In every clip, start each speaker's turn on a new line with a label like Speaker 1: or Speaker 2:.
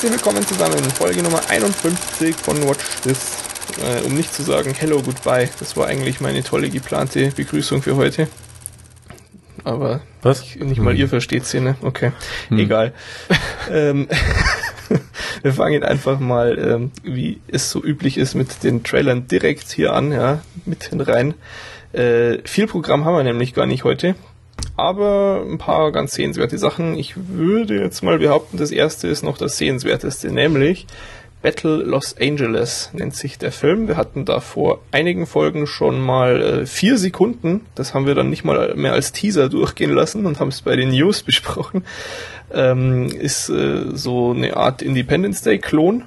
Speaker 1: Herzlich willkommen zusammen, Folge Nummer 51 von Watch This. Äh, um nicht zu sagen Hello, Goodbye. Das war eigentlich meine tolle geplante Begrüßung für heute. Aber
Speaker 2: Was?
Speaker 1: ich, nicht mal
Speaker 2: Hm.
Speaker 1: ihr versteht sie, ne? Okay,
Speaker 2: Hm.
Speaker 1: egal. ähm, wir fangen einfach mal, ähm, wie es so üblich ist, mit den Trailern direkt hier an, ja, mit rein. Äh, viel Programm haben wir nämlich gar nicht heute, aber ein paar ganz sehenswerte Sachen. Ich würde jetzt mal behaupten, das erste ist noch das sehenswerteste, nämlich Battle Los Angeles nennt sich der Film. Wir hatten da vor einigen Folgen schon mal äh, vier Sekunden. Das haben wir dann nicht mal mehr als Teaser durchgehen lassen und haben es bei den News besprochen. Ähm, ist äh, so eine Art Independence Day Klon.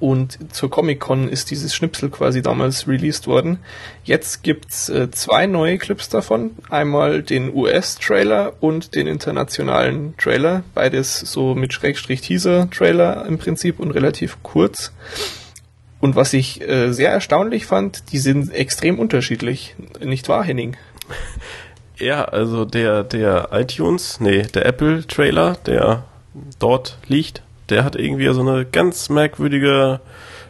Speaker 1: Und zur Comic-Con ist dieses Schnipsel quasi damals released worden. Jetzt gibt's äh, zwei neue Clips davon. Einmal den US-Trailer und den internationalen Trailer. Beides so mit Schrägstrich Teaser-Trailer im Prinzip und relativ kurz. Und was ich äh, sehr erstaunlich fand, die sind extrem unterschiedlich. Nicht wahr, Henning?
Speaker 2: Ja, also der, der iTunes, nee, der Apple-Trailer, der dort liegt, der hat irgendwie so eine ganz merkwürdige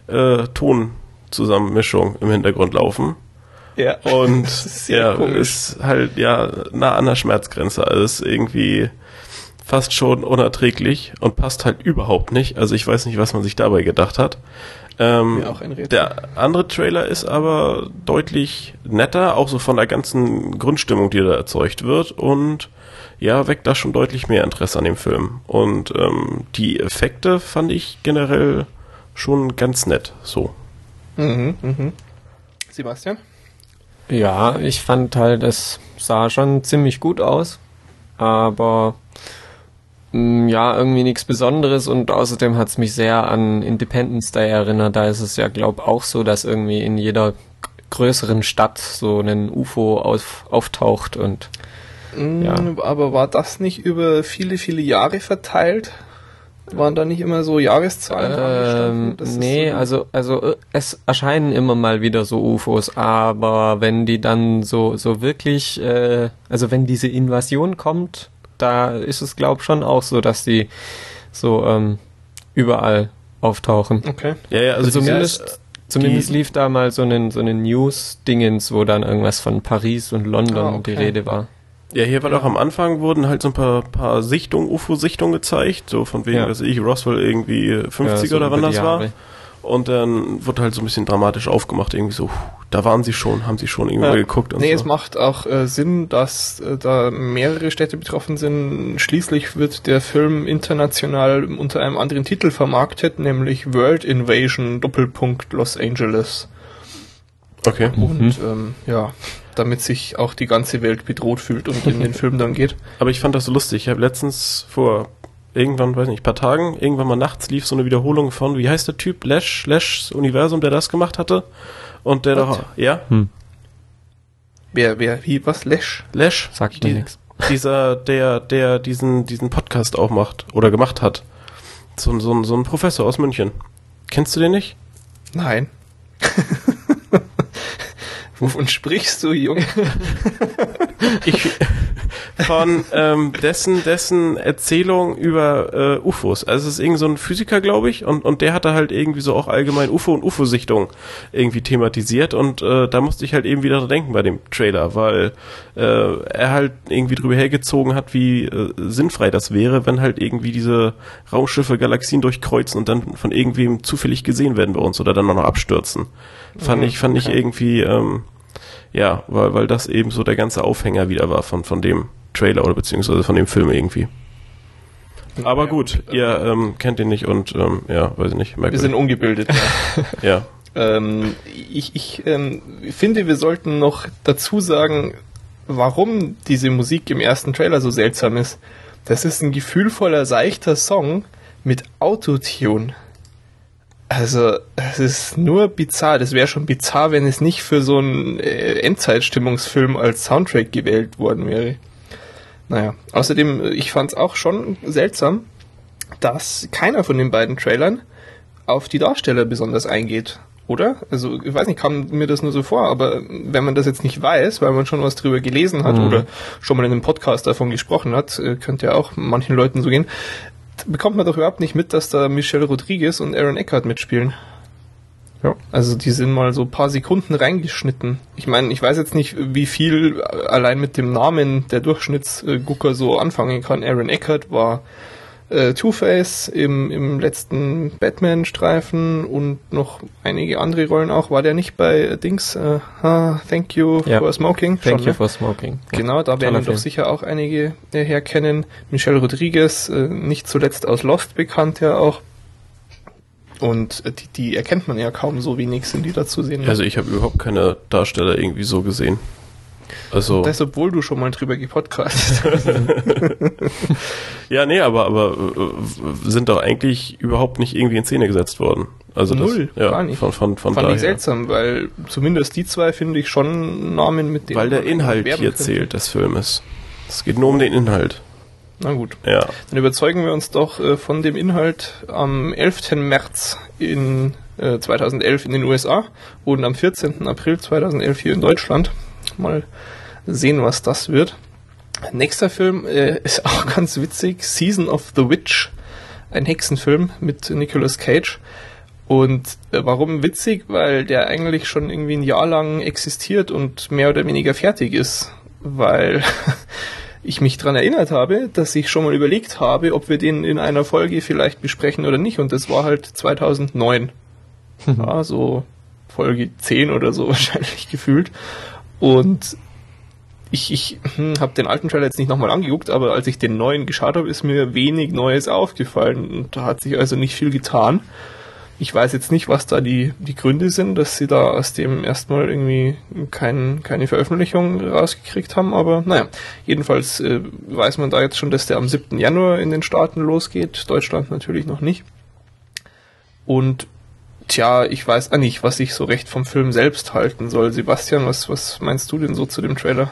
Speaker 2: äh, Tonzusammenmischung im Hintergrund laufen.
Speaker 1: Ja.
Speaker 2: Und
Speaker 1: ist
Speaker 2: ja,
Speaker 1: komisch.
Speaker 2: ist halt ja nah an der Schmerzgrenze. Also ist irgendwie fast schon unerträglich und passt halt überhaupt nicht. Also ich weiß nicht, was man sich dabei gedacht hat. Ähm, der andere Trailer ist aber deutlich netter, auch so von der ganzen Grundstimmung, die da erzeugt wird und ja, weckt da schon deutlich mehr Interesse an dem Film. Und ähm, die Effekte fand ich generell schon ganz nett. So.
Speaker 1: Mhm, mhm. Sebastian?
Speaker 3: Ja, ich fand halt, es sah schon ziemlich gut aus, aber mh, ja, irgendwie nichts Besonderes und außerdem hat's mich sehr an Independence Day erinnert. Da ist es ja, glaub auch so, dass irgendwie in jeder größeren Stadt so ein UFO auf, auftaucht und Ja.
Speaker 1: Mm, Aber war das nicht über viele, viele Jahre verteilt? Waren da nicht immer so Jahreszahlen?
Speaker 3: ähm,
Speaker 1: ist
Speaker 3: nee,
Speaker 1: so-
Speaker 3: also also äh, es erscheinen immer mal wieder so UFOs, aber wenn die dann so so wirklich, äh, also wenn diese Invasion kommt, da ist es glaub schon auch so, dass die so ähm, überall auftauchen.
Speaker 1: Okay.
Speaker 2: Ja, ja, also
Speaker 3: zumindest zumindest
Speaker 2: die-
Speaker 3: lief da mal so einen so einen News-Dingens, wo dann irgendwas von Paris und London
Speaker 1: Ah, okay.
Speaker 3: die Rede war.
Speaker 2: Ja, hier war doch am Anfang wurden halt so ein paar, paar Sichtungen, UFO-Sichtungen gezeigt, so von wegen,
Speaker 3: Ja.
Speaker 2: weiß ich, Roswell irgendwie 50
Speaker 3: Ja, so
Speaker 2: oder wann das
Speaker 3: die
Speaker 2: war.
Speaker 3: Jahre.
Speaker 2: Und dann wurde halt so ein bisschen dramatisch aufgemacht, irgendwie so, da waren sie schon, haben sie schon irgendwie
Speaker 1: Ja.
Speaker 2: mal geguckt und
Speaker 1: Nee,
Speaker 2: so.
Speaker 1: es macht auch äh, Sinn, dass äh, da mehrere Städte betroffen sind. Schließlich wird der Film international unter einem anderen Titel vermarktet, nämlich World Invasion Doppelpunkt Los Angeles.
Speaker 2: Okay.
Speaker 1: Und ähm, ja, damit sich auch die ganze Welt bedroht fühlt und in den Film dann geht.
Speaker 2: Aber ich fand das so lustig. Ich habe letztens vor irgendwann, weiß nicht, paar Tagen, irgendwann mal nachts lief so eine Wiederholung von, wie heißt der Typ? Lash, Lash's Universum, der das gemacht hatte. Und der doch, ja,
Speaker 1: Wer, wer, wie, was, Lash?
Speaker 2: Lash,
Speaker 3: Sagt mir
Speaker 2: die-
Speaker 3: nix.
Speaker 2: dieser, der, der diesen, diesen Podcast auch macht oder gemacht hat. So, so, ein- so ein Professor aus München. Kennst du den nicht?
Speaker 1: Nein. Wovon sprichst du, Junge?
Speaker 2: Ich, von ähm, dessen, dessen Erzählung über äh, UFOs. Also es ist irgend so ein Physiker, glaube ich, und, und der hatte halt irgendwie so auch allgemein UFO und UFO-Sichtung irgendwie thematisiert und äh, da musste ich halt eben wieder denken bei dem Trailer, weil äh, er halt irgendwie drüber hergezogen hat, wie äh, sinnfrei das wäre, wenn halt irgendwie diese Raumschiffe Galaxien durchkreuzen und dann von irgendwem zufällig gesehen werden bei uns oder dann noch abstürzen. Fand
Speaker 1: Mhm,
Speaker 2: ich, fand ich
Speaker 1: okay.
Speaker 2: irgendwie, ähm, ja, weil, weil das eben so der ganze Aufhänger wieder war von, von dem Trailer oder beziehungsweise von dem Film irgendwie. Aber gut, ihr ähm, kennt ihn nicht und ähm, ja, weiß ich nicht.
Speaker 1: Wir sind
Speaker 2: Merkwürdig.
Speaker 1: ungebildet. Ja.
Speaker 2: Ja.
Speaker 1: ähm, ich ich ähm, finde, wir sollten noch dazu sagen, warum diese Musik im ersten Trailer so seltsam ist. Das ist ein gefühlvoller, seichter Song mit Autotune. Also, es ist nur bizarr. Das wäre schon bizarr, wenn es nicht für so einen äh, Endzeitstimmungsfilm als Soundtrack gewählt worden wäre. Naja, außerdem, ich fand es auch schon seltsam, dass keiner von den beiden Trailern auf die Darsteller besonders eingeht, oder? Also, ich weiß nicht, kam mir das nur so vor, aber wenn man das jetzt nicht weiß, weil man schon was drüber gelesen hat
Speaker 3: Mhm.
Speaker 1: oder schon mal in einem Podcast davon gesprochen hat, äh, könnte ja auch manchen Leuten so gehen, bekommt man doch überhaupt nicht mit, dass da Michelle Rodriguez und Aaron Eckhart mitspielen.
Speaker 3: Ja.
Speaker 1: Also die sind mal so paar Sekunden reingeschnitten. Ich meine, ich weiß jetzt nicht, wie viel allein mit dem Namen der Durchschnittsgucker so anfangen kann. Aaron Eckhart war äh, Two-Face im, im letzten Batman-Streifen und noch einige andere Rollen auch. War der nicht bei äh, Dings? Äh, ah, thank you
Speaker 3: Ja.
Speaker 1: for smoking.
Speaker 3: Thank
Speaker 1: Schon,
Speaker 3: you
Speaker 1: ne?
Speaker 3: for smoking.
Speaker 1: Genau, da werden doch sicher auch einige äh, herkennen. Michelle Rodriguez, äh, nicht zuletzt aus Lost bekannt ja auch. Und äh, die, die erkennt man ja kaum so wenig, sind die da zu sehen.
Speaker 2: Also ich habe überhaupt keine Darsteller irgendwie so gesehen. Also
Speaker 1: das, obwohl du schon mal drüber gepodcastet hast.
Speaker 2: ja, nee, aber aber äh, sind doch eigentlich überhaupt nicht irgendwie in Szene gesetzt worden. Also
Speaker 1: Null,
Speaker 2: das, ja,
Speaker 1: gar nicht.
Speaker 2: Von, von, von
Speaker 1: Fand
Speaker 2: daher.
Speaker 1: ich seltsam, weil zumindest die zwei finde ich schon Namen, mit denen
Speaker 2: Weil der Inhalt hier
Speaker 1: könnte.
Speaker 2: zählt des Filmes. Es geht nur um den Inhalt.
Speaker 1: Na gut.
Speaker 2: Ja.
Speaker 1: Dann überzeugen wir uns doch äh, von dem Inhalt am 11. März in äh, 2011 in den USA und am 14. April 2011 hier in Deutschland. Mal sehen, was das wird. Nächster Film äh, ist auch ganz witzig. Season of the Witch. Ein Hexenfilm mit Nicolas Cage. Und äh, warum witzig? Weil der eigentlich schon irgendwie ein Jahr lang existiert und mehr oder weniger fertig ist. Weil ich mich dran erinnert habe, dass ich schon mal überlegt habe, ob wir den in einer Folge vielleicht besprechen oder nicht. Und das war halt 2009. ja, so Folge 10 oder so wahrscheinlich gefühlt. Und ich, ich hm, habe den alten Trailer jetzt nicht nochmal angeguckt, aber als ich den neuen geschaut habe, ist mir wenig Neues aufgefallen. Und da hat sich also nicht viel getan. Ich weiß jetzt nicht, was da die, die Gründe sind, dass sie da aus dem erstmal irgendwie kein, keine Veröffentlichung rausgekriegt haben, aber naja, jedenfalls äh, weiß man da jetzt schon, dass der am 7. Januar in den Staaten losgeht, Deutschland natürlich noch nicht. Und tja, ich weiß auch nicht, was ich so recht vom Film selbst halten soll. Sebastian, was, was meinst du denn so zu dem Trailer?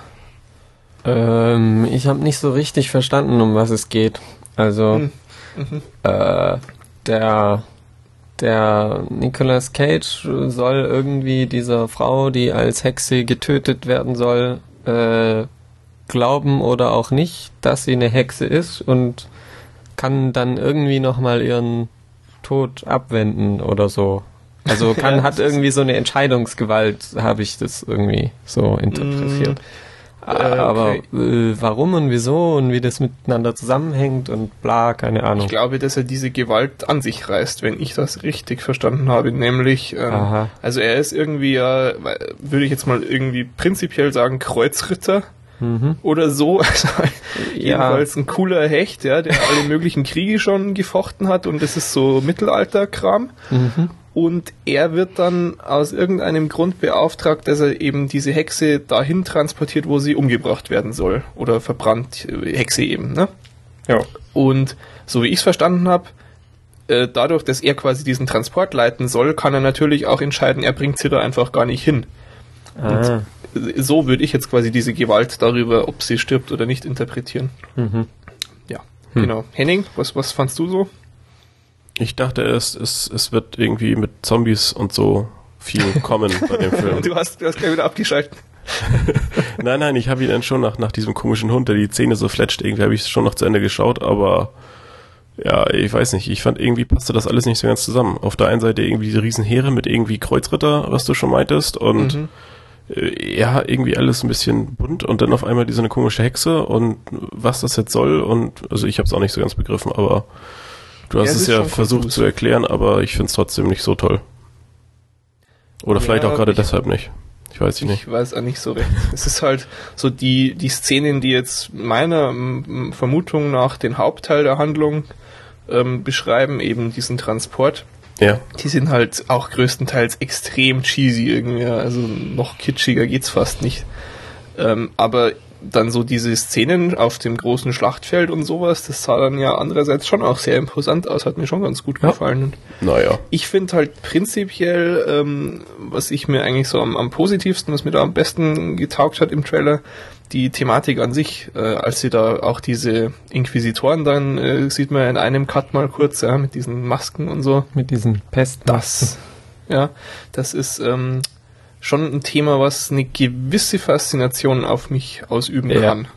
Speaker 3: Ähm, ich habe nicht so richtig verstanden, um was es geht. Also,
Speaker 1: Hm. Mhm.
Speaker 3: äh, der, der Nicolas Cage soll irgendwie dieser Frau, die als Hexe getötet werden soll, äh, glauben oder auch nicht, dass sie eine Hexe ist und kann dann irgendwie nochmal ihren Tod abwenden oder so. Also kann,
Speaker 1: Ja,
Speaker 3: hat irgendwie so eine Entscheidungsgewalt, habe ich das irgendwie so interpretiert.
Speaker 1: Mm, äh,
Speaker 3: Aber
Speaker 1: okay.
Speaker 3: äh, warum und wieso und wie das miteinander zusammenhängt und bla, keine Ahnung.
Speaker 1: Ich glaube, dass er diese Gewalt an sich reißt, wenn ich das richtig verstanden habe. Nämlich, ähm, also er ist irgendwie, ja, würde ich jetzt mal irgendwie prinzipiell sagen, Kreuzritter
Speaker 3: Mhm.
Speaker 1: oder so. Also,
Speaker 3: Ja.
Speaker 1: Jedenfalls ein cooler Hecht, ja, der alle möglichen Kriege schon gefochten hat und das ist so Mittelalterkram.
Speaker 3: Mhm.
Speaker 1: Und er wird dann aus irgendeinem Grund beauftragt, dass er eben diese Hexe dahin transportiert, wo sie umgebracht werden soll. Oder verbrannt, äh, Hexe eben, ne?
Speaker 3: Ja.
Speaker 1: Und so wie ich es verstanden habe, äh, dadurch, dass er quasi diesen Transport leiten soll, kann er natürlich auch entscheiden, er bringt sie da einfach gar nicht hin.
Speaker 3: Ah.
Speaker 1: So würde ich jetzt quasi diese Gewalt darüber, ob sie stirbt oder nicht, interpretieren.
Speaker 3: Mhm.
Speaker 1: Ja,
Speaker 3: Hm.
Speaker 1: genau. Henning, was, was fandst du so?
Speaker 2: Ich dachte erst, es, es wird irgendwie mit Zombies und so viel kommen bei dem Film.
Speaker 1: Du hast, du hast gleich wieder abgeschaltet.
Speaker 2: Nein, nein, ich habe ihn dann schon nach, nach diesem komischen Hund, der die Zähne so fletscht, irgendwie habe ich schon noch zu Ende geschaut, aber ja, ich weiß nicht, ich fand irgendwie passte das alles nicht so ganz zusammen. Auf der einen Seite irgendwie diese Riesenheere mit irgendwie Kreuzritter, was du schon meintest, und
Speaker 1: Mhm.
Speaker 2: Äh, ja, irgendwie alles ein bisschen bunt und dann auf einmal diese eine komische Hexe und was das jetzt soll und also ich habe es auch nicht so ganz begriffen, aber du hast
Speaker 1: Ja, es
Speaker 2: ja versucht
Speaker 1: konfus.
Speaker 2: zu erklären, aber ich finde es trotzdem nicht so toll. Oder vielleicht
Speaker 1: Ja,
Speaker 2: auch gerade deshalb nicht. Ich weiß nicht.
Speaker 1: Ich weiß auch nicht so recht. Es ist halt so die, die Szenen, die jetzt meiner Vermutung nach den Hauptteil der Handlung ähm, beschreiben, eben diesen Transport.
Speaker 2: Ja.
Speaker 1: Die sind halt auch größtenteils extrem cheesy irgendwie. Also noch kitschiger geht's fast nicht. Ähm, aber dann so diese Szenen auf dem großen Schlachtfeld und sowas, das sah dann ja andererseits schon auch sehr imposant aus, hat mir schon ganz gut
Speaker 3: Ja.
Speaker 1: gefallen. Und
Speaker 2: Naja.
Speaker 1: ich finde halt prinzipiell, ähm, was ich mir eigentlich so am, am positivsten, was mir da am besten getaugt hat im Trailer, die Thematik an sich, äh, als sie da auch diese Inquisitoren dann, äh, sieht man in einem Cut mal kurz, ja, mit diesen Masken und so.
Speaker 3: Mit diesen Pesten.
Speaker 1: Das, ja, das ist ähm, schon ein Thema, was eine gewisse Faszination auf mich ausüben
Speaker 3: Ja.
Speaker 1: kann.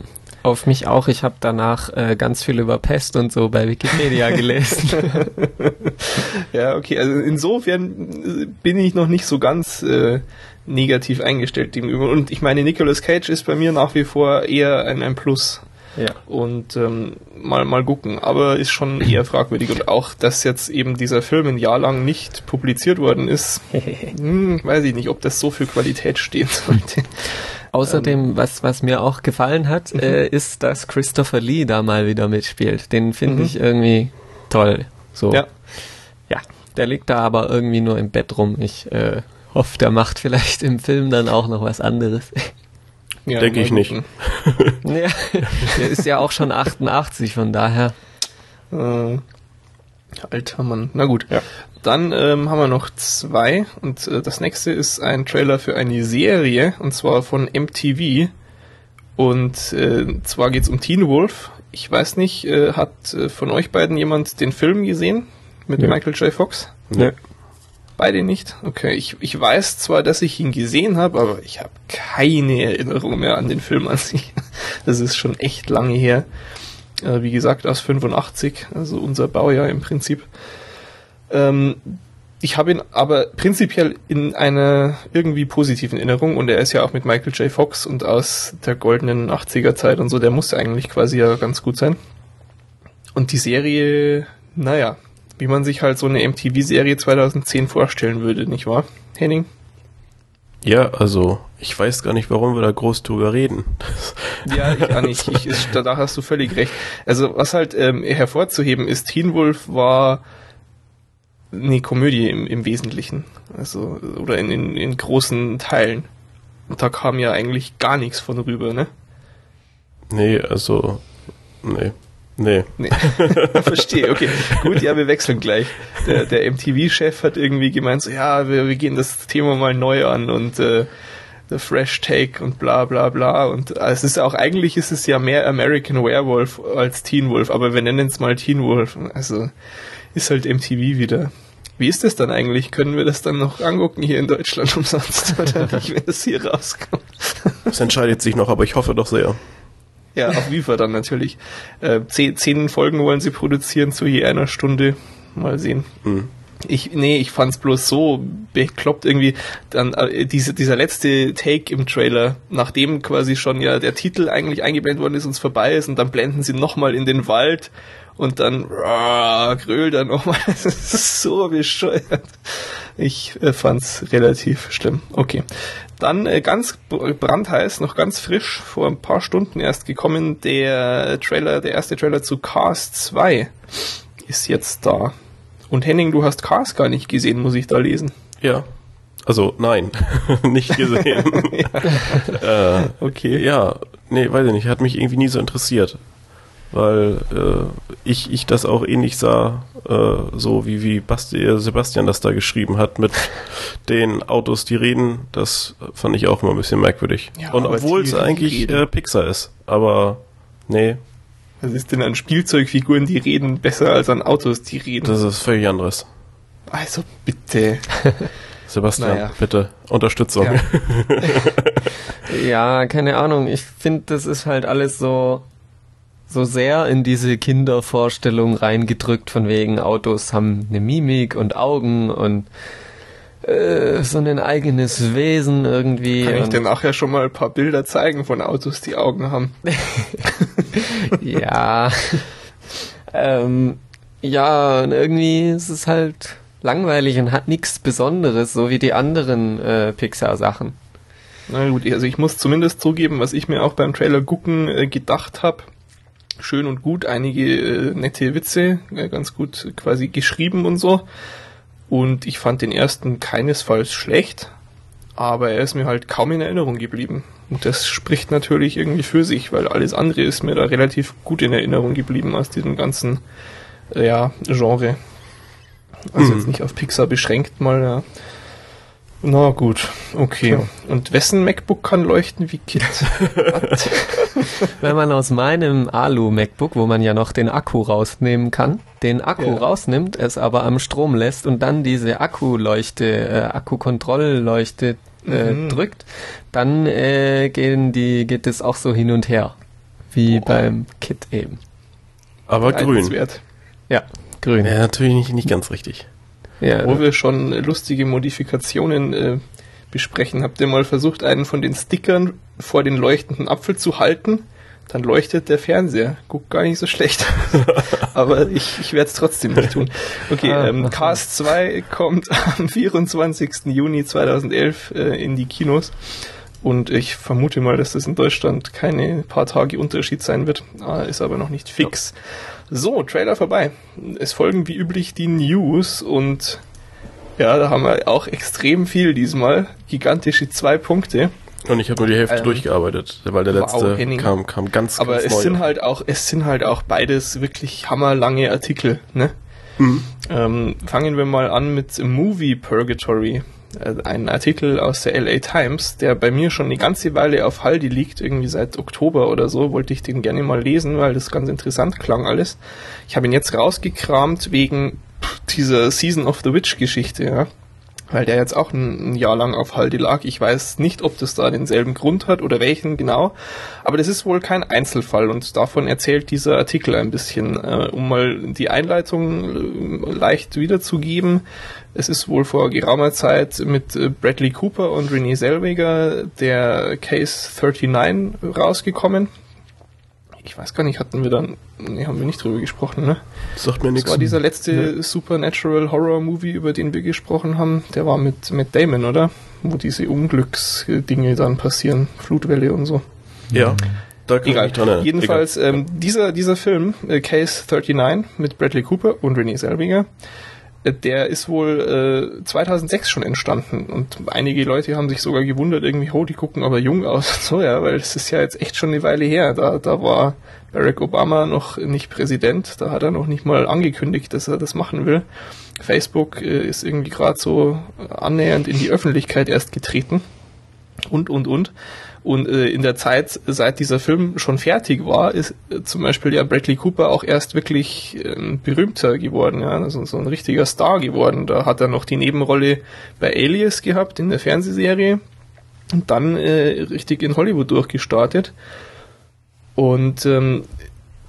Speaker 3: Auf mich auch. Ich habe danach äh, ganz viel über Pest und so bei Wikipedia gelesen.
Speaker 1: ja, okay. Also insofern bin ich noch nicht so ganz äh, negativ eingestellt gegenüber. Und ich meine, Nicolas Cage ist bei mir nach wie vor eher ein, ein Plus.
Speaker 3: Ja.
Speaker 1: Und ähm, mal, mal gucken. Aber ist schon eher fragwürdig. Und auch, dass jetzt eben dieser Film ein Jahr lang nicht publiziert worden ist, hm, weiß ich nicht, ob das so für Qualität stehen sollte.
Speaker 3: Außerdem, ähm, was, was mir auch gefallen hat, mhm. äh, ist, dass Christopher Lee da mal wieder mitspielt. Den finde mhm. ich irgendwie toll. So.
Speaker 1: Ja.
Speaker 3: Ja, der liegt da aber irgendwie nur im Bett rum. Ich äh, hoffe, der macht vielleicht im Film dann auch noch was anderes.
Speaker 2: Ja, Denke ich nicht.
Speaker 3: ja, der ist ja auch schon 88, von daher.
Speaker 1: Äh, alter Mann. Na gut. Ja. Dann ähm, haben wir noch zwei und äh, das nächste ist ein Trailer für eine Serie und zwar von MTV. Und äh, zwar geht's um Teen Wolf. Ich weiß nicht, äh, hat äh, von euch beiden jemand den Film gesehen mit ja. Michael J. Fox?
Speaker 2: Ja.
Speaker 1: Beide nicht? Okay, ich, ich weiß zwar, dass ich ihn gesehen habe, aber ich habe keine Erinnerung mehr an den Film an sich. Das ist schon echt lange her. Äh, wie gesagt, aus 85, also unser Baujahr im Prinzip. Ähm, ich habe ihn aber prinzipiell in einer irgendwie positiven Erinnerung und er ist ja auch mit Michael J. Fox und aus der goldenen 80er Zeit und so, der muss eigentlich quasi ja ganz gut sein. Und die Serie, naja, wie man sich halt so eine MTV-Serie 2010 vorstellen würde, nicht wahr, Henning?
Speaker 2: Ja, also ich weiß gar nicht, warum wir da groß drüber reden.
Speaker 1: ja, ich auch nicht. Ich, ich, da hast du völlig recht. Also was halt ähm, hervorzuheben ist, Teen Wolf war eine Komödie im, im Wesentlichen. Also, oder in, in, in großen Teilen. Und da kam ja eigentlich gar nichts von rüber, ne?
Speaker 2: Nee, also, nee. Nee.
Speaker 1: nee. Verstehe, okay. Gut, ja, wir wechseln gleich. Der, der MTV-Chef hat irgendwie gemeint, so, ja, wir, wir gehen das Thema mal neu an und äh, the fresh take und bla bla bla. Und äh, es ist auch, eigentlich ist es ja mehr American Werewolf als Teen Wolf, aber wir nennen es mal Teen Wolf. Also ist halt MTV wieder. Wie ist das dann eigentlich? Können wir das dann noch angucken hier in Deutschland umsonst oder nicht, wenn das hier rauskommt?
Speaker 2: Das entscheidet sich noch, aber ich hoffe doch sehr.
Speaker 1: Ja, auf Viva dann natürlich. Äh, zehn, zehn Folgen wollen sie produzieren zu je einer Stunde. Mal sehen. Mhm. Ich, nee, ich fand's bloß so bekloppt irgendwie. Dann äh, diese, dieser letzte Take im Trailer, nachdem quasi schon ja der Titel eigentlich eingeblendet worden ist und es vorbei ist und dann blenden sie nochmal in den Wald und dann rah, grölt er nochmal. Das ist so bescheuert. Ich äh, fand's relativ schlimm. Okay. Dann äh, ganz brandheiß, noch ganz frisch, vor ein paar Stunden erst gekommen, der Trailer, der erste Trailer zu Cars 2 ist jetzt da. Und Henning, du hast Cars gar nicht gesehen, muss ich da lesen.
Speaker 2: Ja. Also nein, nicht gesehen. ja. äh, okay. Ja, nee, weiß ich nicht, hat mich irgendwie nie so interessiert weil äh, ich, ich das auch ähnlich sah, äh, so wie, wie Basti, äh, Sebastian das da geschrieben hat mit den Autos, die reden, das fand ich auch immer ein bisschen merkwürdig. Ja, Und obwohl es eigentlich äh, Pixar ist, aber nee.
Speaker 1: Was ist denn an Spielzeugfiguren, die reden, besser als an Autos, die reden?
Speaker 2: Das ist völlig anderes.
Speaker 1: Also bitte.
Speaker 2: Sebastian, naja. bitte, Unterstützung.
Speaker 3: Ja. ja, keine Ahnung. Ich finde, das ist halt alles so so sehr in diese Kindervorstellung reingedrückt, von wegen Autos haben eine Mimik und Augen und äh, so ein eigenes Wesen irgendwie.
Speaker 1: Kann ich dir nachher schon mal ein paar Bilder zeigen von Autos, die Augen haben?
Speaker 3: ja. ähm, ja, und irgendwie ist es halt langweilig und hat nichts Besonderes, so wie die anderen äh, Pixar-Sachen.
Speaker 1: Na gut, also ich muss zumindest zugeben, was ich mir auch beim Trailer gucken äh, gedacht habe schön und gut, einige äh, nette Witze, äh, ganz gut quasi geschrieben und so. Und ich fand den ersten keinesfalls schlecht, aber er ist mir halt kaum in Erinnerung geblieben. Und das spricht natürlich irgendwie für sich, weil alles andere ist mir da relativ gut in Erinnerung geblieben aus diesem ganzen äh, ja, Genre. Also mhm. jetzt nicht auf Pixar beschränkt mal, ja. Na gut, okay. Und wessen MacBook kann leuchten wie Kit?
Speaker 3: Wenn man aus meinem Alu-MacBook, wo man ja noch den Akku rausnehmen kann, den Akku ja. rausnimmt, es aber am Strom lässt und dann diese Akkuleuchte, äh, Akkukontrollleuchte äh, mhm. drückt, dann äh, gehen die, geht es auch so hin und her. Wie beim Kit eben.
Speaker 2: Aber grün.
Speaker 3: Ja, grün.
Speaker 2: Ja, natürlich nicht, nicht ganz richtig.
Speaker 3: Ja,
Speaker 1: Wo wir schon lustige Modifikationen äh, besprechen, habt ihr mal versucht, einen von den Stickern vor den leuchtenden Apfel zu halten? Dann leuchtet der Fernseher. Guckt gar nicht so schlecht. Aber ich, ich werde es trotzdem nicht tun. Okay,
Speaker 3: Ah,
Speaker 1: ähm. Cast 2 kommt am 24. Juni 2011 äh, in die Kinos. Und ich vermute mal, dass das in Deutschland keine paar Tage Unterschied sein wird. Ah, ist aber noch nicht fix. So, Trailer vorbei. Es folgen wie üblich die News und ja, da haben wir auch extrem viel diesmal. Gigantische zwei Punkte.
Speaker 2: Und ich habe nur die Hälfte
Speaker 1: Ähm,
Speaker 2: durchgearbeitet, weil der
Speaker 1: wow,
Speaker 2: letzte
Speaker 1: Henning.
Speaker 2: kam, kam ganz,
Speaker 1: Aber
Speaker 2: ganz
Speaker 1: es
Speaker 2: neu.
Speaker 1: sind halt auch, es sind halt auch beides wirklich hammerlange Artikel, ne?
Speaker 2: Mhm.
Speaker 1: Ähm, fangen wir mal an mit Movie Purgatory. Äh, Ein Artikel aus der LA Times, der bei mir schon eine ganze Weile auf Halde liegt, irgendwie seit Oktober oder so, wollte ich den gerne mal lesen, weil das ganz interessant klang alles. Ich habe ihn jetzt rausgekramt wegen dieser Season of the Witch Geschichte, ja. Weil der jetzt auch ein, ein Jahr lang auf Halde lag. Ich weiß nicht, ob das da denselben Grund hat oder welchen genau. Aber das ist wohl kein Einzelfall und davon erzählt dieser Artikel ein bisschen, äh, um mal die Einleitung äh, leicht wiederzugeben. Es ist wohl vor geraumer Zeit mit äh, Bradley Cooper und Renee Zellweger der Case 39 rausgekommen. Ich weiß gar nicht, hatten wir dann, nee, haben wir nicht drüber gesprochen, ne?
Speaker 2: Sagt mir
Speaker 1: Das
Speaker 2: nichts.
Speaker 1: war dieser letzte Supernatural Horror Movie, über den wir gesprochen haben. Der war mit Matt Damon, oder? Wo diese Unglücksdinge dann passieren, Flutwelle und so.
Speaker 2: Ja, da kann ich
Speaker 1: Egal.
Speaker 2: mich dran erinnern.
Speaker 1: Jedenfalls, ähm, dieser, dieser Film, äh, Case 39 mit Bradley Cooper und Renee äh, der ist wohl äh, 2006 schon entstanden und einige Leute haben sich sogar gewundert, irgendwie, oh, die gucken aber jung aus. So, ja, weil das ist ja jetzt echt schon eine Weile her. Da, da war Barack Obama noch nicht Präsident, da hat er noch nicht mal angekündigt, dass er das machen will. Facebook äh, ist irgendwie gerade so annähernd in die Öffentlichkeit erst getreten und, und, und. Und äh, in der Zeit, seit dieser Film schon fertig war, ist äh, zum Beispiel ja Bradley Cooper auch erst wirklich ähm, berühmter geworden, ja, also so ein richtiger Star geworden. Da hat er noch die Nebenrolle bei Alias gehabt in der Fernsehserie und dann äh, richtig in Hollywood durchgestartet. Und ähm,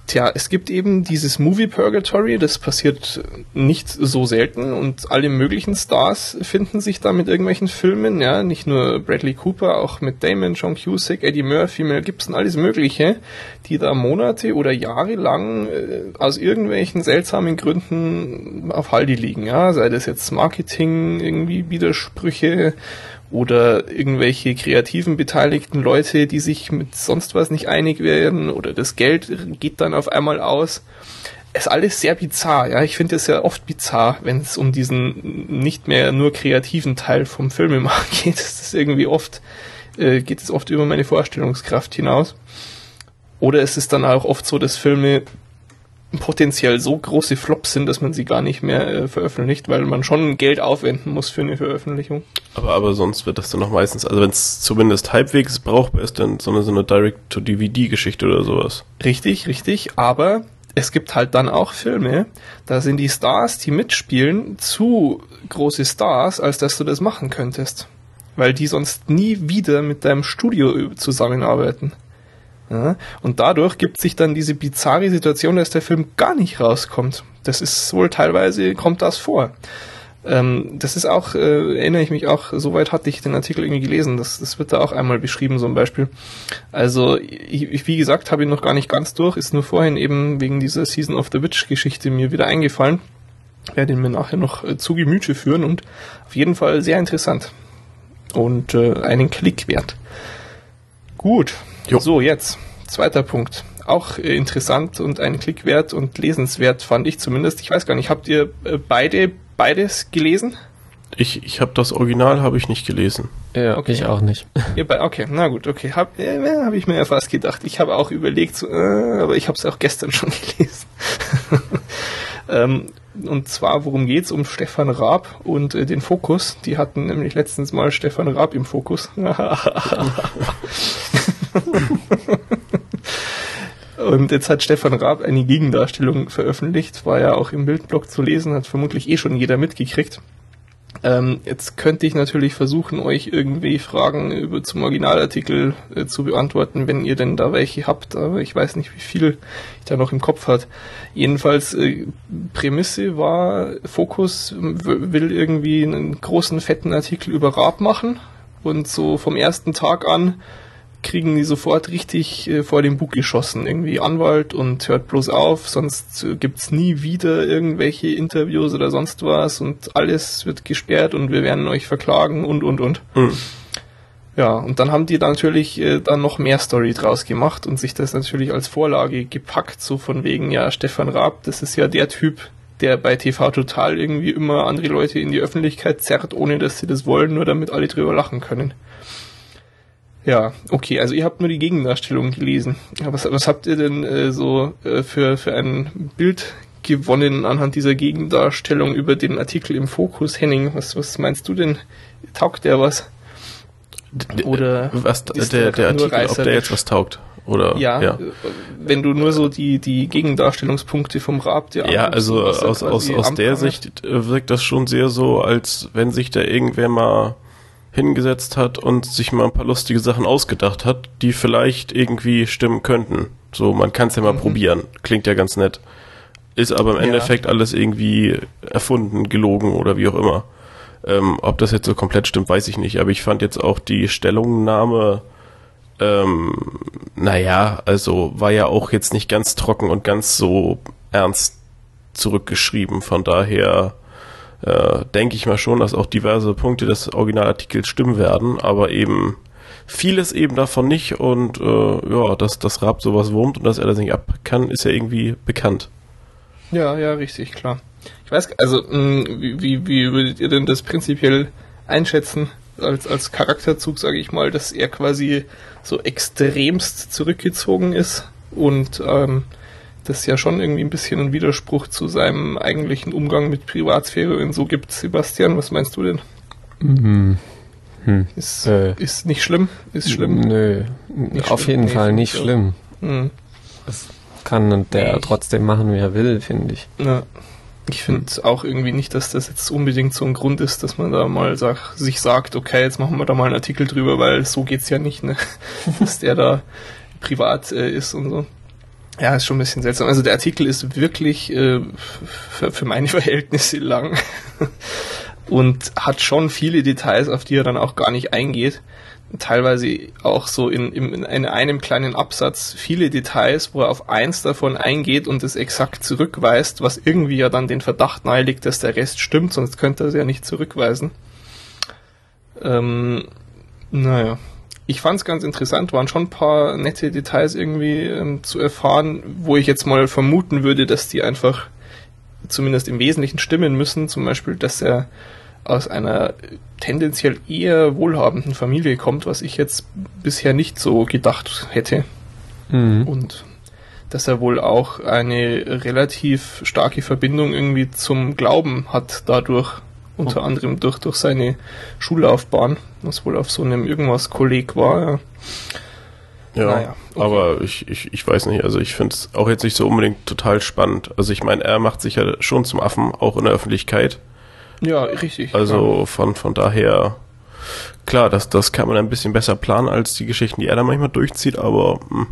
Speaker 1: Tja, es gibt eben dieses Movie Purgatory, das passiert nicht so selten und alle möglichen Stars finden sich da mit irgendwelchen Filmen, ja, nicht nur Bradley Cooper, auch mit Damon, John Cusack, Eddie Murphy, Mel Gibson, alles mögliche, die da Monate oder Jahre lang äh, aus irgendwelchen seltsamen Gründen auf Halde liegen, ja, sei das jetzt Marketing, irgendwie Widersprüche oder irgendwelche kreativen beteiligten Leute, die sich mit sonst was nicht einig werden oder das Geld geht dann auf einmal aus. Es ist alles sehr bizarr, ja. Ich finde es ja oft bizarr, wenn es um diesen nicht mehr nur kreativen Teil vom Filmemachen geht. Das ist irgendwie oft, äh, geht es oft über meine Vorstellungskraft hinaus. Oder es ist dann auch oft so, dass Filme potenziell so große Flops sind, dass man sie gar nicht mehr äh, veröffentlicht, weil man schon Geld aufwenden muss für eine Veröffentlichung.
Speaker 2: Aber, aber sonst wird das dann noch meistens, also wenn es zumindest halbwegs brauchbar ist, dann so eine, so eine Direct-to-DVD-Geschichte oder sowas.
Speaker 1: Richtig, richtig, aber es gibt halt dann auch Filme, da sind die Stars, die mitspielen, zu große Stars, als dass du das machen könntest. Weil die sonst nie wieder mit deinem Studio zusammenarbeiten. Ja, und dadurch gibt sich dann diese bizarre Situation, dass der Film gar nicht rauskommt. Das ist wohl teilweise, kommt das vor. Ähm, das ist auch, äh, erinnere ich mich auch, soweit hatte ich den Artikel irgendwie gelesen, das, das wird da auch einmal beschrieben, so ein Beispiel. Also, ich, ich, wie gesagt, habe ihn noch gar nicht ganz durch, ist nur vorhin eben wegen dieser Season of the Witch Geschichte mir wieder eingefallen. Werde ihn mir nachher noch äh, zu Gemüte führen und auf jeden Fall sehr interessant. Und äh, einen Klick wert. Gut.
Speaker 2: Jo.
Speaker 1: So, jetzt. Zweiter Punkt. Auch äh, interessant und ein Klick wert und lesenswert fand ich zumindest. Ich weiß gar nicht, habt ihr äh, beide beides gelesen?
Speaker 2: Ich, ich habe das Original habe ich nicht gelesen.
Speaker 3: Ja,
Speaker 1: Okay.
Speaker 3: ich auch nicht.
Speaker 1: Ihr bei, okay, na gut, okay. Hab, äh, hab ich mir ja fast gedacht. Ich habe auch überlegt, so, äh, aber ich habe es auch gestern schon gelesen. ähm, und zwar, worum geht's? Um Stefan Raab und äh, den Fokus. Die hatten nämlich letztens mal Stefan Raab im Fokus. Und jetzt hat Stefan Raab eine Gegendarstellung veröffentlicht, war ja auch im Bildblog zu lesen, hat vermutlich eh schon jeder mitgekriegt. Ähm, jetzt könnte ich natürlich versuchen, euch irgendwie Fragen über zum Originalartikel äh, zu beantworten, wenn ihr denn da welche habt, aber ich weiß nicht, wie viel ich da noch im Kopf hat. Jedenfalls äh, Prämisse war, Fokus will irgendwie einen großen fetten Artikel über Raab machen und so vom ersten Tag an kriegen die sofort richtig äh, vor den Bug geschossen. Irgendwie Anwalt und hört bloß auf, sonst äh, gibt's nie wieder irgendwelche Interviews oder sonst was und alles wird gesperrt und wir werden euch verklagen und und und. Mhm. Ja, und dann haben die da natürlich äh, dann noch mehr Story draus gemacht und sich das natürlich als Vorlage gepackt, so von wegen, ja, Stefan Raab, das ist ja der Typ, der bei TV Total irgendwie immer andere Leute in die Öffentlichkeit zerrt, ohne dass sie das wollen, nur damit alle drüber lachen können. Ja, okay, also ihr habt nur die Gegendarstellung gelesen. Was, was habt ihr denn äh, so äh, für, für ein Bild gewonnen anhand dieser Gegendarstellung über den Artikel im Fokus, Henning? Was, was meinst du denn? Taugt der was?
Speaker 2: Oder was der, der Artikel, ob der jetzt was taugt? Oder,
Speaker 1: ja, ja, wenn du nur so die, die Gegendarstellungspunkte vom Raab
Speaker 2: dir Ja, also aus, aus, aus der Sicht äh, wirkt das schon sehr so, als wenn sich da irgendwer mal hingesetzt hat und sich mal ein paar lustige Sachen ausgedacht hat, die vielleicht irgendwie stimmen könnten. So, man kann es ja mal mhm. probieren. Klingt ja ganz nett. Ist aber im ja. Endeffekt alles irgendwie erfunden, gelogen oder wie auch immer. Ähm, ob das jetzt so komplett stimmt, weiß ich nicht. Aber ich fand jetzt auch die Stellungnahme, ähm, naja, also war ja auch jetzt nicht ganz trocken und ganz so ernst zurückgeschrieben. Von daher äh, denke ich mal schon, dass auch diverse Punkte des Originalartikels stimmen werden, aber eben vieles eben davon nicht und äh, ja, dass das Rab sowas wurmt und dass er das nicht ab kann, ist ja irgendwie bekannt.
Speaker 1: Ja, ja, richtig, klar. Ich weiß, also mh, mm, wie, wie würdet ihr denn das prinzipiell einschätzen als, als Charakterzug, sage ich mal, dass er quasi so extremst zurückgezogen ist und ähm, das ja schon irgendwie ein bisschen ein Widerspruch zu seinem eigentlichen Umgang mit Privatsphäre und so gibt. Sebastian, was meinst du denn? Mhm. Hm. Ist, äh, ist nicht schlimm? Ist schlimm?
Speaker 3: Nö, nicht auf schlimm. jeden nee, Fall nicht schlimm. Mhm. Das kann der nee, trotzdem machen, wie er will, finde ich.
Speaker 1: Ja. Ich finde auch irgendwie nicht, dass das jetzt unbedingt so ein Grund ist, dass man da mal sag, sich sagt, okay, jetzt machen wir da mal einen Artikel drüber, weil so geht's ja nicht, ne? dass der da privat äh, ist und so. Ja, ist schon ein bisschen seltsam. Also der Artikel ist wirklich äh, für, meine Verhältnisse lang und hat schon viele Details, auf die er dann auch gar nicht eingeht. Teilweise auch so in, in, in einem kleinen Absatz viele Details, wo er auf eins davon eingeht und es exakt zurückweist, was irgendwie ja dann den Verdacht nahelegt, dass der Rest stimmt, sonst könnte er es ja nicht zurückweisen. Ähm, naja, ich fand es ganz interessant, waren schon ein paar nette Details irgendwie ähm, zu erfahren, wo ich jetzt mal vermuten würde, dass die einfach zumindest im Wesentlichen stimmen müssen. Zum Beispiel, dass er aus einer tendenziell eher wohlhabenden Familie kommt, was ich jetzt bisher nicht so gedacht hätte. Mhm. Und dass er wohl auch eine relativ starke Verbindung irgendwie zum Glauben hat dadurch, unter anderem durch, durch seine Schullaufbahn, was wohl auf so einem irgendwas Kolleg war. Ja,
Speaker 2: ja naja, okay. aber ich, ich, ich weiß nicht, also ich finde es auch jetzt nicht so unbedingt total spannend. Also ich meine, er macht sich ja schon zum Affen, auch in der Öffentlichkeit.
Speaker 1: Ja, richtig.
Speaker 2: Also ja. von, von daher, klar, das, das kann man ein bisschen besser planen als die Geschichten, die er da manchmal durchzieht, aber mh, hm,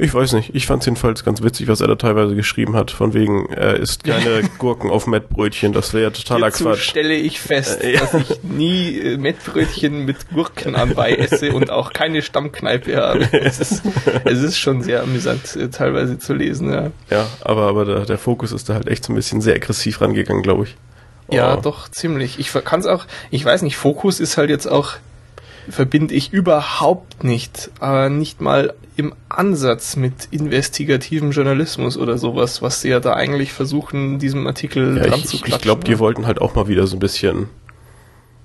Speaker 2: ich weiß nicht. Ich fand es jedenfalls ganz witzig, was er da teilweise geschrieben hat. Von wegen, er isst keine Gurken auf Mettbrötchen. Das wäre ja totaler Hierzu Quatsch.
Speaker 1: stelle ich fest, äh, ja. dass ich nie äh, Mettbrötchen mit Gurken anbei esse und auch keine Stammkneipe habe. Es ist, es ist schon sehr amüsant, äh, teilweise zu lesen. Ja,
Speaker 2: ja aber, aber der, der Fokus ist da halt echt so ein bisschen sehr aggressiv rangegangen, glaube ich.
Speaker 1: Ja, oh. doch, ziemlich. Ich kann es auch, ich weiß nicht, Fokus ist halt jetzt auch verbinde ich überhaupt nicht, äh, nicht mal im Ansatz mit investigativem Journalismus oder sowas, was sie ja da eigentlich versuchen, diesem Artikel
Speaker 2: ja, dran ich, zu klatschen. Ich glaube, die wollten halt auch mal wieder so ein bisschen,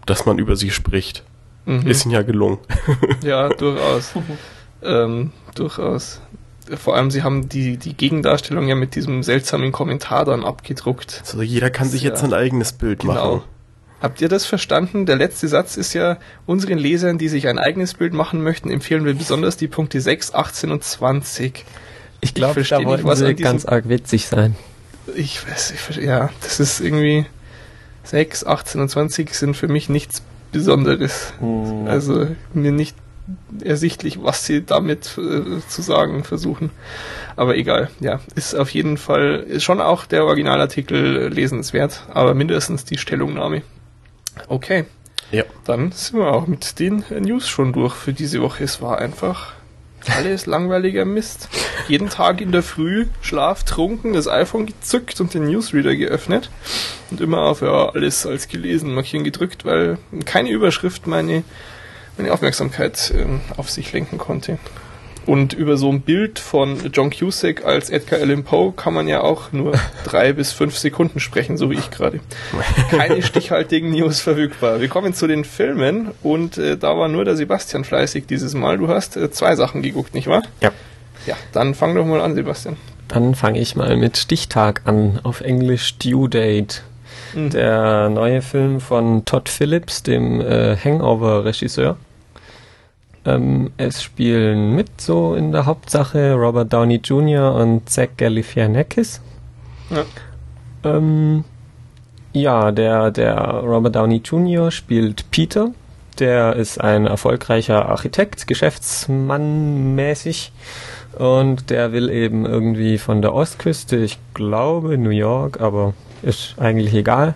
Speaker 2: dass man über sie spricht. Mhm. Ist ihnen ja gelungen.
Speaker 1: Ja, durchaus. ähm, durchaus. Vor allem, sie haben die, die Gegendarstellung ja mit diesem seltsamen Kommentar dann abgedruckt.
Speaker 2: Also jeder kann sich jetzt ein eigenes Bild genau. machen.
Speaker 1: Habt ihr das verstanden? Der letzte Satz ist ja, unseren Lesern, die sich ein eigenes Bild machen möchten, empfehlen wir besonders die Punkte 6, 18 und 20.
Speaker 3: Ich glaube, da wollten was sie ganz arg witzig sein.
Speaker 1: Ich weiß, ich, ja, das ist irgendwie, 6, 18 und 20 sind für mich nichts Besonderes. Mhm. Also mir nicht ersichtlich, was sie damit äh, zu sagen versuchen. Aber egal, ja, ist auf jeden Fall ist schon auch der Originalartikel lesenswert, aber mindestens die Stellungnahme. Okay. Ja. Dann sind wir auch mit den News schon durch für diese Woche. Es war einfach alles langweiliger Mist. Jeden Tag in der Früh Schlaf trunken, das iPhone gezückt und den Newsreader geöffnet und immer auf ja, alles als gelesen markieren gedrückt, weil keine Überschrift meine, meine Aufmerksamkeit äh, auf sich lenken konnte. Und über so ein Bild von John Cusack als Edgar Allan Poe kann man ja auch nur drei bis fünf Sekunden sprechen, so wie ich gerade. Keine stichhaltigen News verfügbar. Wir kommen zu den Filmen und äh, da war nur der Sebastian fleißig dieses Mal. Du hast äh, zwei Sachen geguckt, nicht wahr?
Speaker 3: Ja.
Speaker 1: Ja, dann fang doch mal an, Sebastian.
Speaker 3: Dann fange ich mal mit Stichtag an, auf Englisch Due Date. Mhm. Der neue Film von Todd Phillips, dem äh, Hangover-Regisseur. Ähm, es spielen mit so in der Hauptsache Robert Downey Jr. und Zach Galifianakis. Ja. Ähm, ja, der, der Robert Downey Jr. spielt Peter. Der ist ein erfolgreicher Architekt, Geschäftsmann mäßig. Und der will eben irgendwie von der Ostküste, ich glaube New York, aber ist eigentlich egal.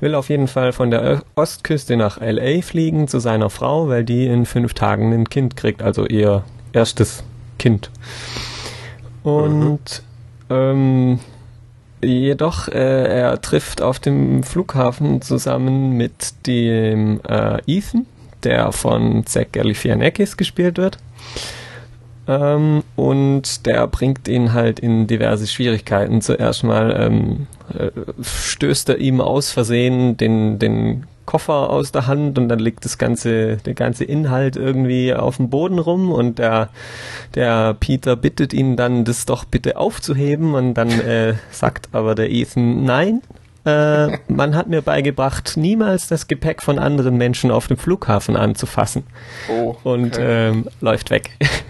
Speaker 3: Will auf jeden Fall von der Ostküste nach LA fliegen zu seiner Frau, weil die in fünf Tagen ein Kind kriegt, also ihr erstes Kind. Und mhm. ähm, jedoch, äh, er trifft auf dem Flughafen zusammen mit dem äh, Ethan, der von Zach Galifianakis gespielt wird. Ähm, und der bringt ihn halt in diverse Schwierigkeiten. Zuerst mal ähm, äh, stößt er ihm aus Versehen den, den Koffer aus der Hand und dann liegt das ganze, der ganze Inhalt irgendwie auf dem Boden rum und der, der Peter bittet ihn dann, das doch bitte aufzuheben und dann äh, sagt aber der Ethan, nein, äh, man hat mir beigebracht, niemals das Gepäck von anderen Menschen auf dem Flughafen anzufassen. Oh, okay. Und ähm, läuft weg.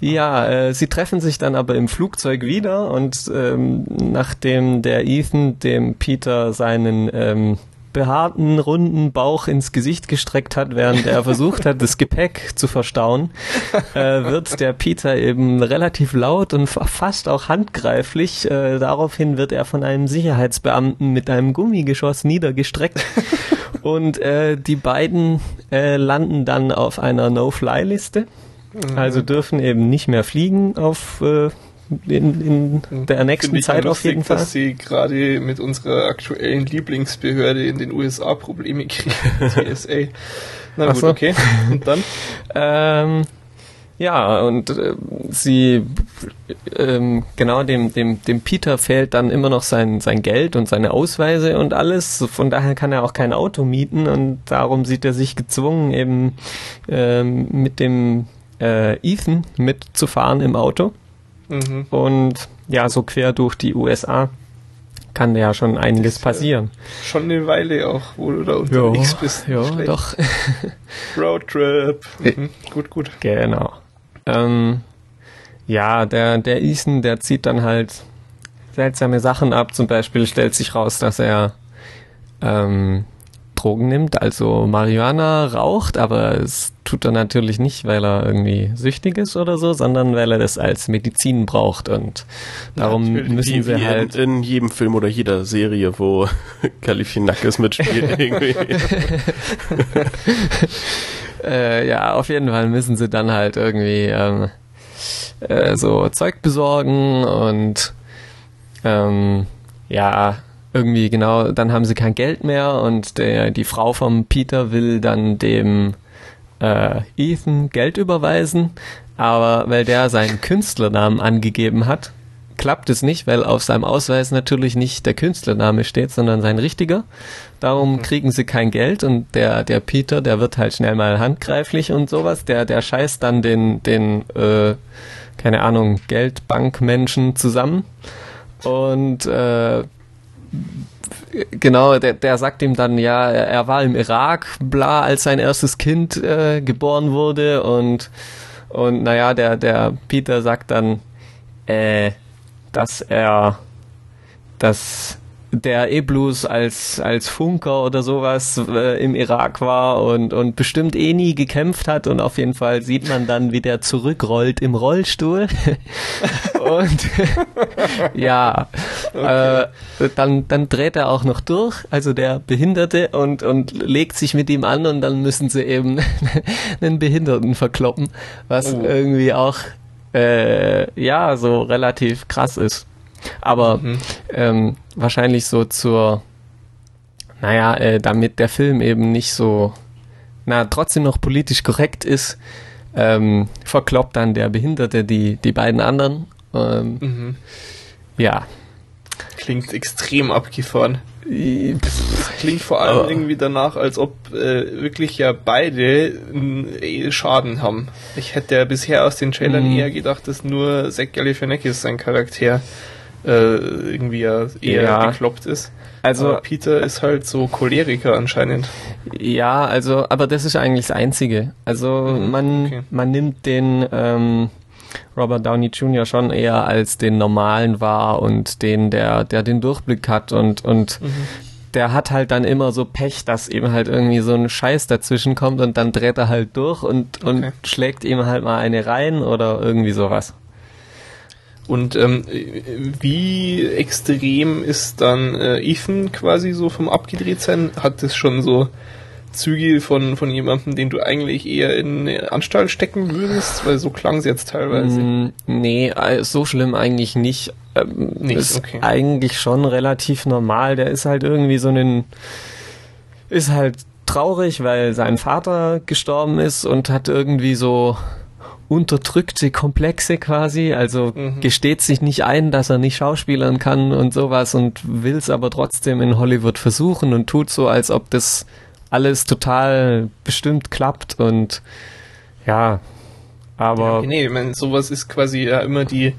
Speaker 3: Ja, äh, sie treffen sich dann aber im Flugzeug wieder und ähm, nachdem der Ethan dem Peter seinen ähm, behaarten, runden Bauch ins Gesicht gestreckt hat, während er versucht hat, das Gepäck zu verstauen, äh, wird der Peter eben relativ laut und fast auch handgreiflich. Äh, daraufhin wird er von einem Sicherheitsbeamten mit einem Gummigeschoss niedergestreckt und äh, die beiden äh, landen dann auf einer No-Fly-Liste. Mhm. Also dürfen eben nicht mehr fliegen auf äh, in, in der nächsten Zeit auf jeden Fall.
Speaker 1: dass sie gerade mit unserer aktuellen Lieblingsbehörde in den USA Probleme kriegen, TSA. Na gut, so. okay. Und dann?
Speaker 3: ähm, ja, und äh, sie, ähm, genau, dem, dem, dem Peter fehlt dann immer noch sein, sein Geld und seine Ausweise und alles. Von daher kann er auch kein Auto mieten und darum sieht er sich gezwungen, eben ähm, mit dem äh, Ethan mitzufahren im Auto. Mhm. Und ja, so quer durch die USA kann ja schon einiges das, passieren.
Speaker 1: Schon eine Weile auch, wo du da unterwegs
Speaker 3: jo, bist. Ja, doch.
Speaker 1: Roadtrip. Mhm. Gut, gut.
Speaker 3: Genau. Ähm, ja, der, der Ethan, der zieht dann halt seltsame Sachen ab. Zum Beispiel stellt sich raus, dass er ähm, Drogen nimmt, also Marihuana raucht, aber es tut er natürlich nicht, weil er irgendwie süchtig ist oder so, sondern weil er das als Medizin braucht. Und darum ja, müssen wie, sie wie halt
Speaker 2: in, in, jedem Film oder jeder Serie, wo Galifianakis mitspielt irgendwie.
Speaker 3: äh, ja, auf jeden Fall müssen sie dann halt irgendwie ähm, äh, so Zeug besorgen und ähm, ja, irgendwie genau, dann haben sie kein Geld mehr und der, die Frau vom Peter will dann dem äh, Ethan Geld überweisen, aber weil der seinen Künstlernamen angegeben hat, klappt es nicht, weil auf seinem Ausweis natürlich nicht der Künstlername steht, sondern sein richtiger. Darum mhm. kriegen sie kein Geld und der, der Peter, der wird halt schnell mal handgreiflich und sowas. Der, der scheißt dann den, den, äh, keine Ahnung, Geldbankmenschen zusammen. Und äh, genau, der, der sagt ihm dann, ja, er, war im Irak, bla, als sein erstes Kind äh, geboren wurde und und naja, der, der Peter sagt dann, äh, dass er, dass der bloß als, als Funker oder sowas äh, im Irak war und, und bestimmt eh nie gekämpft hat und auf jeden Fall sieht man dann, wie der zurückrollt im Rollstuhl. und ja, okay. äh, dann, dann dreht er auch noch durch, also der Behinderte und, und legt sich mit ihm an und dann müssen sie eben einen Behinderten verkloppen, was oh. irgendwie auch äh, ja so relativ krass ist. Aber mhm. ähm, wahrscheinlich so zur, naja, äh, damit der Film eben nicht so, na, trotzdem noch politisch korrekt ist, ähm, verkloppt dann der Behinderte die, die beiden anderen. Ähm, mhm. Ja.
Speaker 1: Klingt extrem abgefahren. Klingt vor allem irgendwie danach, als ob äh, wirklich ja beide äh, Schaden haben. Ich hätte ja bisher aus den Trailern mm. eher gedacht, dass nur Zack Galifianakis sein Charakter äh, irgendwie ja eher ja. bekloppt ist. Also aber Peter ist halt so Choleriker anscheinend.
Speaker 3: Ja, also, aber das ist eigentlich das Einzige. Also mhm, man, okay. man nimmt den ähm, Robert Downey Jr. schon eher als den normalen wahr und den, der, der den Durchblick hat und, und mhm. der hat halt dann immer so Pech, dass ihm halt irgendwie so ein Scheiß dazwischen kommt und dann dreht er halt durch und, und okay. schlägt ihm halt mal eine rein oder irgendwie sowas.
Speaker 1: Und ähm, wie extrem ist dann äh, Ethan quasi so vom Abgedrehtsein? Hat das schon so Züge von, von jemandem, den du eigentlich eher in eine Anstalt stecken würdest? Weil so klang es jetzt teilweise. Mm,
Speaker 3: nee, äh, so schlimm eigentlich nicht. Ähm, nicht ist okay. eigentlich schon relativ normal. Der ist halt irgendwie so ein... Ist halt traurig, weil sein Vater gestorben ist und hat irgendwie so unterdrückte Komplexe quasi, also mhm. gesteht sich nicht ein, dass er nicht schauspielern kann und sowas und will es aber trotzdem in Hollywood versuchen und tut so, als ob das alles total bestimmt klappt und ja, aber.
Speaker 1: Ja, nee, ich meine, sowas ist quasi ja immer die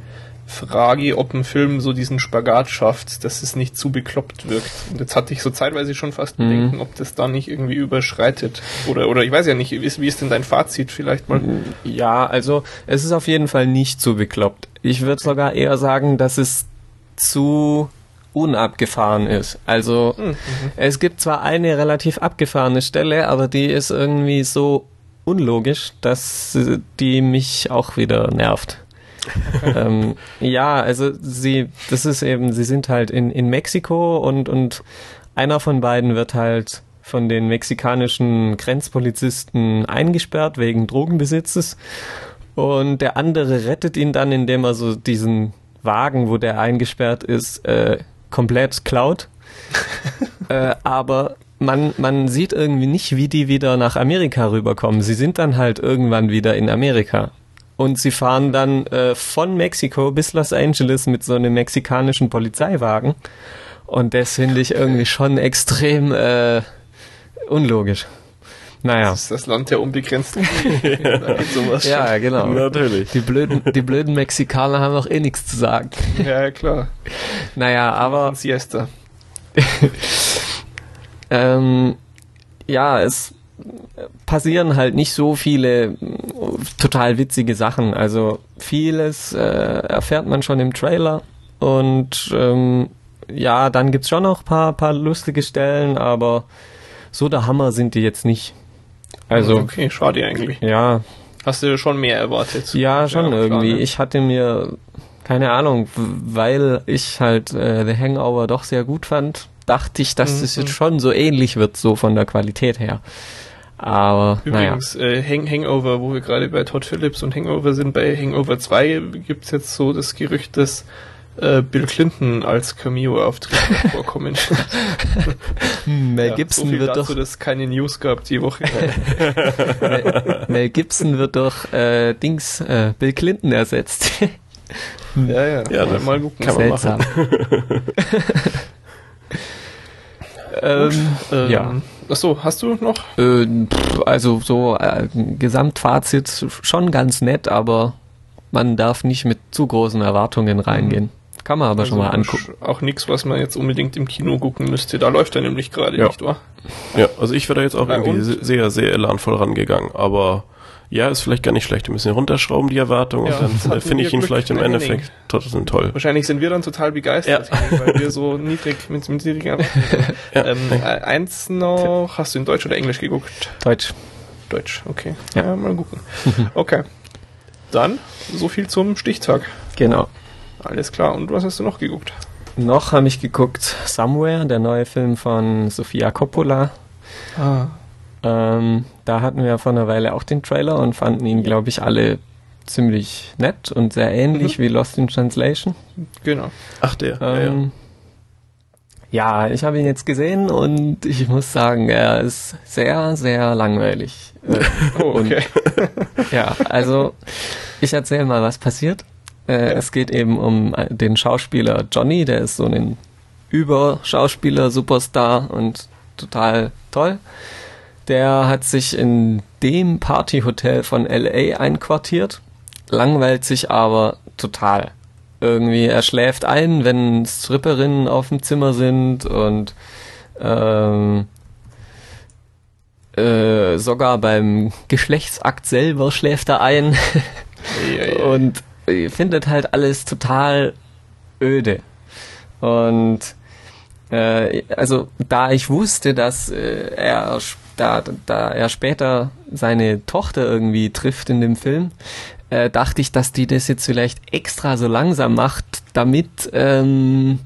Speaker 1: Frage, ob ein Film so diesen Spagat schafft, dass es nicht zu bekloppt wirkt. Und jetzt hatte ich so zeitweise schon fast mhm. Bedenken, ob das da nicht irgendwie überschreitet. Oder, oder ich weiß ja nicht, wie ist, wie ist denn dein Fazit vielleicht mal?
Speaker 3: Ja, also es ist auf jeden Fall nicht zu bekloppt. Ich würde sogar eher sagen, dass es zu unabgefahren ist. Also mhm. es gibt zwar eine relativ abgefahrene Stelle, aber die ist irgendwie so unlogisch, dass die mich auch wieder nervt. ähm, ja, also sie, das ist eben, sie sind halt in, in Mexiko und, und einer von beiden wird halt von den mexikanischen Grenzpolizisten eingesperrt wegen Drogenbesitzes und der andere rettet ihn dann, indem er so diesen Wagen, wo der eingesperrt ist, äh, komplett klaut. äh, aber man, man sieht irgendwie nicht, wie die wieder nach Amerika rüberkommen. Sie sind dann halt irgendwann wieder in Amerika. Und sie fahren dann äh, von Mexiko bis Los Angeles mit so einem mexikanischen Polizeiwagen. Und das finde ich irgendwie schon extrem äh, unlogisch. Naja.
Speaker 1: Das ist das Land der unbegrenzten
Speaker 3: Ja, genau. Natürlich. Die blöden, die blöden Mexikaner haben auch eh nichts zu sagen.
Speaker 1: Ja, klar.
Speaker 3: Naja, aber.
Speaker 1: Siesta.
Speaker 3: ähm, ja, es passieren halt nicht so viele äh, total witzige Sachen. Also vieles äh, erfährt man schon im Trailer und ähm, ja, dann gibt's schon noch paar, paar lustige Stellen, aber so der Hammer sind die jetzt nicht.
Speaker 1: Also okay, schade eigentlich.
Speaker 3: Ja.
Speaker 1: Hast du schon mehr erwartet?
Speaker 3: Ja, schon ja, irgendwie. Klar, ne? Ich hatte mir keine Ahnung, weil ich halt äh, The Hangover doch sehr gut fand, dachte ich, dass mhm. das jetzt schon so ähnlich wird, so von der Qualität her. Aber
Speaker 1: übrigens, naja. äh, Hang Hangover, wo wir gerade bei Todd Phillips und Hangover sind, bei Hangover 2 gibt's jetzt so das Gerücht, dass äh, Bill Clinton als Cameo-Auftritt vorkommen.
Speaker 3: Mel ja, Gibson so wird dazu, doch,
Speaker 1: dass es keine News gab die Woche.
Speaker 3: Mel, Mel Gibson wird doch äh, Dings äh, Bill Clinton ersetzt.
Speaker 1: ja, ja. Ja, dann mal gucken.
Speaker 3: Kann Seltsam. man machen.
Speaker 1: ähm, ähm, ja. Achso, hast du noch?
Speaker 3: Äh, also so äh, Gesamtfazit schon ganz nett, aber man darf nicht mit zu großen Erwartungen reingehen. Kann man aber also schon mal angucken.
Speaker 1: Auch nichts, was man jetzt unbedingt im Kino gucken müsste. Da läuft er nämlich gerade,
Speaker 2: ja.
Speaker 1: nicht wahr?
Speaker 2: Ja, also ich wäre da jetzt auch Bei irgendwie sehr, sehr elanvoll rangegangen. Aber ja, ist vielleicht gar nicht schlecht. Ein bisschen runterschrauben, die Erwartung,
Speaker 1: Ja,
Speaker 2: und dann finde ich ihn
Speaker 1: Glück,
Speaker 2: vielleicht im? Endeffekt trotzdem toll.
Speaker 1: Wahrscheinlich sind wir dann total begeistert, weil wir so niedrig mit, mit niedrigen Erwartungen sind.
Speaker 2: Ja,
Speaker 1: ähm, äh, eins noch, hast du in Deutsch oder Englisch geguckt?
Speaker 3: Deutsch.
Speaker 1: Deutsch, okay.
Speaker 3: Ja.
Speaker 1: Ja, mal gucken. Okay. Dann, so viel zum Stichtag.
Speaker 3: Genau.
Speaker 1: Alles klar. Und was hast du noch geguckt?
Speaker 3: Noch habe ich geguckt Somewhere, der neue Film von Sofia Coppola.
Speaker 1: Ah.
Speaker 3: Ähm, da hatten wir vor einer Weile auch den Trailer und fanden ihn, glaube ich, alle ziemlich nett und sehr ähnlich wie Lost in Translation.
Speaker 1: Genau.
Speaker 2: Ach, der. ja, ja.
Speaker 3: Ähm, ja, ich habe ihn jetzt gesehen und ich muss sagen, er ist sehr, sehr langweilig.
Speaker 1: Oh,
Speaker 3: und-
Speaker 1: okay.
Speaker 3: ja, also ich erzähle mal, was passiert. Äh, Es geht eben um äh, den Schauspieler Johnny, der ist so ein Überschauspieler, Superstar und total toll. Der hat sich in dem Partyhotel von LA einquartiert, langweilt sich aber total. Irgendwie, er schläft ein, wenn Stripperinnen auf dem Zimmer sind und ähm, äh, sogar beim Geschlechtsakt selber schläft er ein und findet halt alles total öde. Und äh, also da ich wusste, dass äh, er da, da er später seine Tochter irgendwie trifft in dem Film, äh, dachte ich, dass die das jetzt vielleicht extra so langsam macht, damit ähm,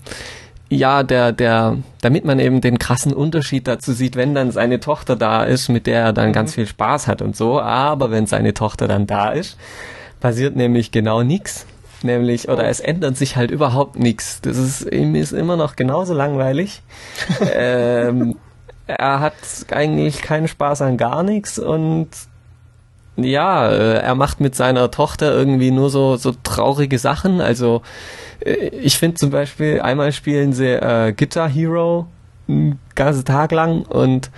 Speaker 3: ja, der, der, damit man eben den krassen Unterschied dazu sieht, wenn dann seine Tochter da ist, mit der er dann ganz viel Spaß hat und so. Aber wenn seine Tochter dann da ist, passiert nämlich genau nichts. Nämlich, oder es ändert sich halt überhaupt nichts. Das ist, ihm ist immer noch genauso langweilig. ähm, er hat eigentlich keinen Spaß an gar nichts und ja, äh, er macht mit seiner Tochter irgendwie nur so, so traurige Sachen. Also äh, ich finde zum Beispiel, einmal spielen sie äh, Guitar Hero einen ganzen Tag lang und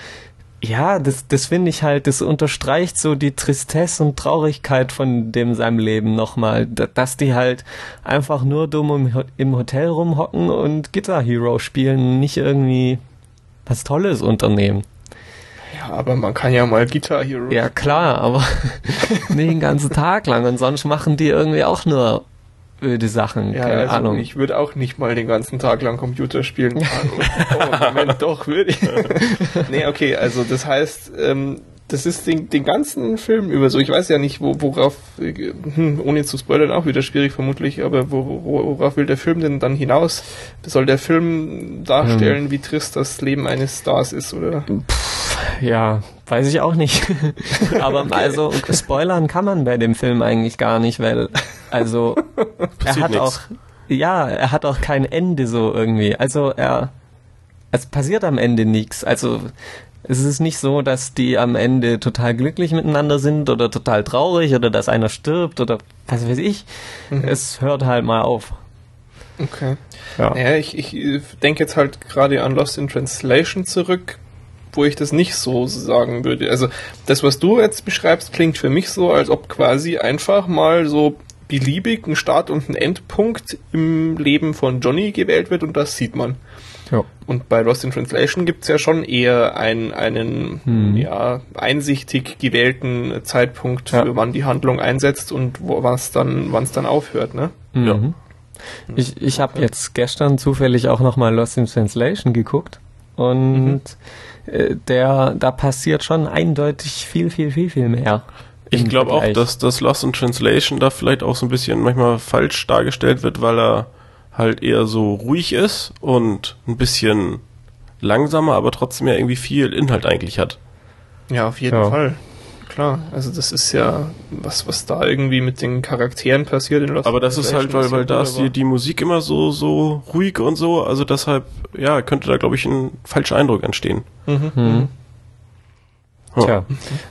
Speaker 3: ja, das, das finde ich halt, das unterstreicht so die Tristesse und Traurigkeit von dem seinem Leben nochmal, da- dass die halt einfach nur dumm im Hotel rumhocken und Guitar Hero spielen, nicht irgendwie was Tolles unternehmen.
Speaker 1: ja, aber man kann ja mal Guitar Hero.
Speaker 3: Ja, klar, aber nicht den ganzen Tag lang und sonst machen die irgendwie auch nur öde Sachen,
Speaker 1: Ja,
Speaker 3: keine
Speaker 1: also
Speaker 3: Ahnung.
Speaker 1: ich würde auch nicht mal den ganzen Tag lang Computer spielen. oh, Moment, doch, würde ich. nee, okay, also das heißt, ähm, das ist den, den ganzen Film über so. Ich weiß ja nicht, wo, worauf, äh, hm, ohne zu spoilern, auch wieder schwierig vermutlich, aber wo, wo, worauf will der Film denn dann hinaus? Soll der Film darstellen,
Speaker 3: Hm.
Speaker 1: wie trist das Leben eines Stars ist, oder?
Speaker 3: Ja, weiß ich auch nicht. Aber also spoilern kann man bei dem Film eigentlich gar nicht, weil also er hat
Speaker 2: nix.
Speaker 3: auch ja, er hat auch kein Ende so irgendwie. Also er es passiert am Ende nichts. Also es ist nicht so, dass die am Ende total glücklich miteinander sind oder total traurig oder dass einer stirbt oder was weiß ich. Es hört halt mal auf.
Speaker 1: Okay.
Speaker 3: Ja.
Speaker 1: Ja, ich, ich denke jetzt halt gerade an Lost in Translation zurück, wo ich das nicht so sagen würde. Also das, was du jetzt beschreibst, klingt für mich so, als ob quasi einfach mal so beliebig ein Start und ein Endpunkt im Leben von Johnny gewählt wird und das sieht man.
Speaker 3: Ja.
Speaker 1: Und bei Lost in Translation gibt's ja schon eher ein, einen
Speaker 3: Hm.
Speaker 1: ja, einsichtig gewählten Zeitpunkt,
Speaker 3: Ja.
Speaker 1: für wann die Handlung einsetzt und dann, wann es dann aufhört, ne?
Speaker 3: Mhm. Ich, ich habe jetzt gestern zufällig auch nochmal Lost in Translation geguckt und äh, der, da passiert schon eindeutig viel, viel, viel, viel mehr.
Speaker 2: Ich glaube auch, dass das Lost in Translation da vielleicht auch so ein bisschen manchmal falsch dargestellt wird, weil er halt eher so ruhig ist und ein bisschen langsamer, aber trotzdem ja irgendwie viel Inhalt eigentlich hat.
Speaker 1: Ja, auf jeden
Speaker 3: Ja.
Speaker 1: Fall. Klar, also das ist ja was, was da irgendwie mit den Charakteren passiert in Lost
Speaker 2: Aber das ist halt, weil, weil da ist die, die Musik immer so, so ruhig und so, also deshalb, ja, könnte da, glaube ich, ein falscher Eindruck entstehen.
Speaker 1: Mhm.
Speaker 3: Hm.
Speaker 2: Ja.
Speaker 3: Tja,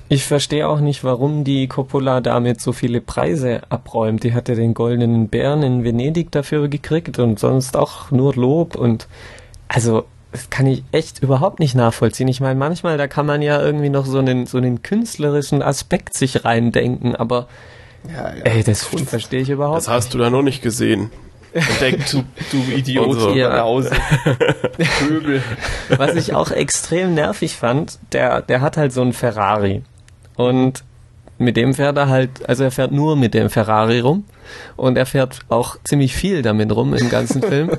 Speaker 3: ich verstehe auch nicht, warum die Coppola damit so viele Preise abräumt. Die hatte den Goldenen Bären in Venedig dafür gekriegt und sonst auch nur Lob und also das kann ich echt überhaupt nicht nachvollziehen. Ich meine, manchmal, da kann man ja irgendwie noch so einen, so einen künstlerischen Aspekt sich reindenken, aber
Speaker 1: Ja, ja.
Speaker 3: ey, das verstehe ich überhaupt
Speaker 2: Das hast du da noch nicht gesehen. Entdeckt.
Speaker 1: du, du Idiot,
Speaker 2: Und so.
Speaker 3: Ja.
Speaker 1: Hause. Pöbel.
Speaker 3: Was ich auch extrem nervig fand, der, der hat halt so einen Ferrari. Und mit dem fährt er halt, also er fährt nur mit dem Ferrari rum und er fährt auch ziemlich viel damit rum im ganzen Film.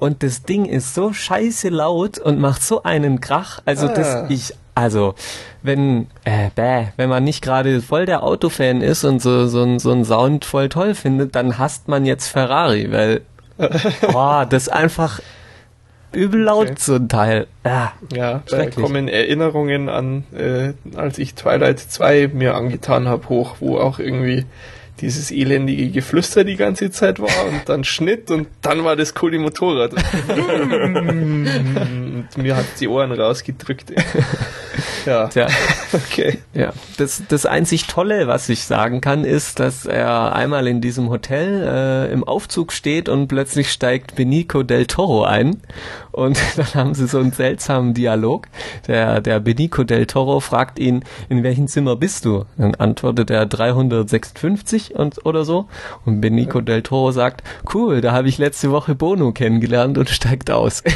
Speaker 3: Und das Ding ist so scheiße laut und macht so einen Krach, also
Speaker 1: Ah.
Speaker 3: das ich, also wenn, äh, bäh, wenn man nicht gerade voll der Autofan ist und so, so, ein- so ein Sound voll toll findet, dann hasst man jetzt Ferrari, weil, boah, das ist einfach übel laut
Speaker 1: Okay.
Speaker 3: so ein Teil. Ja,
Speaker 1: Ja, da kommen Erinnerungen an, äh, als ich Twilight 2 mir angetan habe, hoch, wo auch irgendwie dieses elendige Geflüster die ganze Zeit war und dann Schnitt und dann war das coole Motorrad. und mir hat die Ohren rausgedrückt. Ja,
Speaker 3: tja.
Speaker 1: okay.
Speaker 3: Ja, das, das einzig Tolle, was ich sagen kann, ist, dass er einmal in diesem Hotel äh, im Aufzug steht und plötzlich steigt Benicio del Toro ein und dann haben sie so einen seltsamen Dialog. Der, der Benicio del Toro fragt ihn, in welchem Zimmer bist du? Dann antwortet er 356 und, oder so und Benicio del Toro sagt, cool, da habe ich letzte Woche Bono kennengelernt und steigt aus.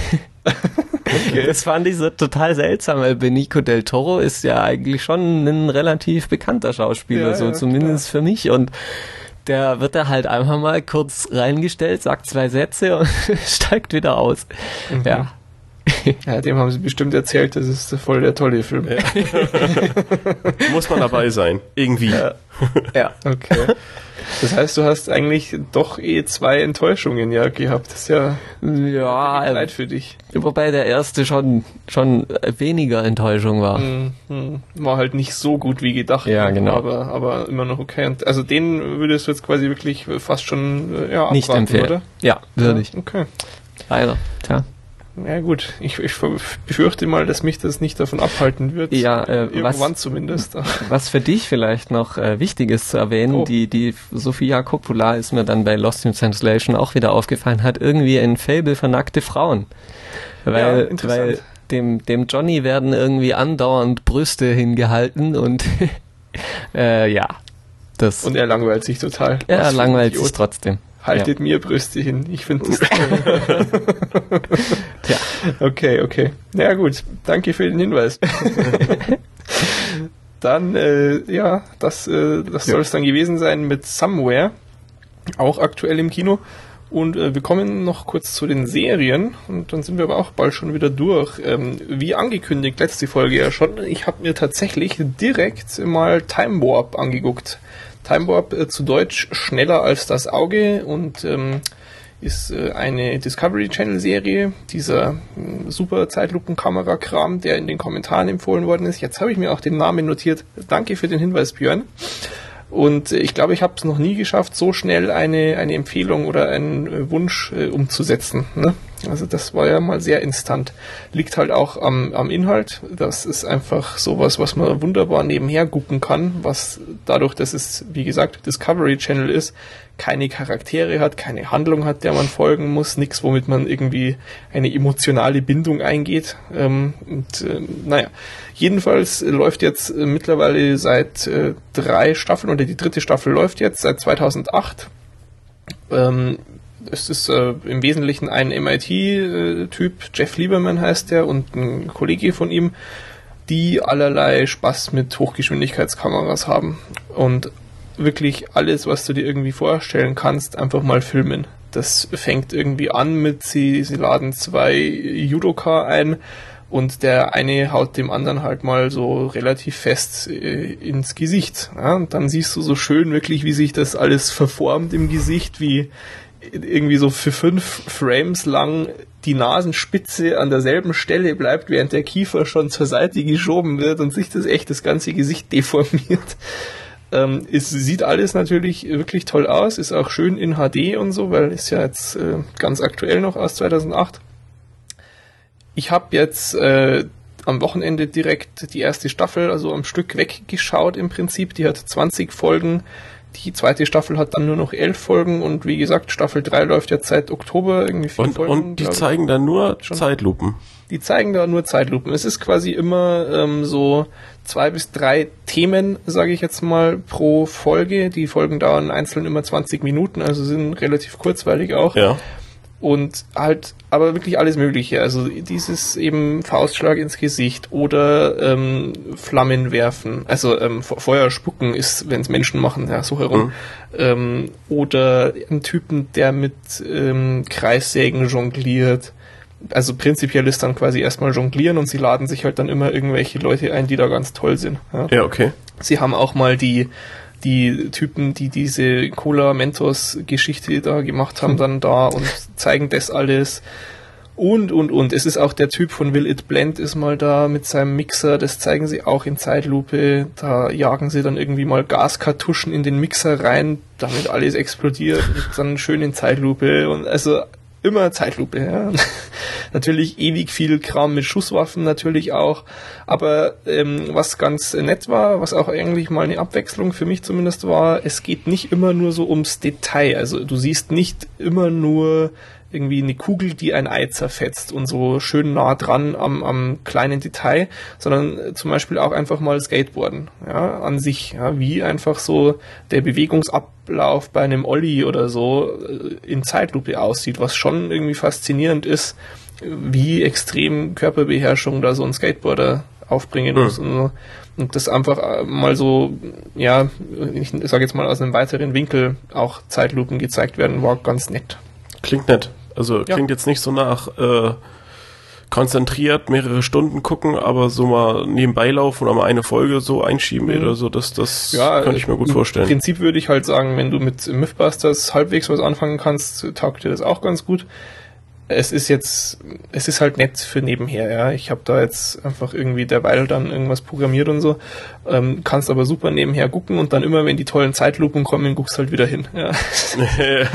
Speaker 3: Das fand ich so total seltsam, weil Benicio del Toro ist ja eigentlich schon ein relativ bekannter Schauspieler,
Speaker 1: Ja,
Speaker 3: so
Speaker 1: ja,
Speaker 3: zumindest für mich. Und der wird da halt einfach mal kurz reingestellt, sagt zwei Sätze und steigt wieder aus. Ja.
Speaker 1: Ja, dem haben sie bestimmt erzählt, das ist voll der tolle Film.
Speaker 2: Muss man dabei sein. Irgendwie.
Speaker 1: Ja.
Speaker 3: ja.
Speaker 1: Okay. Das heißt, du hast eigentlich doch eh zwei Enttäuschungen ja gehabt. Das ist ja
Speaker 3: Ja,
Speaker 1: leid für dich.
Speaker 3: wobei der erste schon, schon weniger Enttäuschung war.
Speaker 1: Mhm. War halt nicht so gut wie gedacht.
Speaker 3: Ja, genau.
Speaker 1: Aber, aber immer noch okay. Und also den würdest du jetzt quasi wirklich fast schon äh, ja,
Speaker 3: Nicht
Speaker 1: abwarten,
Speaker 3: empfehlen.
Speaker 1: oder?
Speaker 3: Ja, würde ich.
Speaker 1: Okay.
Speaker 3: Leider. Tja.
Speaker 1: Ja gut, ich, ich befürchte mal, dass mich das nicht davon abhalten wird.
Speaker 3: Ja, äh,
Speaker 1: Irgendwann
Speaker 3: was-
Speaker 1: zumindest.
Speaker 3: Was für dich vielleicht noch äh, wichtig ist zu erwähnen,
Speaker 1: Oh.
Speaker 3: die, die Sophia Coppola ist mir dann bei Lost in Translation auch wieder aufgefallen, hat irgendwie ein Fable für nackte Frauen.
Speaker 1: Ja,
Speaker 3: Weil,
Speaker 1: interessant.
Speaker 3: weil dem, dem Johnny werden irgendwie andauernd Brüste hingehalten und äh, ja, das
Speaker 1: Und er langweilt sich total.
Speaker 3: er langweilt sich trotzdem.
Speaker 1: Haltet mir Brüste hin. Ich finde das toll.
Speaker 3: Tja.
Speaker 1: Okay, okay. Ja gut, danke für den Hinweis. dann, äh, ja, das, äh, das soll es dann gewesen sein mit Somewhere, auch aktuell im Kino. Und äh, wir kommen noch kurz zu den Serien und dann sind wir aber auch bald schon wieder durch. Ähm, wie angekündigt, letzte Folge ja schon, ich habe mir tatsächlich direkt mal Time Warp angeguckt. Time Warp äh, zu Deutsch schneller als das Auge und ähm, ist äh, eine Discovery Channel Serie, dieser mh, super Zeitlupenkamera-Kram, der in den Kommentaren empfohlen worden ist. Jetzt habe ich mir auch den Namen notiert. Danke für den Hinweis, Björn. Und äh, ich glaube, ich habe es noch nie geschafft, so schnell eine, eine Empfehlung oder einen äh, Wunsch äh, umzusetzen. Ne? Also das war ja mal sehr instant. Liegt halt auch am, am Inhalt. Das ist einfach sowas, was man wunderbar nebenher gucken kann, was dadurch, dass es, wie gesagt, Discovery Channel ist, keine Charaktere hat, keine Handlung hat, der man folgen muss, nichts, womit man irgendwie eine emotionale Bindung eingeht. Ähm, und äh, naja, jedenfalls läuft jetzt äh, mittlerweile seit äh, drei Staffeln oder die dritte Staffel läuft jetzt seit 2008. Ähm, es ist äh, im Wesentlichen ein MIT-Typ, Jeff Lieberman heißt der, und ein Kollege von ihm, die allerlei Spaß mit Hochgeschwindigkeitskameras haben. Und wirklich alles, was du dir irgendwie vorstellen kannst, einfach mal filmen. Das fängt irgendwie an mit, sie, sie laden zwei Judoka ein und der eine haut dem anderen halt mal so relativ fest äh, ins Gesicht. Ja? Und dann siehst du so schön wirklich, wie sich das alles verformt im Gesicht, wie irgendwie so für fünf Frames lang die Nasenspitze an derselben Stelle bleibt, während der Kiefer schon zur Seite geschoben wird und sich das echt das ganze Gesicht deformiert. Ähm, es sieht alles natürlich wirklich toll aus, ist auch schön in HD und so, weil ist ja jetzt äh, ganz aktuell noch aus 2008. Ich habe jetzt äh, am Wochenende direkt die erste Staffel, also am Stück weggeschaut im Prinzip. Die hat 20 Folgen. Die zweite Staffel hat dann nur noch 11 Folgen und wie gesagt, Staffel 3 läuft jetzt seit Oktober irgendwie vier
Speaker 2: Und,
Speaker 1: Folgen.
Speaker 2: und die zeigen dann nur. Zeitlupen.
Speaker 1: Die zeigen da nur Zeitlupen. Es ist quasi immer ähm, so zwei bis drei Themen, sage ich jetzt mal, pro Folge. Die Folgen dauern einzeln immer 20 Minuten, also sind relativ kurzweilig auch.
Speaker 2: Ja.
Speaker 1: und halt aber wirklich alles Mögliche. Also dieses eben Faustschlag ins Gesicht oder ähm, Flammen werfen, also ähm, Feuer spucken ist, wenn es Menschen machen, ja, so herum. Mhm. Ähm, oder ein Typen, der mit ähm, Kreissägen jongliert. Also prinzipiell ist dann quasi erstmal jonglieren und sie laden sich halt dann immer irgendwelche Leute ein, die da ganz toll sind.
Speaker 2: Ja, ja okay.
Speaker 1: Sie haben auch mal die die Typen, die diese Cola Mentos Geschichte da gemacht haben, dann da und zeigen das alles. Und, und, und. Es ist auch der Typ von Will It Blend ist mal da mit seinem Mixer. Das zeigen sie auch in Zeitlupe. Da jagen sie dann irgendwie mal Gaskartuschen in den Mixer rein, damit alles explodiert und dann schön in Zeitlupe. Und also immer Zeitlupe. Ja. natürlich ewig viel Kram mit Schusswaffen natürlich auch. Aber ähm, was ganz nett war, was auch eigentlich mal eine Abwechslung für mich zumindest war, es geht nicht immer nur so ums Detail. Also du siehst nicht immer nur irgendwie eine Kugel, die ein Ei zerfetzt und so schön nah dran am, am kleinen Detail, sondern zum Beispiel auch einfach mal Skateboarden, ja, an sich, ja, wie einfach so der Bewegungsablauf bei einem Olli oder so äh, in Zeitlupe aussieht, was schon irgendwie faszinierend ist, wie extrem Körperbeherrschung da so ein Skateboarder aufbringen hm. muss und so. Und das einfach äh, mal so, ja, ich sage jetzt mal aus einem weiteren Winkel auch Zeitlupen gezeigt werden, war ganz nett.
Speaker 2: Klingt nett. Also klingt ja. jetzt nicht so nach äh, konzentriert mehrere Stunden gucken, aber so mal nebenbei laufen oder mal eine Folge so einschieben mhm. oder so, das, das ja, könnte ich mir gut vorstellen.
Speaker 1: Im Prinzip würde ich halt sagen, wenn du mit Mythbusters halbwegs was anfangen kannst, taugt dir das auch ganz gut es ist jetzt, es ist halt nett für nebenher, ja. Ich habe da jetzt einfach irgendwie derweil dann irgendwas programmiert und so. Ähm, kannst aber super nebenher gucken und dann immer, wenn die tollen Zeitlupen kommen, guckst halt wieder hin. Ja.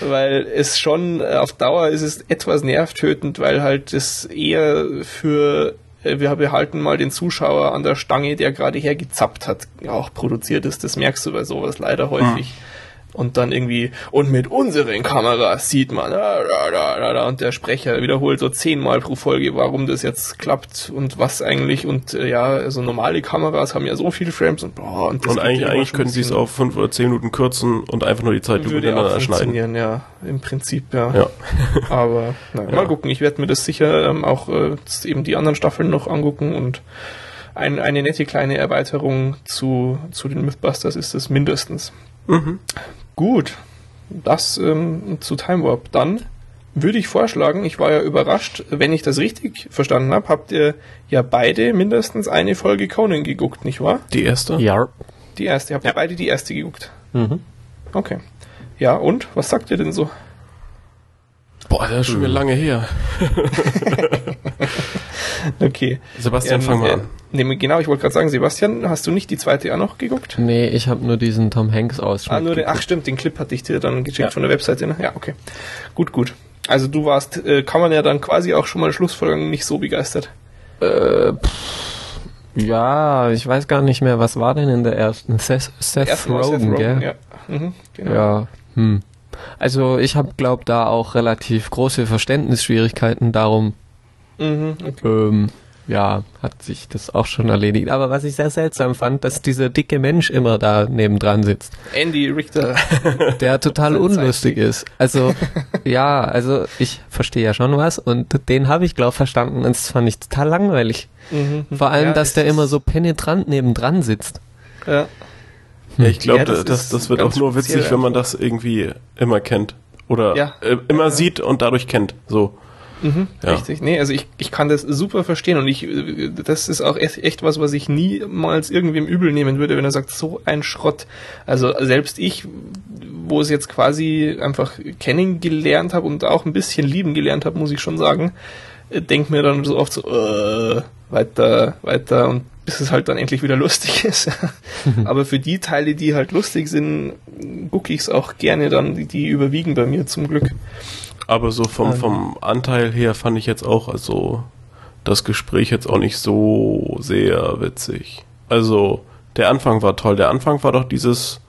Speaker 1: weil es schon, äh, auf Dauer ist es etwas nervtötend, weil halt es eher für äh, wir behalten mal den Zuschauer an der Stange, der gerade hergezappt hat, auch produziert ist. Das merkst du bei sowas leider häufig. Mhm und dann irgendwie, und mit unseren Kameras sieht man, da, da, da, da, und der Sprecher wiederholt so zehnmal pro Folge, warum das jetzt klappt und was eigentlich und äh, ja, also normale Kameras haben ja so viele Frames und boah,
Speaker 2: und, und eigentlich, eigentlich können sie es auf fünf oder zehn Minuten kürzen und einfach nur die Zeit
Speaker 1: übereinander schneiden. Ja, im Prinzip, ja. ja. Aber naja, ja. mal gucken, ich werde mir das sicher ähm, auch äh, eben die anderen Staffeln noch angucken und ein, eine nette kleine Erweiterung zu, zu den Mythbusters ist es mindestens. Mhm. Gut, das ähm, zu Time Warp. Dann würde ich vorschlagen, ich war ja überrascht, wenn ich das richtig verstanden habe, habt ihr ja beide mindestens eine Folge Conan geguckt, nicht wahr?
Speaker 2: Die erste?
Speaker 1: Ja. Die erste. Habt ihr ja. beide die erste geguckt? Mhm. Okay. Ja, und? Was sagt ihr denn so?
Speaker 2: Boah, das ist schon wieder hm. lange her.
Speaker 1: okay.
Speaker 2: Sebastian, ähm, fang mal an.
Speaker 1: Nee, genau, ich wollte gerade sagen, Sebastian, hast du nicht die zweite auch noch geguckt?
Speaker 3: Nee, ich habe nur diesen Tom Hanks Ausschnitt.
Speaker 1: Ah, nur den, ach stimmt, den Clip hatte ich dir dann geschickt ja. von der Webseite. Ne? Ja, okay. Gut, gut. Also du warst, äh, kann man ja dann quasi auch schon mal Schlussfolgerung nicht so begeistert.
Speaker 3: Äh, pff, ja, ich weiß gar nicht mehr, was war denn in der ersten? Seth, Seth, Rogen, Seth Rogen, gell? Ja, mhm, genau. ja hm. Also ich habe, glaube da auch relativ große Verständnisschwierigkeiten darum. Mhm, okay. ähm, ja, hat sich das auch schon erledigt. Aber was ich sehr seltsam fand, dass dieser dicke Mensch immer da nebendran sitzt.
Speaker 1: Andy Richter.
Speaker 3: Der total unlustig ist. Also, ja, also ich verstehe ja schon was und den habe ich, glaube verstanden und das fand ich total langweilig. Mhm. Vor allem, ja, dass der immer so penetrant nebendran sitzt.
Speaker 2: Ja. Ja, ich glaube, ja, das, das, das wird auch nur witzig, wenn man das irgendwie immer kennt. Oder ja. äh, immer ja. sieht und dadurch kennt. So.
Speaker 1: Mhm, ja. Richtig. Nee, also ich, ich kann das super verstehen und ich, das ist auch echt, echt was, was ich niemals irgendwem übel nehmen würde, wenn er sagt, so ein Schrott. Also selbst ich, wo es jetzt quasi einfach kennengelernt habe und auch ein bisschen lieben gelernt habe, muss ich schon sagen, äh, denk mir dann so oft so, äh, weiter, weiter und bis es halt dann endlich wieder lustig ist. Aber für die Teile, die halt lustig sind, gucke ich es auch gerne dann, die, die, überwiegen bei mir zum Glück.
Speaker 2: Aber so vom, vom Anteil her fand ich jetzt auch, also das Gespräch jetzt auch nicht so sehr witzig. Also der Anfang war toll. Der Anfang war doch dieses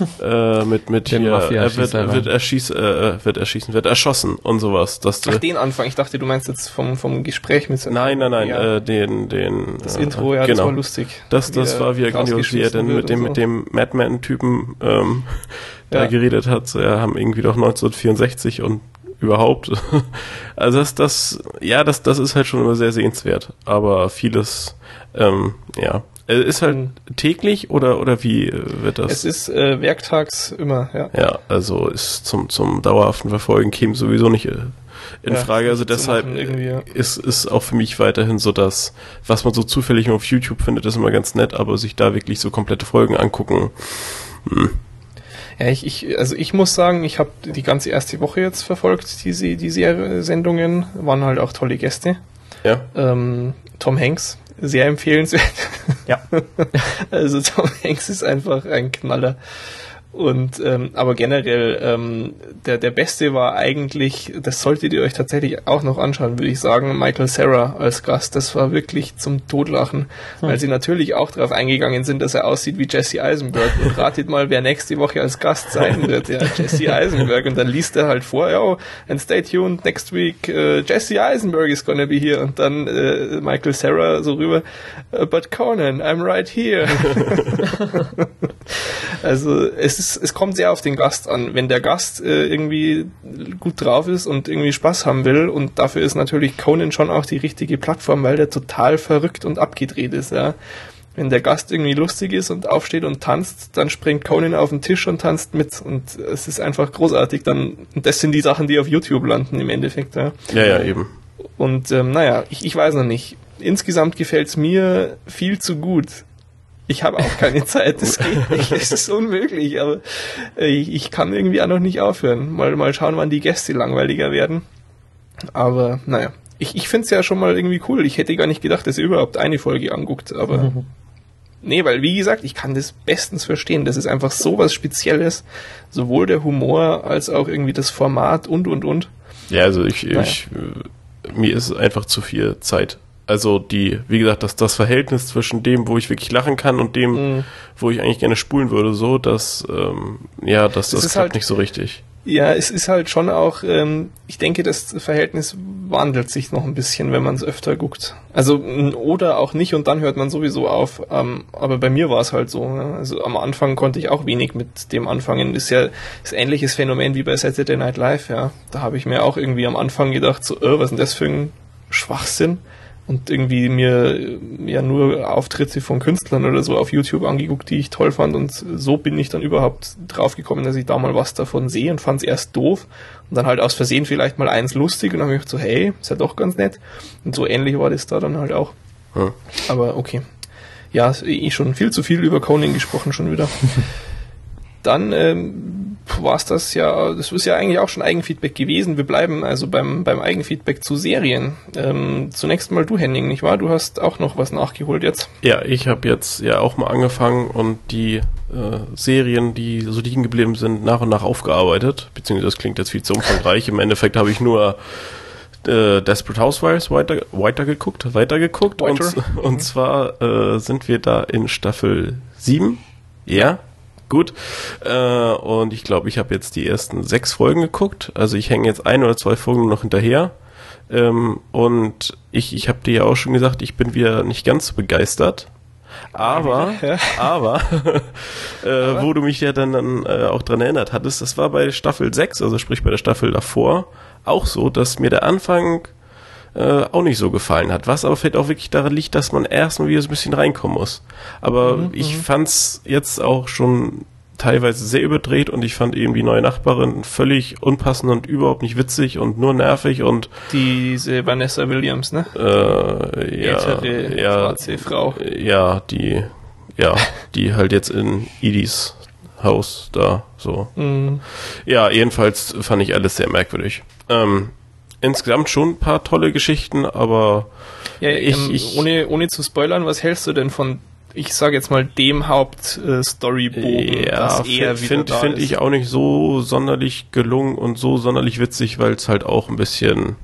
Speaker 2: äh, mit mit hier, er wird, wird, erschieß, äh, wird erschießen, wird erschossen und sowas. Dass
Speaker 1: Ach, den Anfang. Ich dachte, du meinst jetzt vom vom Gespräch mit.
Speaker 2: Nein, nein, nein. Ja. Äh, den den.
Speaker 1: Das äh, Intro, ja, genau. das war lustig.
Speaker 2: Das das war wie er grandios, wie er denn mit dem so. mit dem Madman Typen ähm, ja. da geredet hat. So, ja, haben irgendwie doch 1964 und überhaupt. Also das, das, ja, das, das ist halt schon immer sehr sehenswert. Aber vieles, ähm, ja. Äh, Ist halt
Speaker 1: Mhm.
Speaker 2: täglich oder, oder wie äh, wird das?
Speaker 1: Es ist äh, werktags immer, ja.
Speaker 2: Ja, also ist zum, zum dauerhaften Verfolgen käme sowieso nicht äh, in
Speaker 1: Ja,
Speaker 2: Frage. Also deshalb
Speaker 1: ja.
Speaker 2: ist, ist auch für mich weiterhin so, dass was man so zufällig auf YouTube findet, ist immer ganz nett, aber sich da wirklich so komplette Folgen angucken.
Speaker 1: Ja, ich, ich, also ich muss sagen, ich habe die ganze erste Woche jetzt verfolgt, diese, die Serie- Sendungen, waren halt auch tolle Gäste.
Speaker 2: Ja.
Speaker 1: Ähm, Tom Hanks, sehr empfehlenswert.
Speaker 3: Ja.
Speaker 1: Also Tom Hanks ist einfach ein Knaller. Und ähm, aber generell ähm, der der beste war eigentlich, das solltet ihr euch tatsächlich auch noch anschauen, würde ich sagen, Michael Sarah als Gast. Das war wirklich zum Totlachen, weil sie natürlich auch darauf eingegangen sind, dass er aussieht wie Jesse Eisenberg. Und ratet mal, wer nächste Woche als Gast sein wird, ja Jesse Eisenberg. Und dann liest er halt vor, ja, and stay tuned next week, uh, Jesse Eisenberg is gonna be here. Und dann äh, Michael Sarah so rüber, "Uh, but Conan, I'm right here. Also es ist, es kommt sehr auf den Gast an. Wenn der Gast äh, irgendwie gut drauf ist und irgendwie Spaß haben will und dafür ist natürlich Conan schon auch die richtige Plattform, weil der total verrückt und abgedreht ist, ja. Wenn der Gast irgendwie lustig ist und aufsteht und tanzt, dann springt Conan auf den Tisch und tanzt mit und es ist einfach großartig. Dann und das sind die Sachen, die auf YouTube landen im Endeffekt, ja.
Speaker 2: Ja, ja, eben.
Speaker 1: Und ähm, naja, ich, ich weiß noch nicht. Insgesamt gefällt's mir viel zu gut. Ich habe auch keine Zeit, das geht nicht, es ist unmöglich, aber äh, ich, ich kann irgendwie auch noch nicht aufhören. Mal, mal schauen, wann die Gäste langweiliger werden. Aber naja, ich, ich finde es ja schon mal irgendwie cool. Ich hätte gar nicht gedacht, dass ihr überhaupt eine Folge anguckt, aber nee, weil wie gesagt, ich kann das bestens verstehen. Das ist einfach so was Spezielles. Sowohl der Humor als auch irgendwie das Format und und und.
Speaker 2: Ja, also ich,
Speaker 1: Naja.
Speaker 2: ich äh, mir ist einfach zu viel Zeit. Also die, wie gesagt, das, das Verhältnis zwischen dem, wo ich wirklich lachen kann und dem,
Speaker 1: Mhm.
Speaker 2: wo ich eigentlich gerne spulen würde, so, dass, ähm, ja, das, das,
Speaker 1: ist
Speaker 2: klappt
Speaker 1: halt-
Speaker 2: nicht so richtig.
Speaker 1: Ja, es ist halt schon auch, ähm, ich denke, das Verhältnis wandelt sich noch ein bisschen, wenn man es öfter guckt. Also oder auch nicht und dann hört man sowieso auf. Ähm, aber bei mir war es halt so. Ja. Also am Anfang konnte ich auch wenig mit dem anfangen. Ist ja das ähnliches Phänomen wie bei Saturday Night Live. Ja, da habe ich mir auch irgendwie am Anfang gedacht, so, äh, was ist denn das für ein Schwachsinn? Und irgendwie mir ja nur Auftritte von Künstlern oder so auf YouTube angeguckt, die ich toll fand. Und so bin ich dann überhaupt drauf gekommen, dass ich da mal was davon sehe und fand es erst doof. Und dann halt aus Versehen vielleicht mal eins lustig und dann habe ich gedacht so, hey, ist ja doch ganz nett. Und so ähnlich war das da dann halt auch.
Speaker 2: Hm.
Speaker 1: Aber okay. Ja, eh schon viel zu viel über Conan gesprochen schon wieder. Dann ähm, war es das ja, das ist ja eigentlich auch schon Eigenfeedback gewesen. Wir bleiben also beim, beim Eigenfeedback zu Serien. Ähm, zunächst mal du, Henning, nicht wahr? Du hast auch noch was nachgeholt jetzt.
Speaker 2: Ja, ich habe jetzt ja auch mal angefangen und die äh, Serien, die so liegen geblieben sind, nach und nach aufgearbeitet. Beziehungsweise das klingt jetzt viel zu umfangreich. Im Endeffekt habe ich nur äh, Desperate Housewives weiter, weitergeguckt, weitergeguckt.
Speaker 1: Weiter.
Speaker 2: Und, und zwar äh, sind wir da in Staffel 7. Ja, gut. Äh, und ich glaube, ich habe jetzt die ersten sechs Folgen geguckt. Also ich hänge jetzt ein oder zwei Folgen noch hinterher. Ähm, und ich, ich habe dir ja auch schon gesagt, ich bin wieder nicht ganz so begeistert. Aber,
Speaker 1: Ja.
Speaker 2: aber, äh, wo du mich ja dann, dann äh, auch dran erinnert hattest, das war bei Staffel 6, also sprich bei der Staffel davor, auch so, dass mir der Anfang äh, auch nicht so gefallen hat. Was aber vielleicht auch wirklich daran liegt, dass man erstmal wieder so ein bisschen reinkommen muss. Aber ich fand's jetzt auch schon teilweise sehr überdreht und ich fand eben die neue Nachbarin völlig unpassend und überhaupt nicht witzig und nur nervig und
Speaker 1: Diese Vanessa Williams, ne?
Speaker 2: äh, ja,
Speaker 1: Ältere
Speaker 2: ja,
Speaker 1: schwarze Frau.
Speaker 2: ja, die, ja, die halt jetzt in Edis Haus da so.
Speaker 1: Mhm.
Speaker 2: Ja, jedenfalls fand ich alles sehr merkwürdig. Ähm, insgesamt schon ein paar tolle Geschichten, aber
Speaker 1: Ja,
Speaker 2: Ich-
Speaker 1: ähm,
Speaker 2: ich-
Speaker 1: ohne, ohne zu spoilern, was hältst du denn von, ich sage jetzt mal, dem Hauptstorybogen,
Speaker 2: ja,
Speaker 1: das eher wieder
Speaker 2: finde find ich auch nicht so sonderlich gelungen und so sonderlich witzig, weil es halt auch ein bisschen,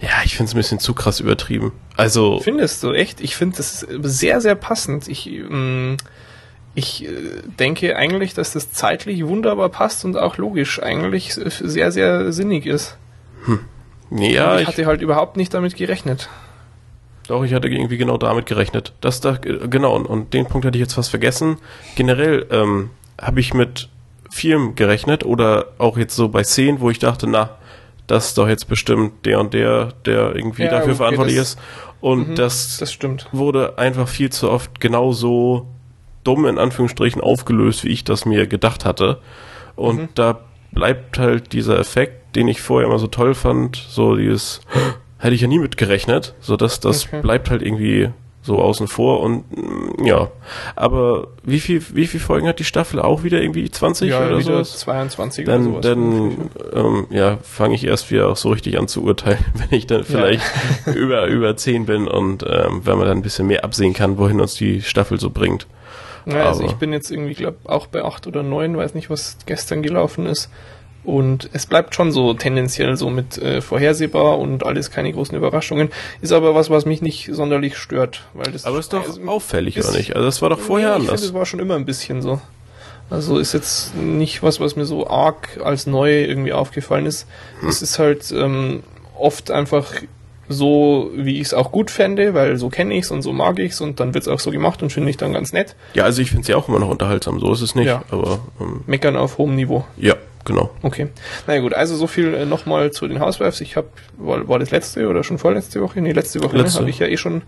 Speaker 2: ja, ich finde es ein bisschen zu krass übertrieben. Also,
Speaker 1: Findest du echt? Ich finde das sehr, sehr passend. Ich, ähm, ich äh, denke eigentlich, dass das zeitlich wunderbar passt und auch logisch eigentlich sehr, sehr sinnig ist.
Speaker 2: Ja,
Speaker 1: ich
Speaker 2: ich,
Speaker 1: hatte halt überhaupt nicht damit gerechnet.
Speaker 2: Doch, ich hatte irgendwie genau damit gerechnet. Das da, genau, und, den Punkt hatte ich jetzt fast vergessen. Generell ähm, habe ich mit vielem gerechnet oder auch jetzt so bei Szenen, wo ich dachte, na, das ist doch jetzt bestimmt der und der, der irgendwie
Speaker 1: Ja,
Speaker 2: dafür
Speaker 1: okay,
Speaker 2: verantwortlich
Speaker 1: das-
Speaker 2: ist. Und
Speaker 1: Mhm,
Speaker 2: das,
Speaker 1: Das
Speaker 2: wurde einfach viel zu oft genauso dumm in Anführungsstrichen aufgelöst, wie ich das mir gedacht hatte. Und
Speaker 1: Mhm.
Speaker 2: da bleibt halt dieser Effekt, den ich vorher immer so toll fand, so dieses hätte ich ja nie mitgerechnet, so dass das
Speaker 1: Okay.
Speaker 2: bleibt halt irgendwie so außen vor und mm, ja, aber wie viel wie viel Folgen hat die Staffel auch wieder irgendwie 20
Speaker 1: Ja,
Speaker 2: oder so?
Speaker 1: 22 oder
Speaker 2: Dann,
Speaker 1: sowas.
Speaker 2: dann ähm, ja, fange ich erst wieder auch so richtig an zu urteilen, wenn ich dann vielleicht über, über 10 bin und ähm, wenn man dann ein bisschen mehr absehen kann, wohin uns die Staffel so bringt.
Speaker 1: Ja, also ich bin jetzt irgendwie, glaube auch bei 8 oder 9, weiß nicht, was gestern gelaufen ist. Und es bleibt schon so tendenziell so mit äh, vorhersehbar und alles keine großen Überraschungen. Ist aber was, was mich nicht sonderlich stört. Weil das
Speaker 2: Aber ist doch
Speaker 1: also,
Speaker 2: auffällig,
Speaker 1: ist-
Speaker 2: oder nicht? Also das war doch vorher
Speaker 1: Ich
Speaker 2: anders.
Speaker 1: finde, es war schon immer ein bisschen so. Also ist jetzt nicht was, was mir so arg als neu irgendwie aufgefallen ist.
Speaker 2: Hm.
Speaker 1: Es ist halt ähm, oft einfach so, wie ich es auch gut fände, weil so kenne ich es und so mag ich es und dann wird es auch so gemacht und finde ich dann ganz nett.
Speaker 2: Ja, also ich finde sie auch immer noch unterhaltsam, so ist es nicht.
Speaker 1: Ja.
Speaker 2: Aber ähm,
Speaker 1: Meckern auf hohem Niveau.
Speaker 2: ja, genau.
Speaker 1: Okay. Na ja, gut, also so viel äh, nochmal zu den Housewives. Ich habe, war, war das letzte oder schon vorletzte Woche? Nee, letzte Woche ne,
Speaker 2: Letzte.
Speaker 1: habe ich ja eh schon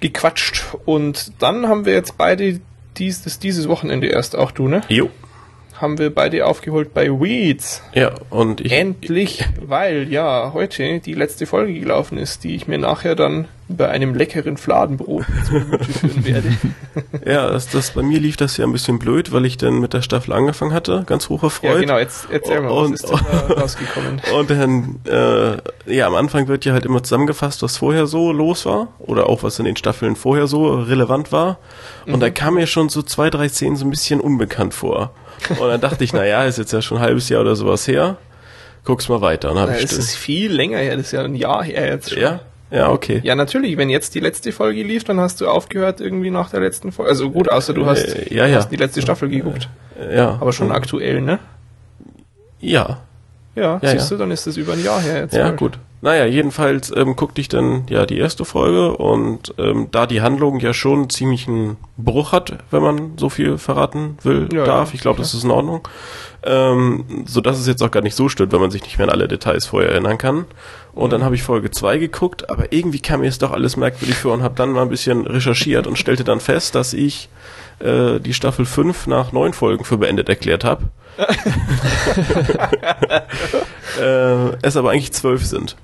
Speaker 1: gequatscht. Und dann haben wir jetzt beide dies, das dieses Wochenende erst, auch du, ne?
Speaker 2: Jo.
Speaker 1: Haben wir beide aufgeholt bei Weeds.
Speaker 2: Ja, und ich
Speaker 1: Endlich, weil ja heute die letzte Folge gelaufen ist, die ich mir nachher dann bei einem leckeren Fladenbrot führen werde.
Speaker 2: ja, das, das bei mir lief das ja ein bisschen blöd, weil ich dann mit der Staffel angefangen hatte, ganz hoch erfreut.
Speaker 1: Ja, genau, jetzt erzähl mal, was
Speaker 2: Und-
Speaker 1: ist denn rausgekommen?
Speaker 2: Und dann, äh, ja, am Anfang wird ja halt immer zusammengefasst, was vorher so los war. Oder auch was in den Staffeln vorher so relevant war. Und
Speaker 1: Mhm.
Speaker 2: da kam mir schon so zwei, drei Szenen so ein bisschen unbekannt vor. Und dann dachte ich, na ja, ist jetzt ja schon ein halbes Jahr oder sowas her. Guck's mal weiter. Hab ich
Speaker 1: ist es viel länger her, das ist ja ein Jahr her jetzt schon.
Speaker 2: Ja? Ja, okay.
Speaker 1: Ja, natürlich, wenn jetzt die letzte Folge lief, dann hast du aufgehört irgendwie nach der letzten Folge. Also gut, außer du hast,
Speaker 2: Äh, ja, ja.
Speaker 1: hast die letzte Staffel geguckt.
Speaker 2: Ja.
Speaker 1: Aber schon aktuell, ne?
Speaker 2: Ja.
Speaker 1: Ja,
Speaker 2: Ja,
Speaker 1: siehst du, dann ist das über ein Jahr her jetzt.
Speaker 2: Ja,
Speaker 1: bald.
Speaker 2: gut. Naja, jedenfalls ähm, guckte ich dann ja die erste Folge und ähm, da die Handlung ja schon ziemlich einen Bruch hat, wenn man so viel verraten will,
Speaker 1: Ja,
Speaker 2: darf, ich glaube, das ist in Ordnung, ähm, so dass es jetzt auch gar nicht so stört, wenn man sich nicht mehr an alle Details vorher erinnern kann. Und
Speaker 1: Mhm.
Speaker 2: dann habe ich Folge 2 geguckt, aber irgendwie kam mir es doch alles merkwürdig vor und habe dann mal ein bisschen recherchiert und stellte dann fest, dass ich äh, die Staffel 5 nach neun Folgen für beendet erklärt habe. äh, es aber eigentlich zwölf sind.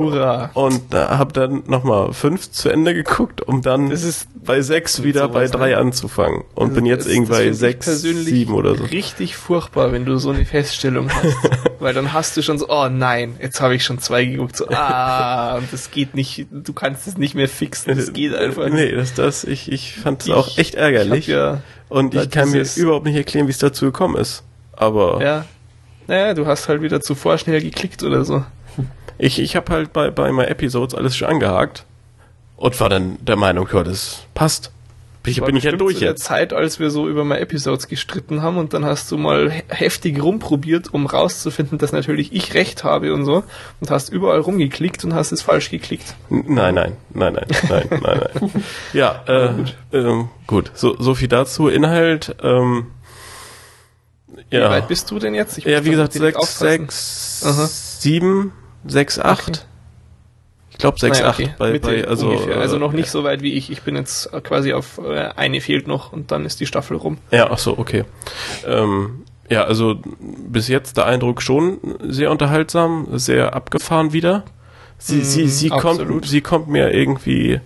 Speaker 1: Hurra.
Speaker 2: Und da hab dann nochmal fünf zu Ende geguckt, um dann bei sechs wieder bei drei
Speaker 1: ne?
Speaker 2: anzufangen. Und
Speaker 1: Also
Speaker 2: bin jetzt irgendwie bei sechs, sieben oder so.
Speaker 1: Richtig furchtbar, wenn du so eine Feststellung hast. Weil dann hast du schon so, oh nein, jetzt habe ich schon zwei geguckt. So, ah, und das geht nicht, du kannst es nicht mehr fixen. Das geht einfach nicht.
Speaker 2: Nee, das, das, ich, ich fand es auch echt ärgerlich.
Speaker 1: Ich hab
Speaker 2: und ich kann mir überhaupt nicht erklären, wie es dazu gekommen ist. Aber
Speaker 1: ja, ja, naja, du hast halt wieder zuvor schnell geklickt oder so.
Speaker 2: Ich, ich habe halt bei, bei My Episodes alles schon angehakt und war dann der Meinung, ja, das passt. Ich bin ich ja durch
Speaker 1: zu der
Speaker 2: jetzt.
Speaker 1: Zeit, als wir so über My Episodes gestritten haben und dann hast du mal he- heftig rumprobiert, um rauszufinden, dass natürlich ich recht habe und so und hast überall rumgeklickt und hast es falsch geklickt.
Speaker 2: Nein, nein, nein, nein, nein, nein, nein. Ja, äh,
Speaker 1: gut.
Speaker 2: Ähm, gut. So, so viel dazu. Inhalt, ähm,
Speaker 1: Wie
Speaker 2: ja.
Speaker 1: weit bist du denn jetzt? Ich
Speaker 2: ja, wie gesagt, sechs, sechs, sieben, sechs, acht.
Speaker 1: Okay.
Speaker 2: Ich glaube sechs,
Speaker 1: Naja,
Speaker 2: acht.
Speaker 1: okay.
Speaker 2: Bei,
Speaker 1: Mitte
Speaker 2: bei, also,
Speaker 1: ungefähr. also noch
Speaker 2: äh,
Speaker 1: nicht so weit wie ich. Ich bin jetzt quasi auf äh, eine fehlt noch und dann ist die Staffel rum.
Speaker 2: Ja, ach so, okay. Ähm, ja, also bis jetzt der Eindruck schon sehr unterhaltsam, sehr abgefahren wieder. Sie,
Speaker 1: Mhm,
Speaker 2: sie, sie kommt, sie kommt mir irgendwie,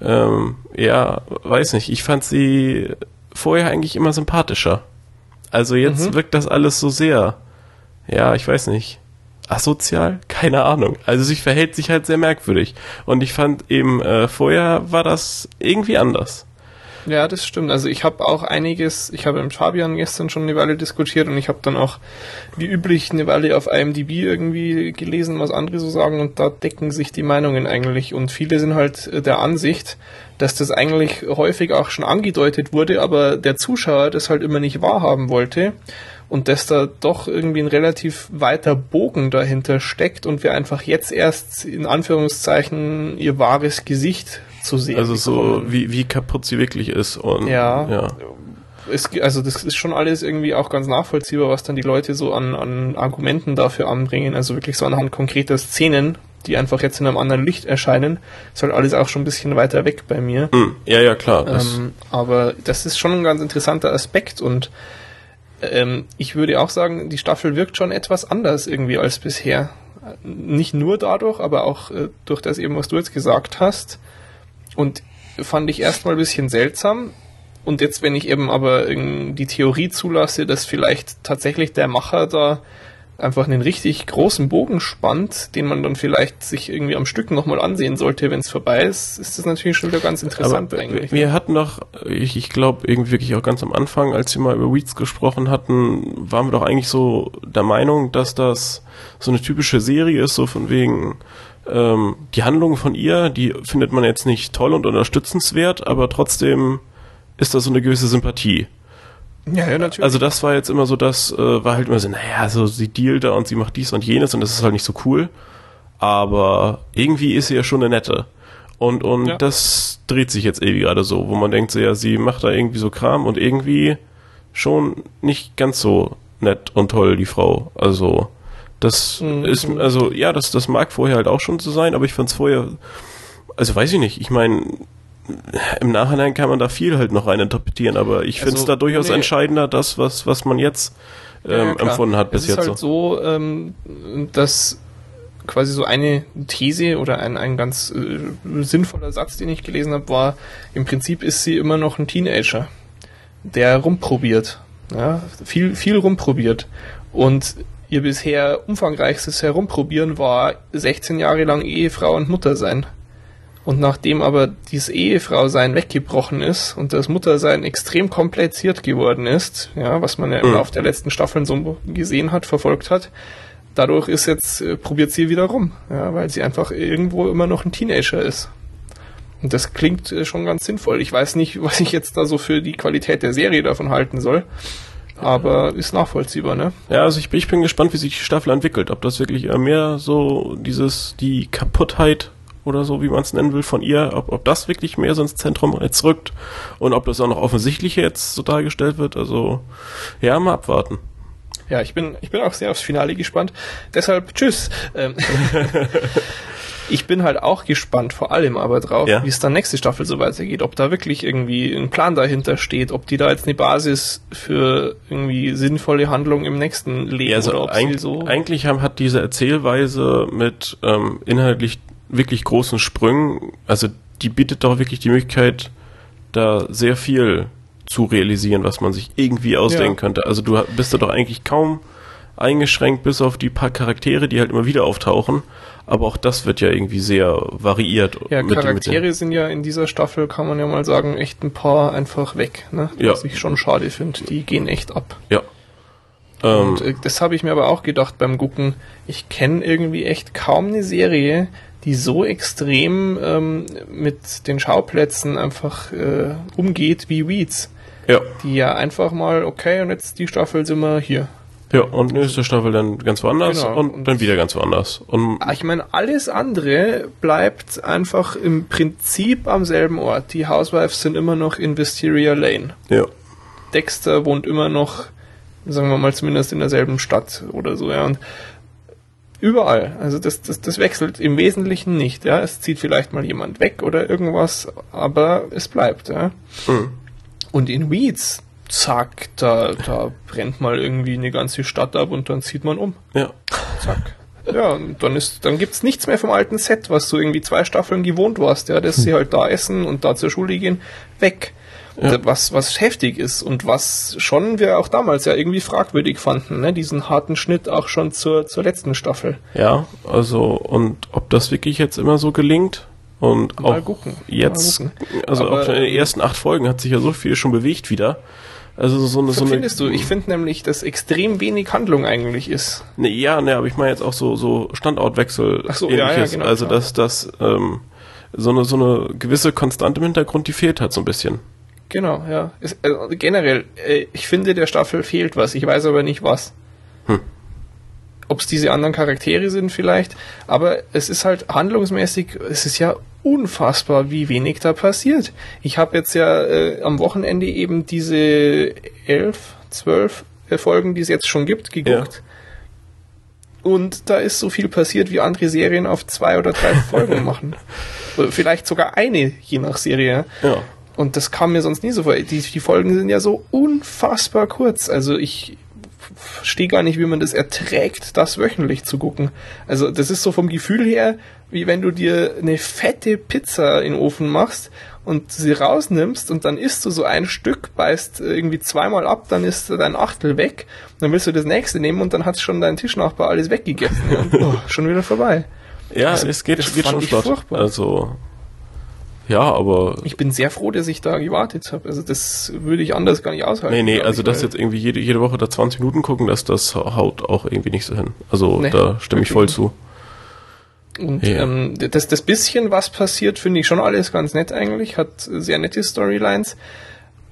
Speaker 2: ähm, ja, weiß nicht. Ich fand sie vorher eigentlich immer sympathischer. Also jetzt
Speaker 1: Mhm.
Speaker 2: wirkt das alles so sehr, ja, ich weiß nicht, asozial? Keine Ahnung. Also sie verhält sich halt sehr merkwürdig. Und ich fand eben, äh, vorher war das irgendwie anders.
Speaker 1: Ja, das stimmt. Also ich habe auch einiges, ich habe mit Fabian gestern schon eine Weile diskutiert und ich habe dann auch wie üblich eine Weile auf IMDb irgendwie gelesen, was andere so sagen und da decken sich die Meinungen eigentlich und viele sind halt äh, der Ansicht, dass das eigentlich häufig auch schon angedeutet wurde, aber der Zuschauer das halt immer nicht wahrhaben wollte und dass da doch irgendwie ein relativ weiter Bogen dahinter steckt und wir einfach jetzt erst in Anführungszeichen ihr wahres Gesicht zu sehen
Speaker 2: Also so, wie, wie kaputt sie wirklich ist. Und,
Speaker 1: Ja.
Speaker 2: ja.
Speaker 1: es, also das ist schon alles irgendwie auch ganz nachvollziehbar, was dann die Leute so an, an Argumenten dafür anbringen. Also wirklich so anhand konkreter Szenen, die einfach jetzt in einem anderen Licht erscheinen, ist halt alles auch schon ein bisschen weiter weg bei mir.
Speaker 2: Hm, ja, ja, klar. Das
Speaker 1: Ähm, aber das ist schon ein ganz interessanter Aspekt und ähm, ich würde auch sagen, die Staffel wirkt schon etwas anders irgendwie als bisher. Nicht nur dadurch, aber auch äh, durch das eben, was du jetzt gesagt hast. Und fand ich erstmal ein bisschen seltsam. Und jetzt, wenn ich eben aber die Theorie zulasse, dass vielleicht tatsächlich der Macher da einfach einen richtig großen Bogen spannt, den man dann vielleicht sich irgendwie am Stück nochmal ansehen sollte, wenn es vorbei ist, ist das natürlich schon wieder ganz interessant
Speaker 2: Aber
Speaker 1: eigentlich.
Speaker 2: Wir hatten doch, ich, ich glaube, irgendwie wirklich auch ganz am Anfang, als wir mal über Weeds gesprochen hatten, waren wir doch eigentlich so der Meinung, dass das so eine typische Serie ist, so von wegen, ähm, die Handlung von ihr, die findet man jetzt nicht toll und unterstützenswert, aber trotzdem ist da so eine gewisse Sympathie.
Speaker 1: Ja, ja, natürlich.
Speaker 2: Also das war jetzt immer so, das äh, war halt immer so, naja, so sie dealt da und sie macht dies und jenes und das ist halt nicht so cool. Aber irgendwie ist sie ja schon eine nette. Und, und
Speaker 1: Ja.
Speaker 2: das dreht sich jetzt irgendwie gerade so, wo man denkt, so, ja, sie macht da irgendwie so Kram und irgendwie schon nicht ganz so nett und toll, die Frau. Also, das
Speaker 1: Mhm.
Speaker 2: ist, also, ja, das, das mag vorher halt auch schon so sein, aber ich fand's vorher, also weiß ich nicht, ich meine, im Nachhinein kann man da viel halt noch rein interpretieren, aber ich finde es
Speaker 1: Also,
Speaker 2: da durchaus
Speaker 1: nee.
Speaker 2: entscheidender, das, was, was man jetzt ähm,
Speaker 1: Ja,
Speaker 2: empfunden hat bis
Speaker 1: es
Speaker 2: jetzt
Speaker 1: ist halt
Speaker 2: so.
Speaker 1: so, ähm, dass quasi so eine These oder ein, ein ganz äh, sinnvoller Satz, den ich gelesen habe, war, im Prinzip ist sie immer noch ein Teenager, der rumprobiert. Ja, viel, viel rumprobiert. Und ihr bisher umfangreichstes Herumprobieren war 16 Jahre lang Ehefrau und Mutter sein. Und nachdem aber dieses Ehefrau-Sein weggebrochen ist und das Muttersein extrem kompliziert geworden ist, ja, was man ja im. Laufe der letzten Staffeln so gesehen hat, verfolgt hat, dadurch ist jetzt, äh, probiert sie wieder rum, ja, weil sie einfach irgendwo immer noch ein Teenager ist. Und das klingt äh, schon ganz sinnvoll. Ich weiß nicht, was ich jetzt da so für die Qualität der Serie davon halten soll, aber ist nachvollziehbar, ne?
Speaker 2: Ja, also ich, bin- ich bin gespannt, wie sich die Staffel entwickelt. Ob das wirklich eher mehr so dieses, die Kaputtheit oder so, wie man es nennen will, von ihr, ob, ob das wirklich mehr so ins Zentrum jetzt rückt und ob das auch noch offensichtlicher jetzt so dargestellt wird. Also, ja, mal abwarten.
Speaker 1: Ja, ich bin, ich bin auch sehr aufs Finale gespannt. Deshalb tschüss. Ähm, ich bin halt auch gespannt, vor allem aber drauf,
Speaker 2: Ja.
Speaker 1: wie es dann nächste Staffel so weitergeht. Ob da wirklich irgendwie ein Plan dahinter steht, ob die da jetzt eine Basis für irgendwie sinnvolle Handlung im nächsten legen
Speaker 2: Ja, also
Speaker 1: oder ob
Speaker 2: eig
Speaker 1: sie so.
Speaker 2: eigentlich haben, hat diese Erzählweise mit ähm, inhaltlich wirklich großen Sprüngen, also die bietet doch wirklich die Möglichkeit, da sehr viel zu realisieren, was man sich irgendwie ausdenken
Speaker 1: Ja.
Speaker 2: könnte. Also du bist da doch eigentlich kaum eingeschränkt, bis auf die paar Charaktere, die halt immer wieder auftauchen. Aber auch das wird ja irgendwie sehr variiert.
Speaker 1: ja,
Speaker 2: mit den-
Speaker 1: Charaktere sind ja in dieser Staffel, kann man ja mal sagen, echt ein paar einfach weg, ne?
Speaker 2: Ja.
Speaker 1: Was ich schon schade finde. Die gehen echt ab.
Speaker 2: Ja. Ähm,
Speaker 1: Und äh, das habe ich mir aber auch gedacht beim Gucken. Ich kenne irgendwie echt kaum eine Serie, die so extrem ähm, mit den Schauplätzen einfach äh, umgeht wie Weeds.
Speaker 2: ja.
Speaker 1: Die ja einfach mal, okay, und jetzt die Staffel sind wir hier.
Speaker 2: Ja, und nächste Staffel dann ganz woanders
Speaker 1: Genau.
Speaker 2: und,
Speaker 1: Und-
Speaker 2: dann wieder ganz woanders. Und
Speaker 1: Ah, Ich meine, alles andere bleibt einfach im Prinzip am selben Ort. Die Housewives sind immer noch in Wisteria Lane.
Speaker 2: ja.
Speaker 1: Dexter wohnt immer noch, sagen wir mal, zumindest in derselben Stadt oder so, ja. Und überall. Also das, das, das wechselt im Wesentlichen nicht, ja. Es zieht vielleicht mal jemand weg oder irgendwas, aber es bleibt, ja.
Speaker 2: Mhm.
Speaker 1: Und in Weeds, zack, da, da brennt mal irgendwie eine ganze Stadt ab und dann zieht man um.
Speaker 2: Ja.
Speaker 1: Zack. Ja, und dann ist, dann gibt's nichts mehr vom alten Set, was du irgendwie zwei Staffeln gewohnt warst, ja, dass sie halt da essen und da zur Schule gehen, weg.
Speaker 2: Ja.
Speaker 1: Was, was heftig ist und was schon wir auch damals ja irgendwie fragwürdig fanden, ne, diesen harten Schnitt auch schon zur, zur letzten Staffel.
Speaker 2: Ja, also und ob das wirklich jetzt immer so gelingt und
Speaker 1: Mal
Speaker 2: auch
Speaker 1: gucken,
Speaker 2: jetzt, also
Speaker 1: Aber,
Speaker 2: auch schon in den ersten acht Folgen hat sich ja so viel schon bewegt wieder. Also so eine so eine
Speaker 1: Findest du? Ich finde nämlich, dass extrem wenig Handlung eigentlich ist.
Speaker 2: Ne, ja, ne, aber ich meine jetzt auch so so Standortwechsel
Speaker 1: Ach so, ja, ja,
Speaker 2: ähnliches.
Speaker 1: genau,
Speaker 2: also dass das ähm, so eine so eine gewisse Konstante im Hintergrund, die fehlt halt so ein bisschen.
Speaker 1: Genau, ja. Es, also generell, äh, ich finde, der Staffel fehlt was. Ich weiß aber nicht was.
Speaker 2: Hm.
Speaker 1: Ob es diese anderen Charaktere sind vielleicht, aber es ist halt handlungsmäßig, es ist ja unfassbar, wie wenig da passiert. Ich habe jetzt ja äh, am Wochenende eben diese elf, zwölf Folgen, die es jetzt schon gibt, geguckt. Und da ist so viel passiert, wie andere Serien auf zwei oder drei Folgen machen. Oder Vielleicht sogar eine, je nach Serie.
Speaker 2: Ja.
Speaker 1: Und das kam mir sonst nie so vor. Die, die Folgen sind ja so unfassbar kurz. Also ich verstehe gar nicht, wie man das erträgt, das wöchentlich zu gucken. Also das ist so vom Gefühl her, wie wenn du dir eine fette Pizza in den Ofen machst und sie rausnimmst und dann isst du so ein Stück, beißt irgendwie zweimal ab, dann ist dein Achtel weg. Dann willst du das nächste nehmen und dann hat schon dein Tischnachbar alles weggegessen. Und, oh, schon wieder vorbei.
Speaker 2: Ja,
Speaker 1: Also,
Speaker 2: es geht,
Speaker 1: das
Speaker 2: geht schon flott.
Speaker 1: furchtbar.
Speaker 2: Also, ja, aber
Speaker 1: Ich bin sehr froh, dass ich da gewartet habe. Also das würde ich anders gar nicht aushalten.
Speaker 2: Nee, nee, also
Speaker 1: ich,
Speaker 2: das
Speaker 1: weil-
Speaker 2: jetzt irgendwie jede, jede Woche da 20 Minuten gucken, das, das haut auch irgendwie nicht so hin. Also
Speaker 1: Nee,
Speaker 2: da stimme ich voll
Speaker 1: nicht.
Speaker 2: zu.
Speaker 1: Und
Speaker 2: Ja.
Speaker 1: ähm, das, das bisschen, was passiert, finde ich schon alles ganz nett eigentlich. Hat sehr nette Storylines.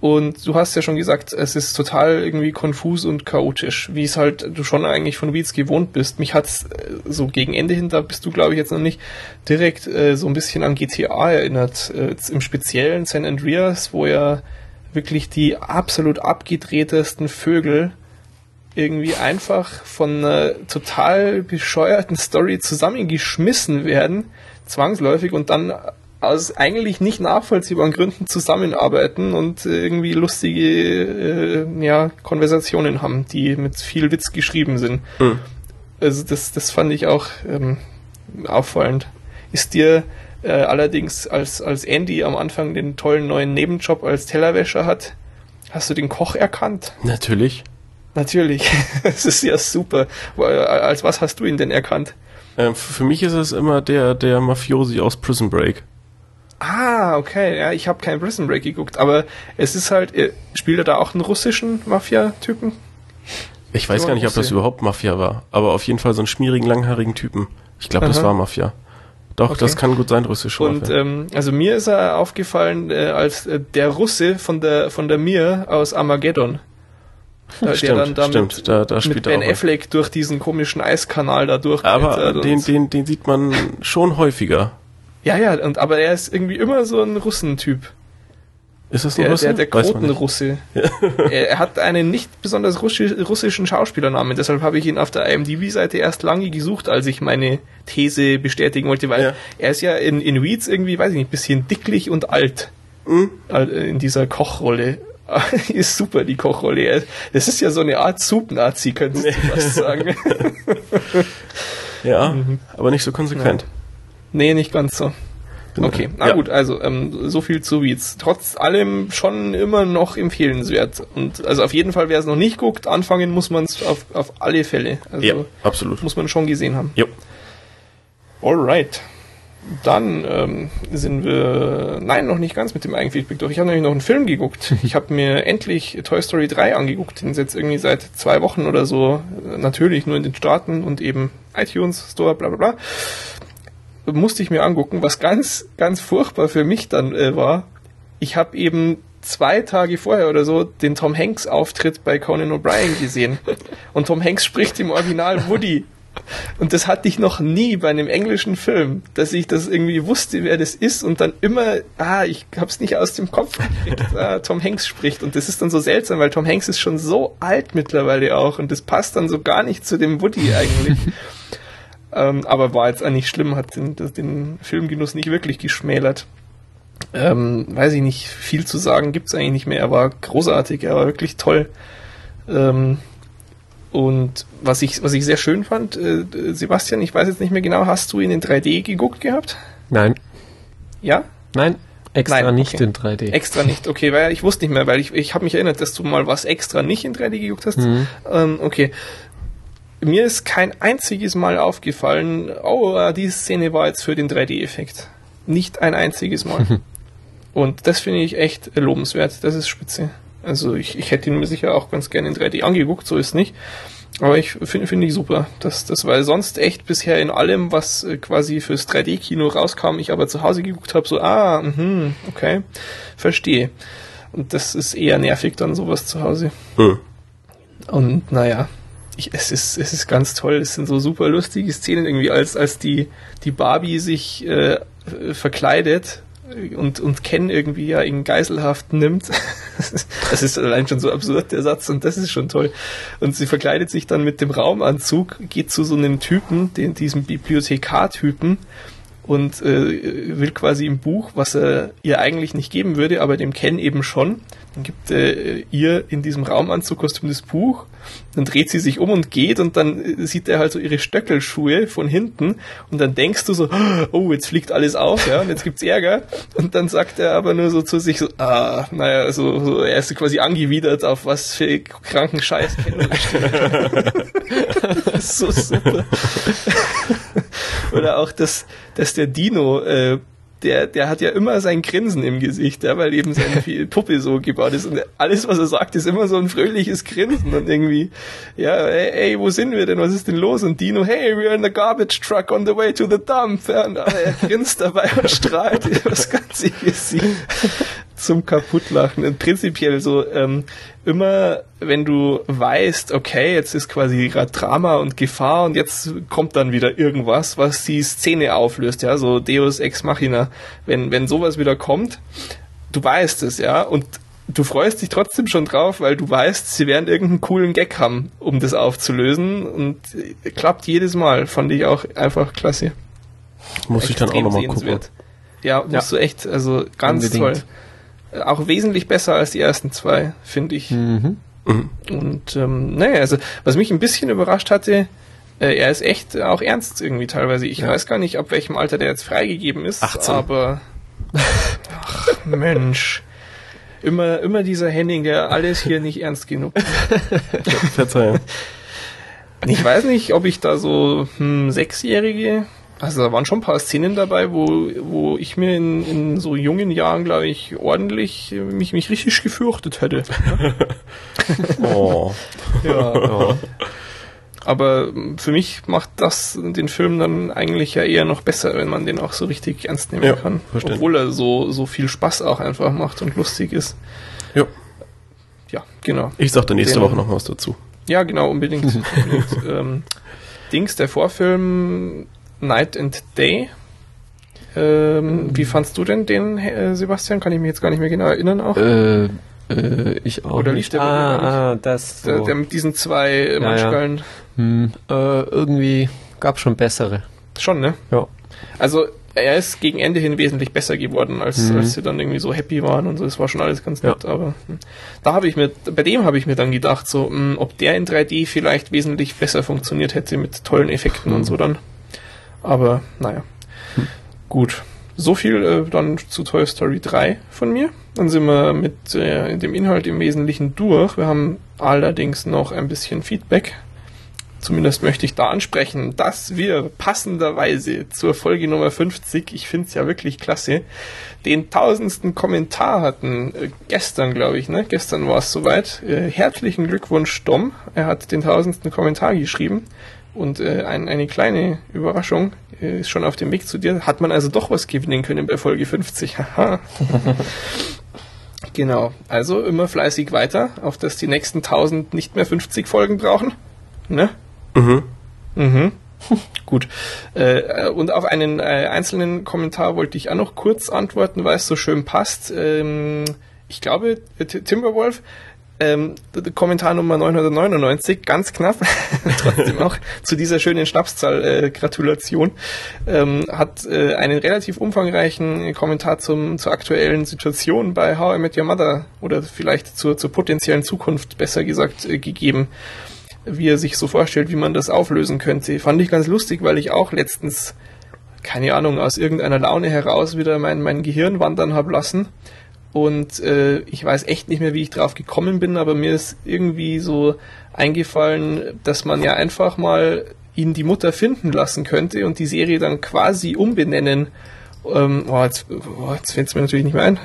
Speaker 1: Und du hast ja schon gesagt, es ist total irgendwie konfus und chaotisch, wie es halt du schon eigentlich von Weeds gewohnt bist. Mich hat's äh, so gegen Ende hin, da bist du glaube ich jetzt noch nicht direkt äh, so ein bisschen an GTA erinnert. Äh, Im speziellen San Andreas, wo ja wirklich die absolut abgedrehtesten Vögel irgendwie einfach von einer total bescheuerten Story zusammengeschmissen werden, zwangsläufig und dann aus eigentlich nicht nachvollziehbaren Gründen zusammenarbeiten und irgendwie lustige äh, ja, Konversationen haben, die mit viel Witz geschrieben sind.
Speaker 2: Hm.
Speaker 1: Also das, das fand ich auch ähm, auffallend. Ist dir äh, allerdings, als, als Andy am Anfang den tollen neuen Nebenjob als Tellerwäscher hat, hast du den Koch erkannt?
Speaker 2: Natürlich.
Speaker 1: Natürlich. Es ist ja super. Als was hast du ihn denn erkannt?
Speaker 2: Ähm, für mich ist es immer der, der Mafiosi aus Prison Break.
Speaker 1: Ah, okay. Ja, ich habe kein Prison Break geguckt, aber es ist halt, äh, spielt er da auch einen russischen Mafia-Typen?
Speaker 2: Ich weiß gar nicht, ob das überhaupt Mafia war, aber auf jeden Fall so einen schmierigen, langhaarigen Typen. Ich glaube, das war Mafia. Doch,
Speaker 1: Okay.
Speaker 2: das kann gut sein, russische
Speaker 1: Und ähm, also mir ist er aufgefallen äh, als äh, der Russe von der von der Mir aus Armageddon. Äh,
Speaker 2: stimmt, stimmt, da, da
Speaker 1: mit
Speaker 2: spielt
Speaker 1: Ben
Speaker 2: er auch.
Speaker 1: Affleck durch diesen komischen Eiskanal da durch.
Speaker 2: Aber den, den, den sieht man schon häufiger.
Speaker 1: Ja, ja, und aber er ist irgendwie immer so ein Russentyp.
Speaker 2: Ist das ein
Speaker 1: Der,
Speaker 2: Russe?
Speaker 1: der, der. Quotenrusse. er, er hat einen nicht besonders russi russischen Schauspielernamen, deshalb habe ich ihn auf der IMDb-Seite erst lange gesucht, als ich meine These bestätigen wollte, weil
Speaker 2: Ja.
Speaker 1: er ist ja in, in Weeds irgendwie, weiß ich nicht, bisschen dicklich und alt
Speaker 2: Hm?
Speaker 1: äh, in dieser Kochrolle. ist super, die Kochrolle. Das ist ja so eine Art Soup-Nazi, könntest du fast sagen.
Speaker 2: Ja,
Speaker 1: Mhm.
Speaker 2: aber nicht so konsequent.
Speaker 1: Nee, nicht ganz so. Okay, na
Speaker 2: Ja.
Speaker 1: gut, also ähm, so viel zu Weeds. Trotz allem schon immer noch empfehlenswert. Und also auf jeden Fall, wer es noch nicht guckt, anfangen muss man es auf, auf alle Fälle. Also
Speaker 2: Ja, absolut.
Speaker 1: muss man schon gesehen haben.
Speaker 2: Jo.
Speaker 1: Alright. Dann ähm, sind wir, nein, noch nicht ganz mit dem Eigenfeedback durch. Ich habe nämlich noch einen Film geguckt. Ich habe mir endlich Toy Story 3 angeguckt. Den ist jetzt irgendwie seit zwei Wochen oder so. äh, Natürlich nur in den Staaten und eben iTunes Store, bla bla bla. Musste ich mir angucken. Was ganz, ganz furchtbar für mich dann äh, war, ich habe eben zwei Tage vorher oder so den Tom Hanks Auftritt bei Conan O'Brien gesehen. Und Tom Hanks spricht im Original Woody. Und das hatte ich noch nie bei einem englischen Film, dass ich das irgendwie wusste, wer das ist und dann immer, ah, ich hab's nicht aus dem Kopf gekriegt, ah, Tom Hanks spricht. Und das ist dann so seltsam, weil Tom Hanks ist schon so alt mittlerweile auch und das passt dann so gar nicht zu dem Woody eigentlich. ähm, aber war jetzt eigentlich schlimm, hat den, das- den Filmgenuss nicht wirklich geschmälert. Ähm, weiß ich nicht, viel zu sagen gibt's eigentlich nicht mehr. Er war großartig, er war wirklich toll. Ähm, und was ich, was ich sehr schön fand, äh, Sebastian, ich weiß jetzt nicht mehr genau, hast du ihn in 3D geguckt gehabt?
Speaker 3: Nein,
Speaker 1: Ja?
Speaker 3: nein, extra
Speaker 1: Nein,
Speaker 3: nicht
Speaker 1: okay.
Speaker 3: in 3D.
Speaker 1: Extra nicht, okay, weil ich wusste nicht mehr, weil ich, ich habe mich erinnert, dass du mal was extra nicht in 3D geguckt hast.
Speaker 3: Mhm.
Speaker 1: Ähm, okay. Mir ist kein einziges Mal aufgefallen, oh, die Szene war jetzt für den 3D-Effekt. Nicht ein einziges Mal. Und das finde ich echt lobenswert. Das ist spitze. Also ich, ich hätte ihn mir sicher auch ganz gerne in 3D angeguckt, so ist nicht. Aber ich finde finde ich super. Das, das war sonst echt bisher in allem, was äh, quasi fürs 3D-Kino rauskam, ich aber zu Hause geguckt habe, so, ah, mhm, okay, verstehe. Und das ist eher nervig dann sowas zu Hause.
Speaker 2: Hm.
Speaker 1: Und naja, ich, es, ist, es ist ganz toll. Es sind so super lustige Szenen irgendwie, als, als die, die Barbie sich äh, äh, verkleidet und, und Ken irgendwie ja in Geiselhaft nimmt. das ist allein schon so absurd, der Satz, und das ist schon toll. Und sie verkleidet sich dann mit dem Raumanzug, geht zu so einem Typen, den, diesem Bibliothekar-Typen, und äh, will quasi im Buch, was er ihr eigentlich nicht geben würde, aber dem Ken eben schon. Dann gibt äh, ihr in diesem Raumanzugkostüm das Buch, dann dreht sie sich um und geht und dann äh, sieht er halt so ihre Stöckelschuhe von hinten. Und dann denkst du so, oh, jetzt fliegt alles auf, ja, und jetzt gibt's Ärger. Und dann sagt er aber nur so zu sich so, ah, naja, so, so er ist quasi angewidert auf was für kranken Scheiß. So super. Oder auch, dass, dass der Dino, äh, der, der hat ja immer sein Grinsen im Gesicht, ja, weil eben seine Puppe so gebaut ist. Und alles, was er sagt, ist immer so ein fröhliches Grinsen und irgendwie, ja, ey, ey, wo sind wir denn? Was ist denn los? Und Dino, hey, we're in the garbage truck on the way to the dump. Ja, und er grinst dabei und strahlt das ganze Gesicht zum Kaputtlachen. Und prinzipiell so, ähm, immer, wenn du weißt, okay, jetzt ist quasi gerade Drama und Gefahr und jetzt kommt dann wieder irgendwas, was die Szene auflöst, ja, so Deus Ex Machina. Wenn, wenn sowas wieder kommt, du weißt es, ja, und du freust dich trotzdem schon drauf, weil du weißt, sie werden irgendeinen coolen Gag haben, um das aufzulösen und klappt jedes Mal. Fand ich auch einfach klasse.
Speaker 2: Muss ich dann auch nochmal gucken.
Speaker 1: Ja, musst ja. du echt, also ganz Unbedingt. toll auch wesentlich besser als die ersten zwei, finde ich. Mhm. Mhm. Und ähm, naja, also was mich ein bisschen überrascht hatte, äh, er ist echt auch ernst irgendwie teilweise. Ich ja. weiß gar nicht, ab welchem Alter der jetzt freigegeben ist,
Speaker 2: 18.
Speaker 1: aber ach, Mensch. Immer, immer dieser Henning, der alles hier nicht ernst genug.
Speaker 2: Verzeihung.
Speaker 1: Ich weiß nicht, ob ich da so hm, Sechsjährige also da waren schon ein paar Szenen dabei, wo, wo ich mir in, in so jungen Jahren, glaube ich, ordentlich mich, mich richtig gefürchtet hätte.
Speaker 2: oh.
Speaker 1: ja. Oh. Aber für mich macht das den Film dann eigentlich ja eher noch besser, wenn man den auch so richtig ernst nehmen ja, kann. Obwohl er so, so viel Spaß auch einfach macht und lustig ist.
Speaker 2: Ja.
Speaker 1: Ja, genau.
Speaker 2: Ich sag dann nächste den, Woche noch was dazu.
Speaker 1: Ja, genau, unbedingt. unbedingt. Ähm, Dings, der Vorfilm Night and Day. Ähm, wie fandst du denn den, äh, Sebastian? Kann ich mich jetzt gar nicht mehr genau erinnern auch.
Speaker 3: Äh, äh, ich auch.
Speaker 1: Oder lief der
Speaker 3: ah, ah, das
Speaker 1: so. der, der, mit diesen zwei ja, Manschgallen. Ja.
Speaker 3: Hm, äh, irgendwie gab schon bessere.
Speaker 1: Schon, ne?
Speaker 3: Ja.
Speaker 1: Also er ist gegen Ende hin wesentlich besser geworden, als, mhm. als sie dann irgendwie so happy waren und so. Das war schon alles ganz nett. Ja. Aber hm. da habe ich mir, bei dem habe ich mir dann gedacht, so, mh, hm, ob der in 3D vielleicht wesentlich besser funktioniert hätte mit tollen Effekten mhm. und so dann. Aber naja. Hm. Gut. So viel äh, dann zu Toy Story 3 von mir. Dann sind wir mit äh, dem Inhalt im Wesentlichen durch. Wir haben allerdings noch ein bisschen Feedback. Zumindest möchte ich da ansprechen, dass wir passenderweise zur Folge Nummer 50, ich finde es ja wirklich klasse, den tausendsten Kommentar hatten. Äh, gestern, glaube ich, ne? Gestern war es soweit. Äh, herzlichen Glückwunsch, Dom. Er hat den tausendsten Kommentar geschrieben. Und äh, ein, eine kleine Überraschung äh, ist schon auf dem Weg zu dir. Hat man also doch was gewinnen können bei Folge 50. Haha. genau. Also immer fleißig weiter, auf dass die nächsten 1000 nicht mehr 50 Folgen brauchen. Ne?
Speaker 2: Mhm.
Speaker 1: Mhm. Gut. Äh, und auf einen äh, einzelnen Kommentar wollte ich auch noch kurz antworten, weil es so schön passt. Ähm, ich glaube, Timberwolf ähm, Kommentar Nummer 999, ganz knapp, trotzdem auch zu dieser schönen Schnapszahl äh, Gratulation, ähm, hat äh, einen relativ umfangreichen Kommentar zum, zur aktuellen Situation bei How I Met Your Mother oder vielleicht zur, zur potenziellen Zukunft besser gesagt äh, gegeben, wie er sich so vorstellt, wie man das auflösen könnte. Fand ich ganz lustig, weil ich auch letztens, keine Ahnung, aus irgendeiner Laune heraus wieder mein, mein Gehirn wandern hab lassen und äh, ich weiß echt nicht mehr, wie ich drauf gekommen bin, aber mir ist irgendwie so eingefallen, dass man ja einfach mal ihn die Mutter finden lassen könnte und die Serie dann quasi umbenennen. Ähm, oh, jetzt, oh, jetzt fällt es mir natürlich nicht mehr ein.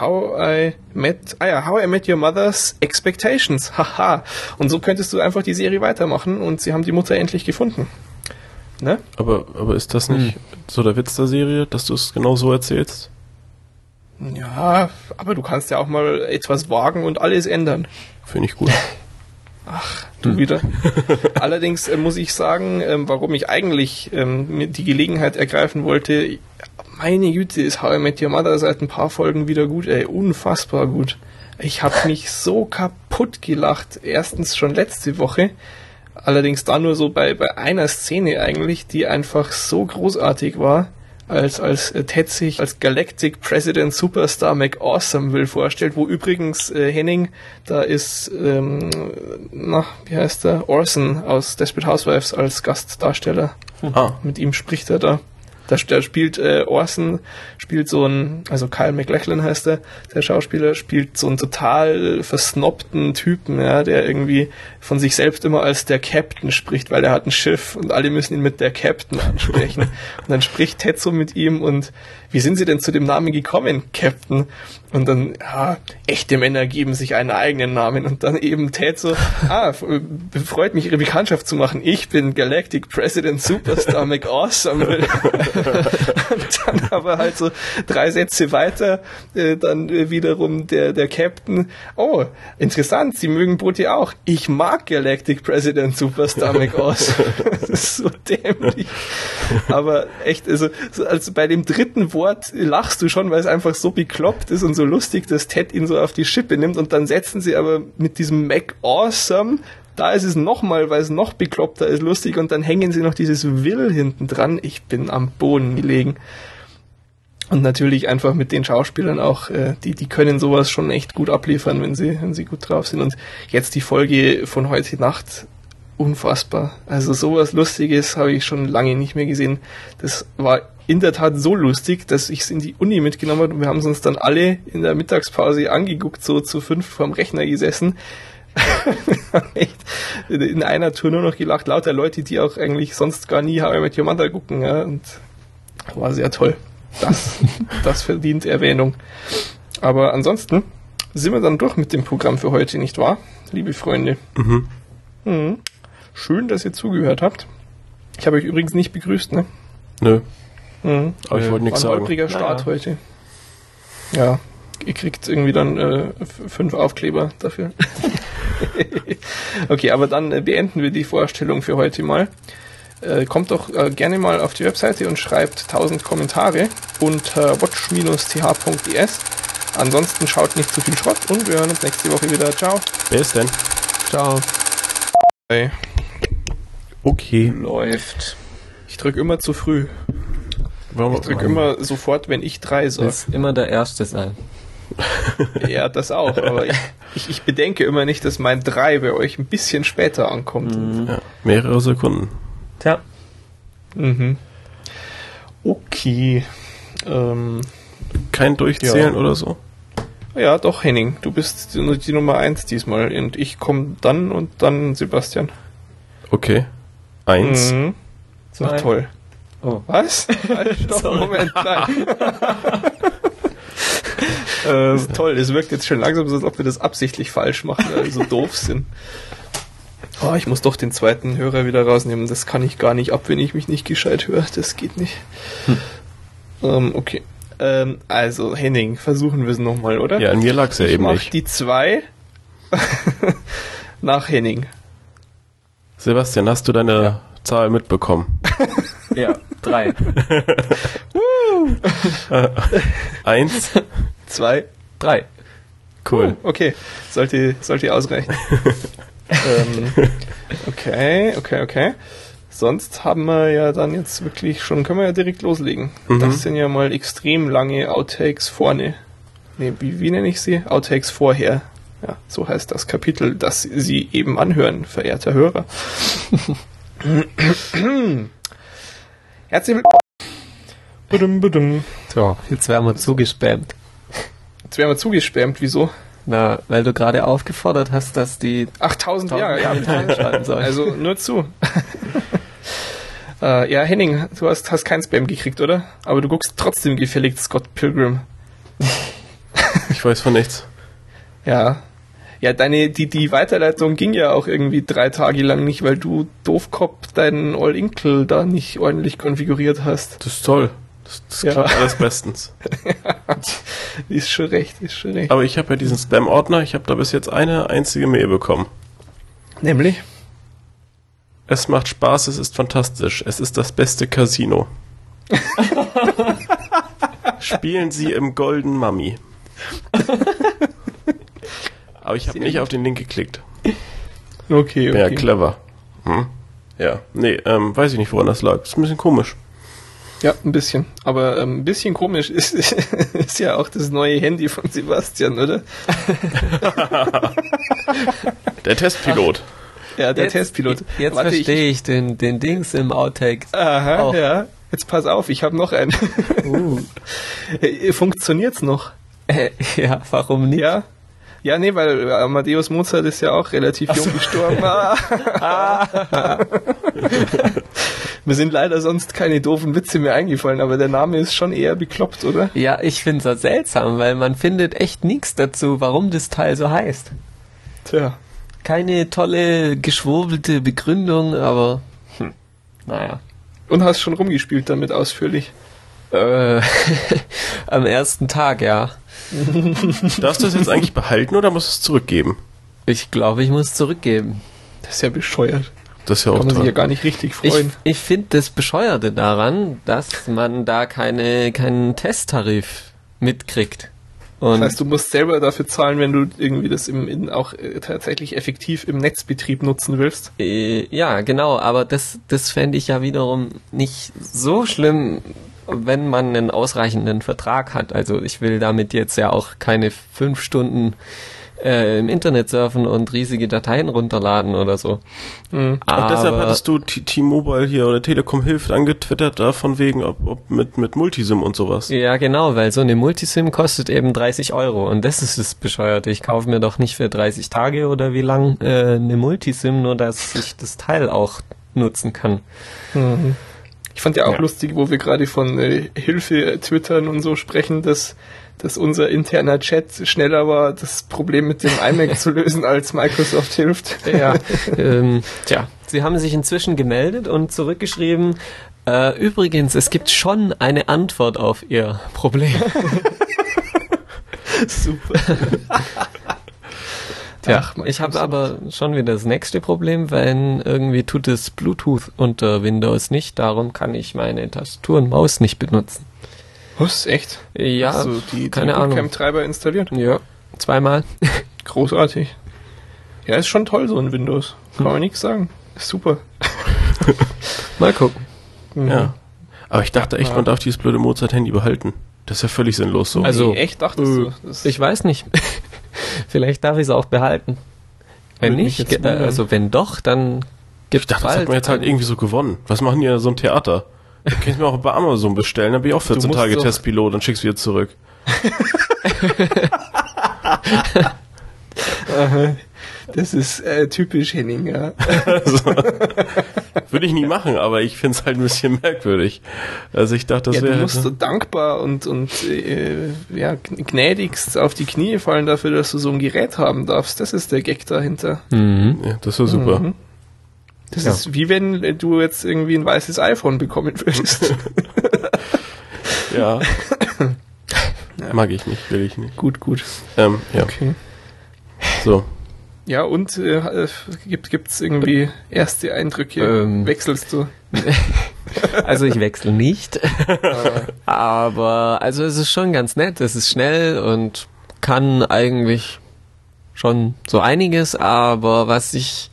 Speaker 1: How I Met, ah ja, How I Met Your Mother's Expectations. Haha. Und so könntest du einfach die Serie weitermachen und sie haben die Mutter endlich gefunden.
Speaker 2: Ne? Aber, aber ist das nicht hm. so der Witz der Serie, dass du es genau so erzählst?
Speaker 1: Ja, aber du kannst ja auch mal etwas wagen und alles ändern.
Speaker 2: Finde ich gut.
Speaker 1: Ach, du hm. wieder. Allerdings äh, muss ich sagen, ähm, warum ich eigentlich ähm, die Gelegenheit ergreifen wollte, meine Güte, ist How I Met Your Mother seit ein paar Folgen wieder gut, ey, unfassbar gut. Ich habe mich so kaputt gelacht. Erstens schon letzte Woche, allerdings da nur so bei, bei einer Szene eigentlich, die einfach so großartig war als, als äh, Ted sich als Galactic President Superstar McAwesomeville vorstellt, wo übrigens äh, Henning, da ist, ähm, na, wie heißt der? Orson aus Desperate Housewives als Gastdarsteller.
Speaker 2: Ah,
Speaker 1: Mit ihm spricht er da. Da, da spielt äh, Orson, spielt so ein, also Kyle McLachlan heißt er, der Schauspieler, spielt so einen total versnobten Typen, ja, der irgendwie von sich selbst immer als der Captain spricht, weil er hat ein Schiff und alle müssen ihn mit der Captain ansprechen. und dann spricht Ted so mit ihm und wie sind Sie denn zu dem Namen gekommen, Captain? Und dann, ja, echte Männer geben sich einen eigenen Namen. Und dann eben Ted so, ah, freut mich, Ihre Bekanntschaft zu machen. Ich bin Galactic President Superstar McAwesome. Und dann aber halt so drei Sätze weiter, äh, dann äh, wiederum der, der Captain, oh, interessant, Sie mögen Broti auch. Ich mag Galactic President Superstar McAwesome. das ist so dämlich. Aber echt, also, so, also bei dem dritten Wort lachst du schon, weil es einfach so bekloppt ist und so lustig, dass Ted ihn so auf die Schippe nimmt und dann setzen sie aber mit diesem Mac Awesome da ist es nochmal, weil es noch bekloppter ist, lustig und dann hängen sie noch dieses Will hinten dran. Ich bin am Boden gelegen. Und natürlich einfach mit den Schauspielern auch, äh, die, die können sowas schon echt gut abliefern, wenn sie, wenn sie gut drauf sind. Und jetzt die Folge von heute Nacht, unfassbar. Also sowas Lustiges habe ich schon lange nicht mehr gesehen. Das war in der Tat so lustig, dass ich es in die Uni mitgenommen habe und wir haben es uns dann alle in der Mittagspause angeguckt, so zu fünf vorm Rechner gesessen. echt in einer Tour nur noch gelacht, lauter Leute, die auch eigentlich sonst gar nie I Met Your Mother gucken, ja, und war sehr toll. Das, das verdient Erwähnung. Aber ansonsten sind wir dann durch mit dem Programm für heute, nicht wahr, liebe Freunde?
Speaker 2: mhm.
Speaker 1: Mhm. Schön, dass ihr zugehört habt. Ich habe euch übrigens nicht begrüßt, ne?
Speaker 2: Nö,
Speaker 1: Mhm.
Speaker 2: aber ich wollte nichts
Speaker 1: War ein
Speaker 2: sagen.
Speaker 1: holpriger Start
Speaker 3: Naja.
Speaker 1: heute. Ja, ihr kriegt irgendwie dann äh, fünf Aufkleber dafür. okay, aber dann äh, beenden wir die Vorstellung für heute mal. Äh, kommt doch äh, gerne mal auf die Webseite und schreibt 1000 Kommentare unter watch-th.es. Ansonsten schaut nicht zu viel Schrott und wir hören uns nächste Woche wieder. Ciao.
Speaker 2: Ist denn?
Speaker 3: Ciao.
Speaker 2: Okay.
Speaker 3: Läuft.
Speaker 1: ich drück immer zu früh.
Speaker 2: Warum,
Speaker 1: Ich drück immer sofort, wenn ich drei sage.
Speaker 3: Immer der Erste sein.
Speaker 1: Ja, das auch. Aber ich, ich, ich bedenke immer nicht, dass mein 3 bei euch ein bisschen später ankommt.
Speaker 2: ja, mehrere Sekunden.
Speaker 3: Tja.
Speaker 1: Mhm. Okay. Ähm,
Speaker 2: Kein Durchzählen
Speaker 1: Ja.
Speaker 2: oder so?
Speaker 1: ja, doch, Henning. Du bist die, die Nummer 1 diesmal. Und ich komme dann und dann Sebastian.
Speaker 2: Okay. Eins.
Speaker 1: Mhm.
Speaker 3: Zwei.
Speaker 1: toll.
Speaker 3: Oh.
Speaker 1: Was? Halt, Stopp,
Speaker 3: Sorry.
Speaker 1: Moment, nein. äh, toll, es wirkt jetzt schon langsam so, als ob wir das absichtlich falsch machen, weil wir so doof sind. Oh, ich muss doch den zweiten Hörer wieder rausnehmen. Das kann ich gar nicht ab, wenn ich mich nicht gescheit höre. Das geht nicht. Ähm, okay. Ähm, also, Henning, versuchen wir es nochmal, oder?
Speaker 2: Ja, an mir lag's ja
Speaker 1: ich
Speaker 2: eben
Speaker 1: mach
Speaker 2: nicht.
Speaker 1: die zwei nach Henning.
Speaker 2: Sebastian, hast du deine Zahl mitbekommen?
Speaker 3: Ja, drei.
Speaker 2: Eins?
Speaker 1: Zwei.
Speaker 3: drei.
Speaker 2: Cool.
Speaker 1: Okay, sollte, sollte ausreichen. ähm, okay, okay, okay. Sonst haben wir ja dann jetzt wirklich schon, können wir ja direkt loslegen.
Speaker 2: Mhm.
Speaker 1: Das sind ja mal extrem lange Outtakes vorne. Nee, wie, wie nenne ich sie? Outtakes vorher. Ja, so heißt das Kapitel, das Sie eben anhören, verehrter Hörer. Herzlich willkommen.
Speaker 3: So, jetzt werden wir zugespammt.
Speaker 1: Jetzt werden wir zugespammt, wieso?
Speaker 3: Na, weil du gerade aufgefordert hast, dass die
Speaker 1: 8000 Jahre, ja.
Speaker 3: Kommentare schreiben sollen.
Speaker 1: Also nur zu. äh, ja, Henning, du hast, hast kein Spam gekriegt, oder? Aber du guckst trotzdem gefälligst Scott Pilgrim.
Speaker 2: Ich weiß von nichts.
Speaker 1: Ja. Ja, deine, die, die Weiterleitung ging ja auch irgendwie drei Tage lang nicht, weil du Doofkopf deinen All-Inkle da nicht ordentlich konfiguriert hast.
Speaker 2: Das ist toll. Das, das
Speaker 1: Ja.
Speaker 2: klappt alles bestens.
Speaker 1: Ist schon recht, ist schon recht.
Speaker 2: Aber ich habe ja diesen Spam-Ordner. Ich habe da bis jetzt eine einzige Mail bekommen.
Speaker 1: Nämlich?
Speaker 2: Es macht Spaß, es ist fantastisch. Es ist das beste Casino. spielen Sie im Golden Mummy. Aber ich habe nicht auf den Link geklickt.
Speaker 1: Okay, okay.
Speaker 2: Ja, clever. Hm? Ja, nee, ähm, weiß ich nicht, woran das lag. Ist ein bisschen komisch.
Speaker 1: Ja, ein bisschen. Aber ähm, ein bisschen komisch ist, ist ja auch das neue Handy von Sebastian, oder?
Speaker 2: Der Testpilot.
Speaker 1: Ja, der Testpilot.
Speaker 3: Jetzt
Speaker 1: Warte,
Speaker 3: verstehe ich, den, den Dings im Outtake.
Speaker 1: Aha,
Speaker 3: auch.
Speaker 1: ja. Jetzt pass auf, ich habe noch einen.
Speaker 3: Uh.
Speaker 1: Funktioniert's noch?
Speaker 3: Äh, ja, warum nicht?
Speaker 1: Ja? Ja, nee, weil Amadeus Mozart ist ja auch relativ jung gestorben. Ah. Mir sind leider sonst keine doofen Witze mehr eingefallen, aber der Name ist schon eher bekloppt, oder?
Speaker 3: Ja, ich finde es so seltsam, weil man findet echt nichts dazu, warum das Teil so heißt.
Speaker 1: Tja.
Speaker 3: Keine tolle, geschwurbelte Begründung, aber hm, naja.
Speaker 1: Und hast schon rumgespielt damit ausführlich.
Speaker 3: Äh, am ersten Tag, ja.
Speaker 2: Darfst du das jetzt eigentlich behalten oder musst du es zurückgeben?
Speaker 3: Ich glaube, ich muss zurückgeben.
Speaker 1: Das ist ja bescheuert.
Speaker 2: Das ist ja auch
Speaker 1: Kann man sich ja gar nicht richtig
Speaker 3: Ich,
Speaker 1: freuen.
Speaker 3: ich finde das Bescheuerte daran, dass man da keine, keinen Testtarif mitkriegt. Und
Speaker 1: Das heißt, du musst selber dafür zahlen, wenn du irgendwie das im, in, auch äh, tatsächlich effektiv im Netzbetrieb nutzen willst.
Speaker 3: Äh, ja, genau, aber das, das fände ich ja wiederum nicht so schlimm, wenn man einen ausreichenden Vertrag hat. Also ich will damit jetzt ja auch keine fünf Stunden äh, im Internet surfen und riesige Dateien runterladen oder so.
Speaker 1: Mhm.
Speaker 2: Ach, deshalb hattest du T-Mobile hier oder Telekom hilft angetwittert, da von wegen, ob, ob mit, mit Multisim und sowas.
Speaker 3: Ja, genau, weil so eine Multisim kostet eben 30 Euro und das ist das Bescheuerte. Ich kaufe mir doch nicht für 30 Tage oder wie lang äh, eine Multisim, nur dass ich das Teil auch nutzen kann.
Speaker 1: Mhm. Ich fand ja auch
Speaker 2: Ja.
Speaker 1: lustig, wo wir gerade von äh, Hilfe twittern und so sprechen, dass, dass unser interner Chat schneller war, das Problem mit dem iMac zu lösen, als Microsoft hilft.
Speaker 3: Ja, ähm, tja, sie haben sich inzwischen gemeldet und zurückgeschrieben, äh, übrigens, es gibt schon eine Antwort auf ihr Problem.
Speaker 1: Super.
Speaker 3: Tja,
Speaker 1: Ach,
Speaker 3: ich habe aber schon wieder das nächste Problem, wenn irgendwie tut es Bluetooth unter Windows nicht, darum kann ich meine Tastatur und Maus nicht benutzen.
Speaker 1: Was? Echt?
Speaker 3: Ja,
Speaker 1: Hast du die,
Speaker 3: keine
Speaker 1: die
Speaker 3: Ahnung.
Speaker 1: Bootcamp-Treiber installiert?
Speaker 3: Ja, zweimal.
Speaker 1: Großartig. Ja, ist schon toll, so ein Windows. Kann man nichts sagen. Ist super.
Speaker 3: Mal gucken.
Speaker 1: Mhm.
Speaker 2: Ja. Aber ich dachte echt, man darf dieses blöde Mozart-Handy behalten. Das ist ja völlig sinnlos so.
Speaker 3: Also,
Speaker 1: nee, echt dachtest
Speaker 3: äh,
Speaker 1: du? Das
Speaker 3: Ich weiß nicht. Vielleicht darf ich es auch behalten. Wenn
Speaker 1: mich
Speaker 3: nicht, äh, also wenn doch, dann gibt
Speaker 2: ich dachte, das hat man jetzt halt irgendwie so gewonnen. Was machen die da so ein Theater? Da kann ich mir auch bei Amazon bestellen, dann bin ich auch 14
Speaker 1: musst
Speaker 2: Tage
Speaker 1: doch-
Speaker 2: Testpilot und schick's wieder zurück.
Speaker 1: Das ist äh, typisch Henning, ja.
Speaker 2: Würde ich nie machen, aber ich find's halt ein bisschen merkwürdig. Also ich dachte, das
Speaker 1: ja, du
Speaker 2: wäre...
Speaker 1: musst so dankbar und, und äh, ja, gn- gnädigst auf die Knie fallen dafür, dass du so ein Gerät haben darfst. Das ist der Gag dahinter.
Speaker 3: Mhm.
Speaker 2: ja, das war super.
Speaker 1: Mhm. Das
Speaker 3: Ja.
Speaker 1: ist wie wenn äh, du jetzt irgendwie ein weißes iPhone bekommen würdest.
Speaker 2: Ja. Mag ich nicht, will ich nicht.
Speaker 1: gut, gut.
Speaker 2: Ähm, ja,
Speaker 1: Okay.
Speaker 2: so.
Speaker 1: Ja, und äh, gibt gibt's irgendwie erste Eindrücke?
Speaker 3: Ähm.
Speaker 1: Wechselst du?
Speaker 3: Also ich wechsle nicht. Aber also es ist schon ganz nett. Es ist schnell und kann eigentlich schon so einiges, aber was ich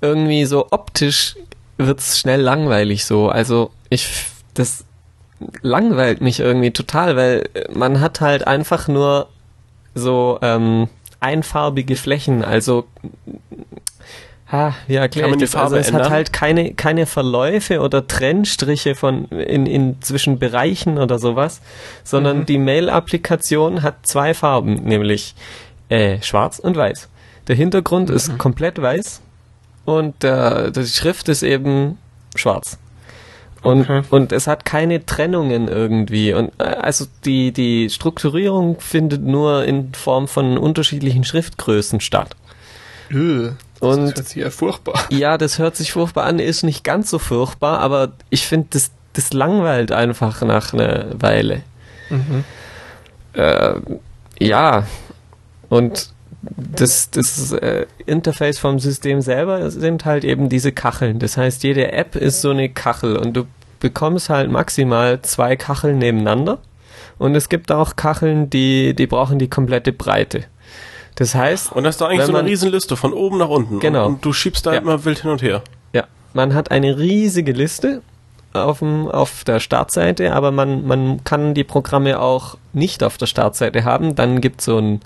Speaker 3: irgendwie so optisch wird's schnell langweilig so. Also ich das langweilt mich irgendwie total, weil man hat halt einfach nur so ähm, einfarbige Flächen, also ha, wie erkläre ich
Speaker 2: die
Speaker 3: das? Also es
Speaker 2: ändern?
Speaker 3: hat halt keine keine Verläufe oder Trennstriche von in, in zwischen Bereichen oder sowas, sondern
Speaker 1: Mhm.
Speaker 3: die Mail-Applikation hat zwei Farben, nämlich äh, schwarz und weiß. Der Hintergrund ist komplett weiß und äh, die Schrift ist eben schwarz. Und,
Speaker 1: Okay.
Speaker 3: und es hat keine Trennungen irgendwie. Und äh, also die, die Strukturierung findet nur in Form von unterschiedlichen Schriftgrößen statt.
Speaker 1: Öh, das
Speaker 3: Und-
Speaker 1: hört sich ja furchtbar.
Speaker 3: Ja, das hört sich furchtbar an, ist nicht ganz so furchtbar, aber ich finde, das, das langweilt einfach nach einer Weile.
Speaker 1: Mhm.
Speaker 3: Äh, ja, und das, das äh, Interface vom System selber sind halt eben diese Kacheln. Das heißt, jede App ist so eine Kachel und du bekommst halt maximal zwei Kacheln nebeneinander Und es gibt auch Kacheln, die, die brauchen die komplette Breite. Das heißt,
Speaker 2: Und das ist da eigentlich so eine
Speaker 3: man-
Speaker 2: Riesenliste von oben nach unten.
Speaker 3: Genau.
Speaker 2: Und, und du schiebst da
Speaker 3: Ja.
Speaker 2: immer wild hin und her.
Speaker 3: ja, man hat eine riesige Liste auf, dem, auf der Startseite, aber man, man kann die Programme auch nicht auf der Startseite haben. Dann gibt es so einen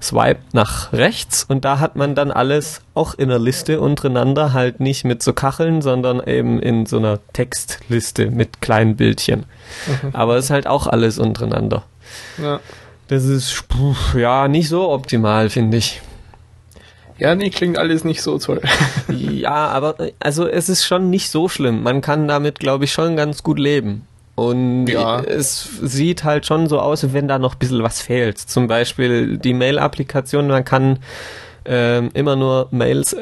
Speaker 3: Swipe nach rechts und da hat man dann alles auch in der Liste untereinander, halt nicht mit so Kacheln, sondern eben in so einer Textliste mit kleinen Bildchen. Aber es ist halt auch alles untereinander.
Speaker 1: Ja.
Speaker 3: Das ist ja nicht so optimal, finde ich.
Speaker 1: Ja, nee, klingt alles nicht so toll.
Speaker 3: Ja, aber äh, also es ist schon nicht so schlimm. Man kann damit, glaube ich, schon ganz gut leben. Und
Speaker 1: Ja.
Speaker 3: es sieht halt schon so aus, wenn da noch ein bisschen was fehlt. Zum Beispiel die Mail-Applikation, man kann ähm, immer nur Mails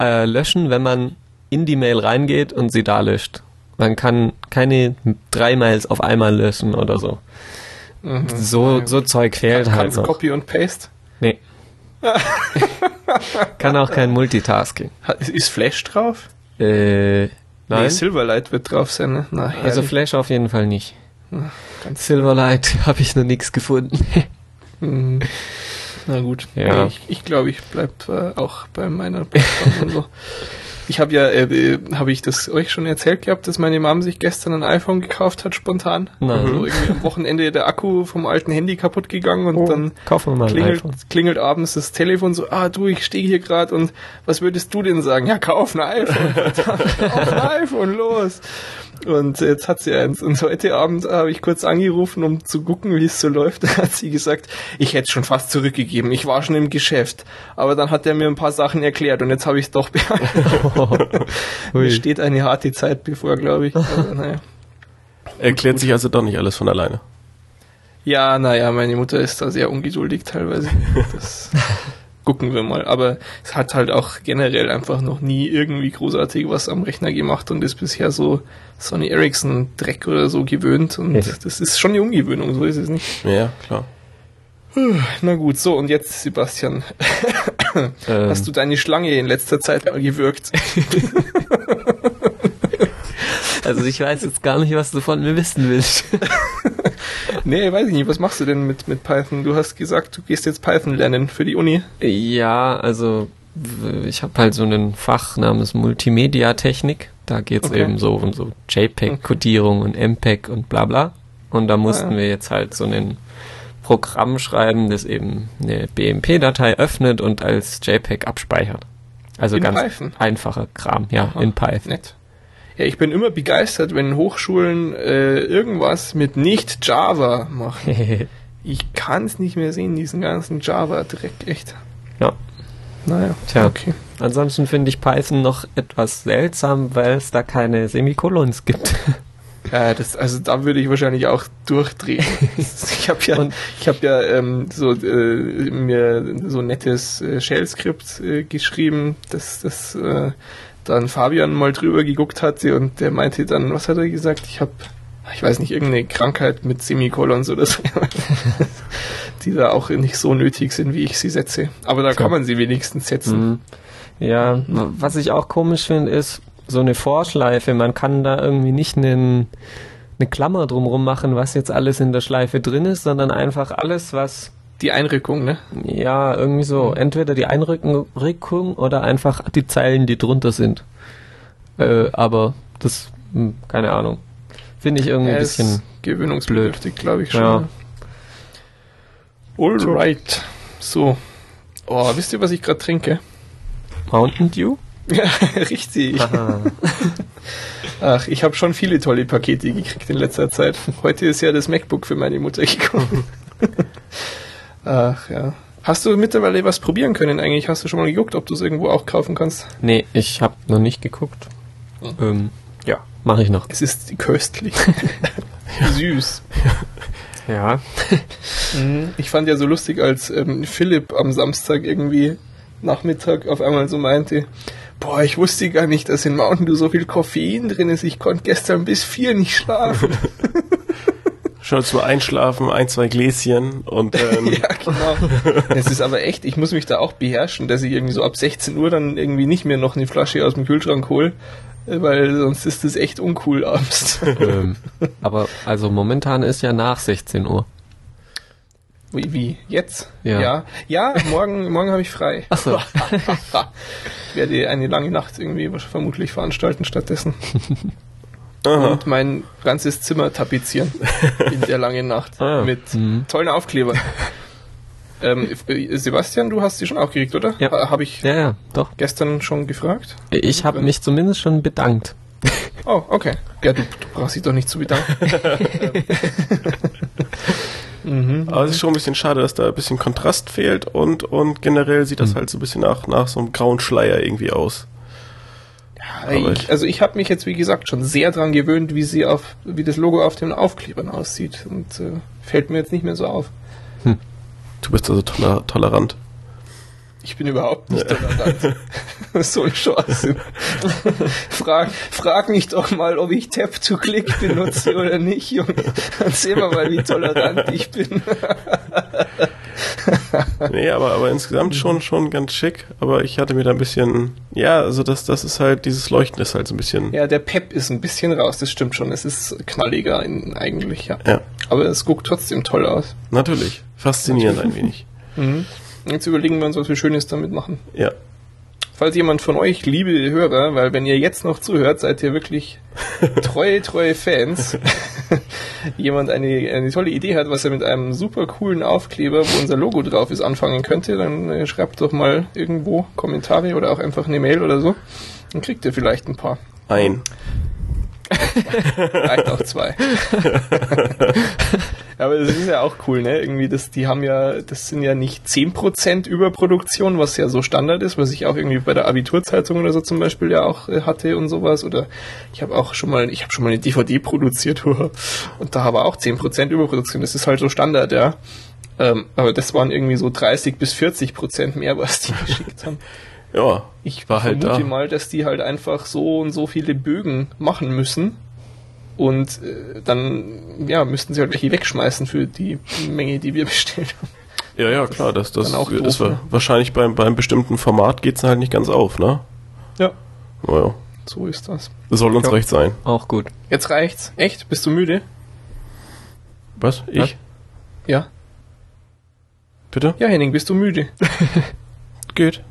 Speaker 3: äh, löschen, wenn man in die Mail reingeht und sie da löscht. Man kann keine drei Mails auf einmal löschen oder so.
Speaker 1: Mhm.
Speaker 3: So, so Zeug fehlt halt
Speaker 1: Kannst
Speaker 3: noch.
Speaker 1: Copy und Paste.
Speaker 3: Nee. kann auch kein Multitasking.
Speaker 1: Ist Flash drauf?
Speaker 3: Äh,
Speaker 1: Nee,
Speaker 3: nein.
Speaker 1: Silverlight wird drauf sein, ne? Na,
Speaker 3: Also. Flash auf jeden Fall nicht.
Speaker 1: ganz-
Speaker 3: Silverlight habe ich noch nichts gefunden.
Speaker 1: Na gut.
Speaker 3: Ja.
Speaker 1: Nee, ich ich glaube, ich bleib äh, auch bei meiner Plattform und so. Ich habe ja, äh, äh, habe ich das euch schon erzählt gehabt, dass meine Mom sich gestern ein iPhone gekauft hat, spontan.
Speaker 3: Nein.
Speaker 1: Also irgendwie am Wochenende der Akku vom alten Handy kaputt gegangen und dann
Speaker 3: kaufen wir mal ein
Speaker 1: klingelt, klingelt abends das Telefon so, ah du, ich stehe hier gerade und was würdest du denn sagen? Ja, kauf ein iPhone. kauf ein iPhone, los. Und jetzt hat sie eins. Und heute Abend habe ich kurz angerufen, um zu gucken, wie es so läuft. Da hat sie gesagt, ich hätte es schon fast zurückgegeben. Ich war schon im Geschäft. Aber dann hat er mir ein paar Sachen erklärt und jetzt habe ich es doch behalten. Mir
Speaker 3: Ui.
Speaker 1: steht eine harte Zeit bevor, glaube ich. Aber, naja.
Speaker 2: Erklärt sich also doch nicht alles von alleine.
Speaker 1: Ja, naja, meine Mutter ist da sehr ungeduldig teilweise. Das gucken wir mal. Aber es hat halt auch generell einfach noch nie irgendwie großartig was am Rechner gemacht und ist bisher so Sony Ericsson Dreck oder so gewöhnt und
Speaker 3: Ja.
Speaker 1: das ist schon eine Umgewöhnung, so ist es nicht.
Speaker 2: Ja, klar.
Speaker 1: Na gut, so und jetzt Sebastian,
Speaker 3: Ähm,
Speaker 1: hast du deine Schlange in letzter Zeit mal gewürgt?
Speaker 3: also ich weiß jetzt gar nicht, was du von mir wissen willst.
Speaker 1: nee, weiß ich nicht, was machst du denn mit, mit Python? Du hast gesagt, du gehst jetzt Python lernen für die Uni.
Speaker 3: ja, also ich habe halt so einen Fach namens Multimedia-Technik. Da geht's
Speaker 1: Okay.
Speaker 3: eben so um so JPEG-Kodierung und MPEG und bla bla. Und da mussten
Speaker 1: Ah, ja.
Speaker 3: wir jetzt halt so ein Programm schreiben, das eben eine BMP-Datei öffnet und als JPEG abspeichert. Also
Speaker 1: In
Speaker 3: ganz
Speaker 1: Python?
Speaker 3: einfacher Kram, ja,
Speaker 1: Aha.
Speaker 3: in Python.
Speaker 1: Nett. Ja, ich bin immer begeistert, wenn Hochschulen äh, irgendwas mit nicht Java machen. Ich kann es nicht mehr sehen, diesen ganzen Java-Dreck, echt.
Speaker 3: ja.
Speaker 1: Naja,
Speaker 3: Tja.
Speaker 1: okay.
Speaker 3: Ansonsten finde ich Python noch etwas seltsam, weil es da keine Semikolons gibt.
Speaker 1: Ja, das, also da würde ich wahrscheinlich auch durchdrehen. ich habe ja, ich habe ja ähm, so äh, mir so nettes äh, Shell-Skript äh, geschrieben, das das äh, dann Fabian mal drüber geguckt hatte und der meinte dann, was hat er gesagt? Ich habe, ich weiß nicht, irgendeine Krankheit mit Semikolons oder so, die da auch nicht so nötig sind, wie ich sie setze. Aber da
Speaker 3: Tja.
Speaker 1: kann man sie wenigstens setzen.
Speaker 3: Mhm. Ja, was ich auch komisch finde, ist so eine Vorschleife. Man kann da irgendwie nicht einen, eine Klammer drumrum machen, was jetzt alles in der Schleife drin ist, sondern einfach alles, was,
Speaker 1: Die Einrückung, ne?
Speaker 3: ja, irgendwie so, entweder die Einrückung oder einfach die Zeilen, die drunter sind. Äh, aber das, hm, keine Ahnung. Finde ich irgendwie ein bisschen,
Speaker 1: gewöhnungsbedürftig, glaube ich schon.
Speaker 3: Ja.
Speaker 1: Alright. So. Oh, wisst ihr, was ich gerade trinke?
Speaker 3: Mountain Dew?
Speaker 1: Ja, richtig. Ach, ich habe schon viele tolle Pakete gekriegt in letzter Zeit. Heute ist ja das MacBook für meine Mutter gekommen. Ach ja. Hast du mittlerweile was probieren können eigentlich? Hast du schon mal geguckt, ob du es irgendwo auch kaufen kannst?
Speaker 3: Nee, ich habe noch nicht geguckt. Ähm, ja, mache ich noch.
Speaker 1: Es ist köstlich. Süß.
Speaker 3: Ja.
Speaker 1: Mhm. Ich fand ja so lustig, als ähm, Philipp am Samstag irgendwie Nachmittag auf einmal so meinte, boah, ich wusste gar nicht, dass in Mountain Dew so viel Koffein drin ist. Ich konnte gestern bis vier nicht schlafen.
Speaker 2: Schon zum Einschlafen, ein, zwei Gläschen und ähm,
Speaker 1: ja, genau. Es ist aber echt, ich muss mich da auch beherrschen, dass ich irgendwie so ab 16 Uhr dann irgendwie nicht mehr noch eine Flasche aus dem Kühlschrank hole, weil sonst ist das echt uncool abends.
Speaker 3: ähm, aber also momentan ist ja nach 16 Uhr.
Speaker 1: Wie, wie? Jetzt?
Speaker 3: Ja.
Speaker 1: Ja, ja morgen, morgen habe ich frei.
Speaker 3: Ach so.
Speaker 1: Ich werde eine lange Nacht irgendwie vermutlich veranstalten stattdessen.
Speaker 2: Aha.
Speaker 1: Und mein ganzes Zimmer tapezieren in der langen Nacht
Speaker 3: Ah, ja.
Speaker 1: mit
Speaker 3: Mhm.
Speaker 1: tollen Aufklebern. ähm, äh, Sebastian, du hast die schon aufgeregt, oder?
Speaker 3: Ja.
Speaker 1: Ha- Habe ich
Speaker 3: Ja, ja, doch.
Speaker 1: gestern schon gefragt.
Speaker 3: Ich habe mich zumindest schon bedankt.
Speaker 1: Oh, okay. Ja, du, du brauchst dich doch nicht zu bedanken. mhm.
Speaker 2: Aber es ist schon ein bisschen schade, dass da ein bisschen Kontrast fehlt und, und generell sieht das halt so ein bisschen nach, nach so einem grauen Schleier irgendwie aus.
Speaker 1: Ich,
Speaker 2: ich-
Speaker 1: also ich habe mich jetzt, wie gesagt, schon sehr dran gewöhnt, wie sie auf, wie das Logo auf den Aufklebern aussieht. Und äh, fällt mir jetzt nicht mehr so auf.
Speaker 2: Du bist also toler, tolerant.
Speaker 1: Ich bin überhaupt nicht tolerant. so ein Schwachsinn. frag, frag mich doch mal, ob ich Tap-to-Click benutze oder nicht, Junge. Dann sehen wir mal, wie tolerant ich bin.
Speaker 2: Nee, aber, aber insgesamt schon, schon ganz schick. Aber ich hatte mir da ein bisschen, ja, also das, das ist halt, dieses Leuchten ist halt so ein bisschen,
Speaker 1: Ja, der Pep ist ein bisschen raus, das stimmt schon. Es ist knalliger in, eigentlich, ja.
Speaker 2: ja,
Speaker 1: Aber es guckt trotzdem toll aus.
Speaker 2: natürlich. Faszinierend ein wenig.
Speaker 1: Mhm. Jetzt überlegen wir uns, was wir Schönes damit machen.
Speaker 2: Ja.
Speaker 1: Falls jemand von euch, liebe Hörer, weil wenn ihr jetzt noch zuhört, seid ihr wirklich treue, treue Fans. jemand eine, eine tolle Idee hat, was er mit einem super coolen Aufkleber, wo unser Logo drauf ist, anfangen könnte, dann äh, schreibt doch mal irgendwo Kommentare oder auch einfach eine Mail oder so. Dann kriegt ihr vielleicht ein paar.
Speaker 2: Ein.
Speaker 1: Vielleicht auch zwei. Aber das ist ja auch cool, ne? Irgendwie, das, die haben ja, das sind ja nicht 10% Überproduktion, was ja so Standard ist, was ich auch irgendwie bei der Abiturzeitung oder so zum Beispiel ja auch äh, hatte und sowas. Oder ich habe auch schon mal, ich habe schon mal eine DVD produziert, und da war auch 10% Überproduktion. Das ist halt so Standard, ja. Ähm, aber das waren irgendwie so 30 bis 40 Prozent mehr, was die geschickt haben.
Speaker 2: Ja.
Speaker 1: Ich
Speaker 2: War halt
Speaker 1: vermute
Speaker 2: da.
Speaker 1: mal, dass die halt einfach so und so viele Bögen machen müssen. Und äh, dann ja, müssten sie halt welche wegschmeißen für die Menge, die wir bestellt haben.
Speaker 2: Ja, ja, klar, das, das
Speaker 1: Dann auch
Speaker 2: ist
Speaker 1: doof,
Speaker 2: wa-
Speaker 1: ne?
Speaker 2: wahrscheinlich beim, beim bestimmten Format geht's halt nicht ganz auf, ne?
Speaker 1: Ja,
Speaker 2: Naja,
Speaker 1: so ist das.
Speaker 2: das soll uns
Speaker 3: Ja.
Speaker 2: recht sein.
Speaker 3: Auch gut.
Speaker 1: Jetzt reicht's. Echt? Bist du müde?
Speaker 2: Was? Ich?
Speaker 1: Ja.
Speaker 2: Bitte?
Speaker 1: Ja, Henning, bist du müde?
Speaker 2: Geht.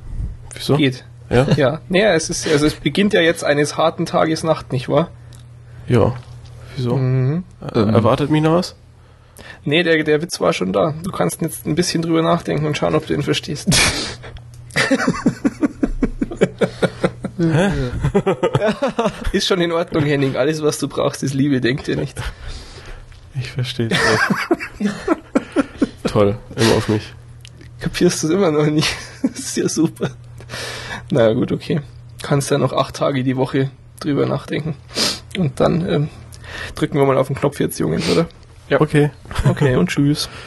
Speaker 2: Wieso?
Speaker 1: Geht.
Speaker 2: Ja?
Speaker 1: Ja. Naja, es ist, also es beginnt ja jetzt eines harten Tages Nacht, nicht wahr?
Speaker 2: Ja. Wieso?
Speaker 1: Mhm.
Speaker 2: Äh, Erwartet mich noch was?
Speaker 1: Nee, der, der Witz war schon da. Du kannst jetzt ein bisschen drüber nachdenken und schauen, ob du ihn verstehst. ist schon in Ordnung, Henning. Alles, was du brauchst, ist Liebe, denk dir nicht.
Speaker 2: Ich verstehe Toll, immer auf mich.
Speaker 1: Kapierst du es immer noch nicht? Das ist ja super. Naja, gut, okay. Kannst ja noch acht Tage die Woche drüber nachdenken. Und dann ähm, drücken wir mal auf den Knopf jetzt, Jungs, oder?
Speaker 2: Ja. Okay.
Speaker 1: Okay, und tschüss.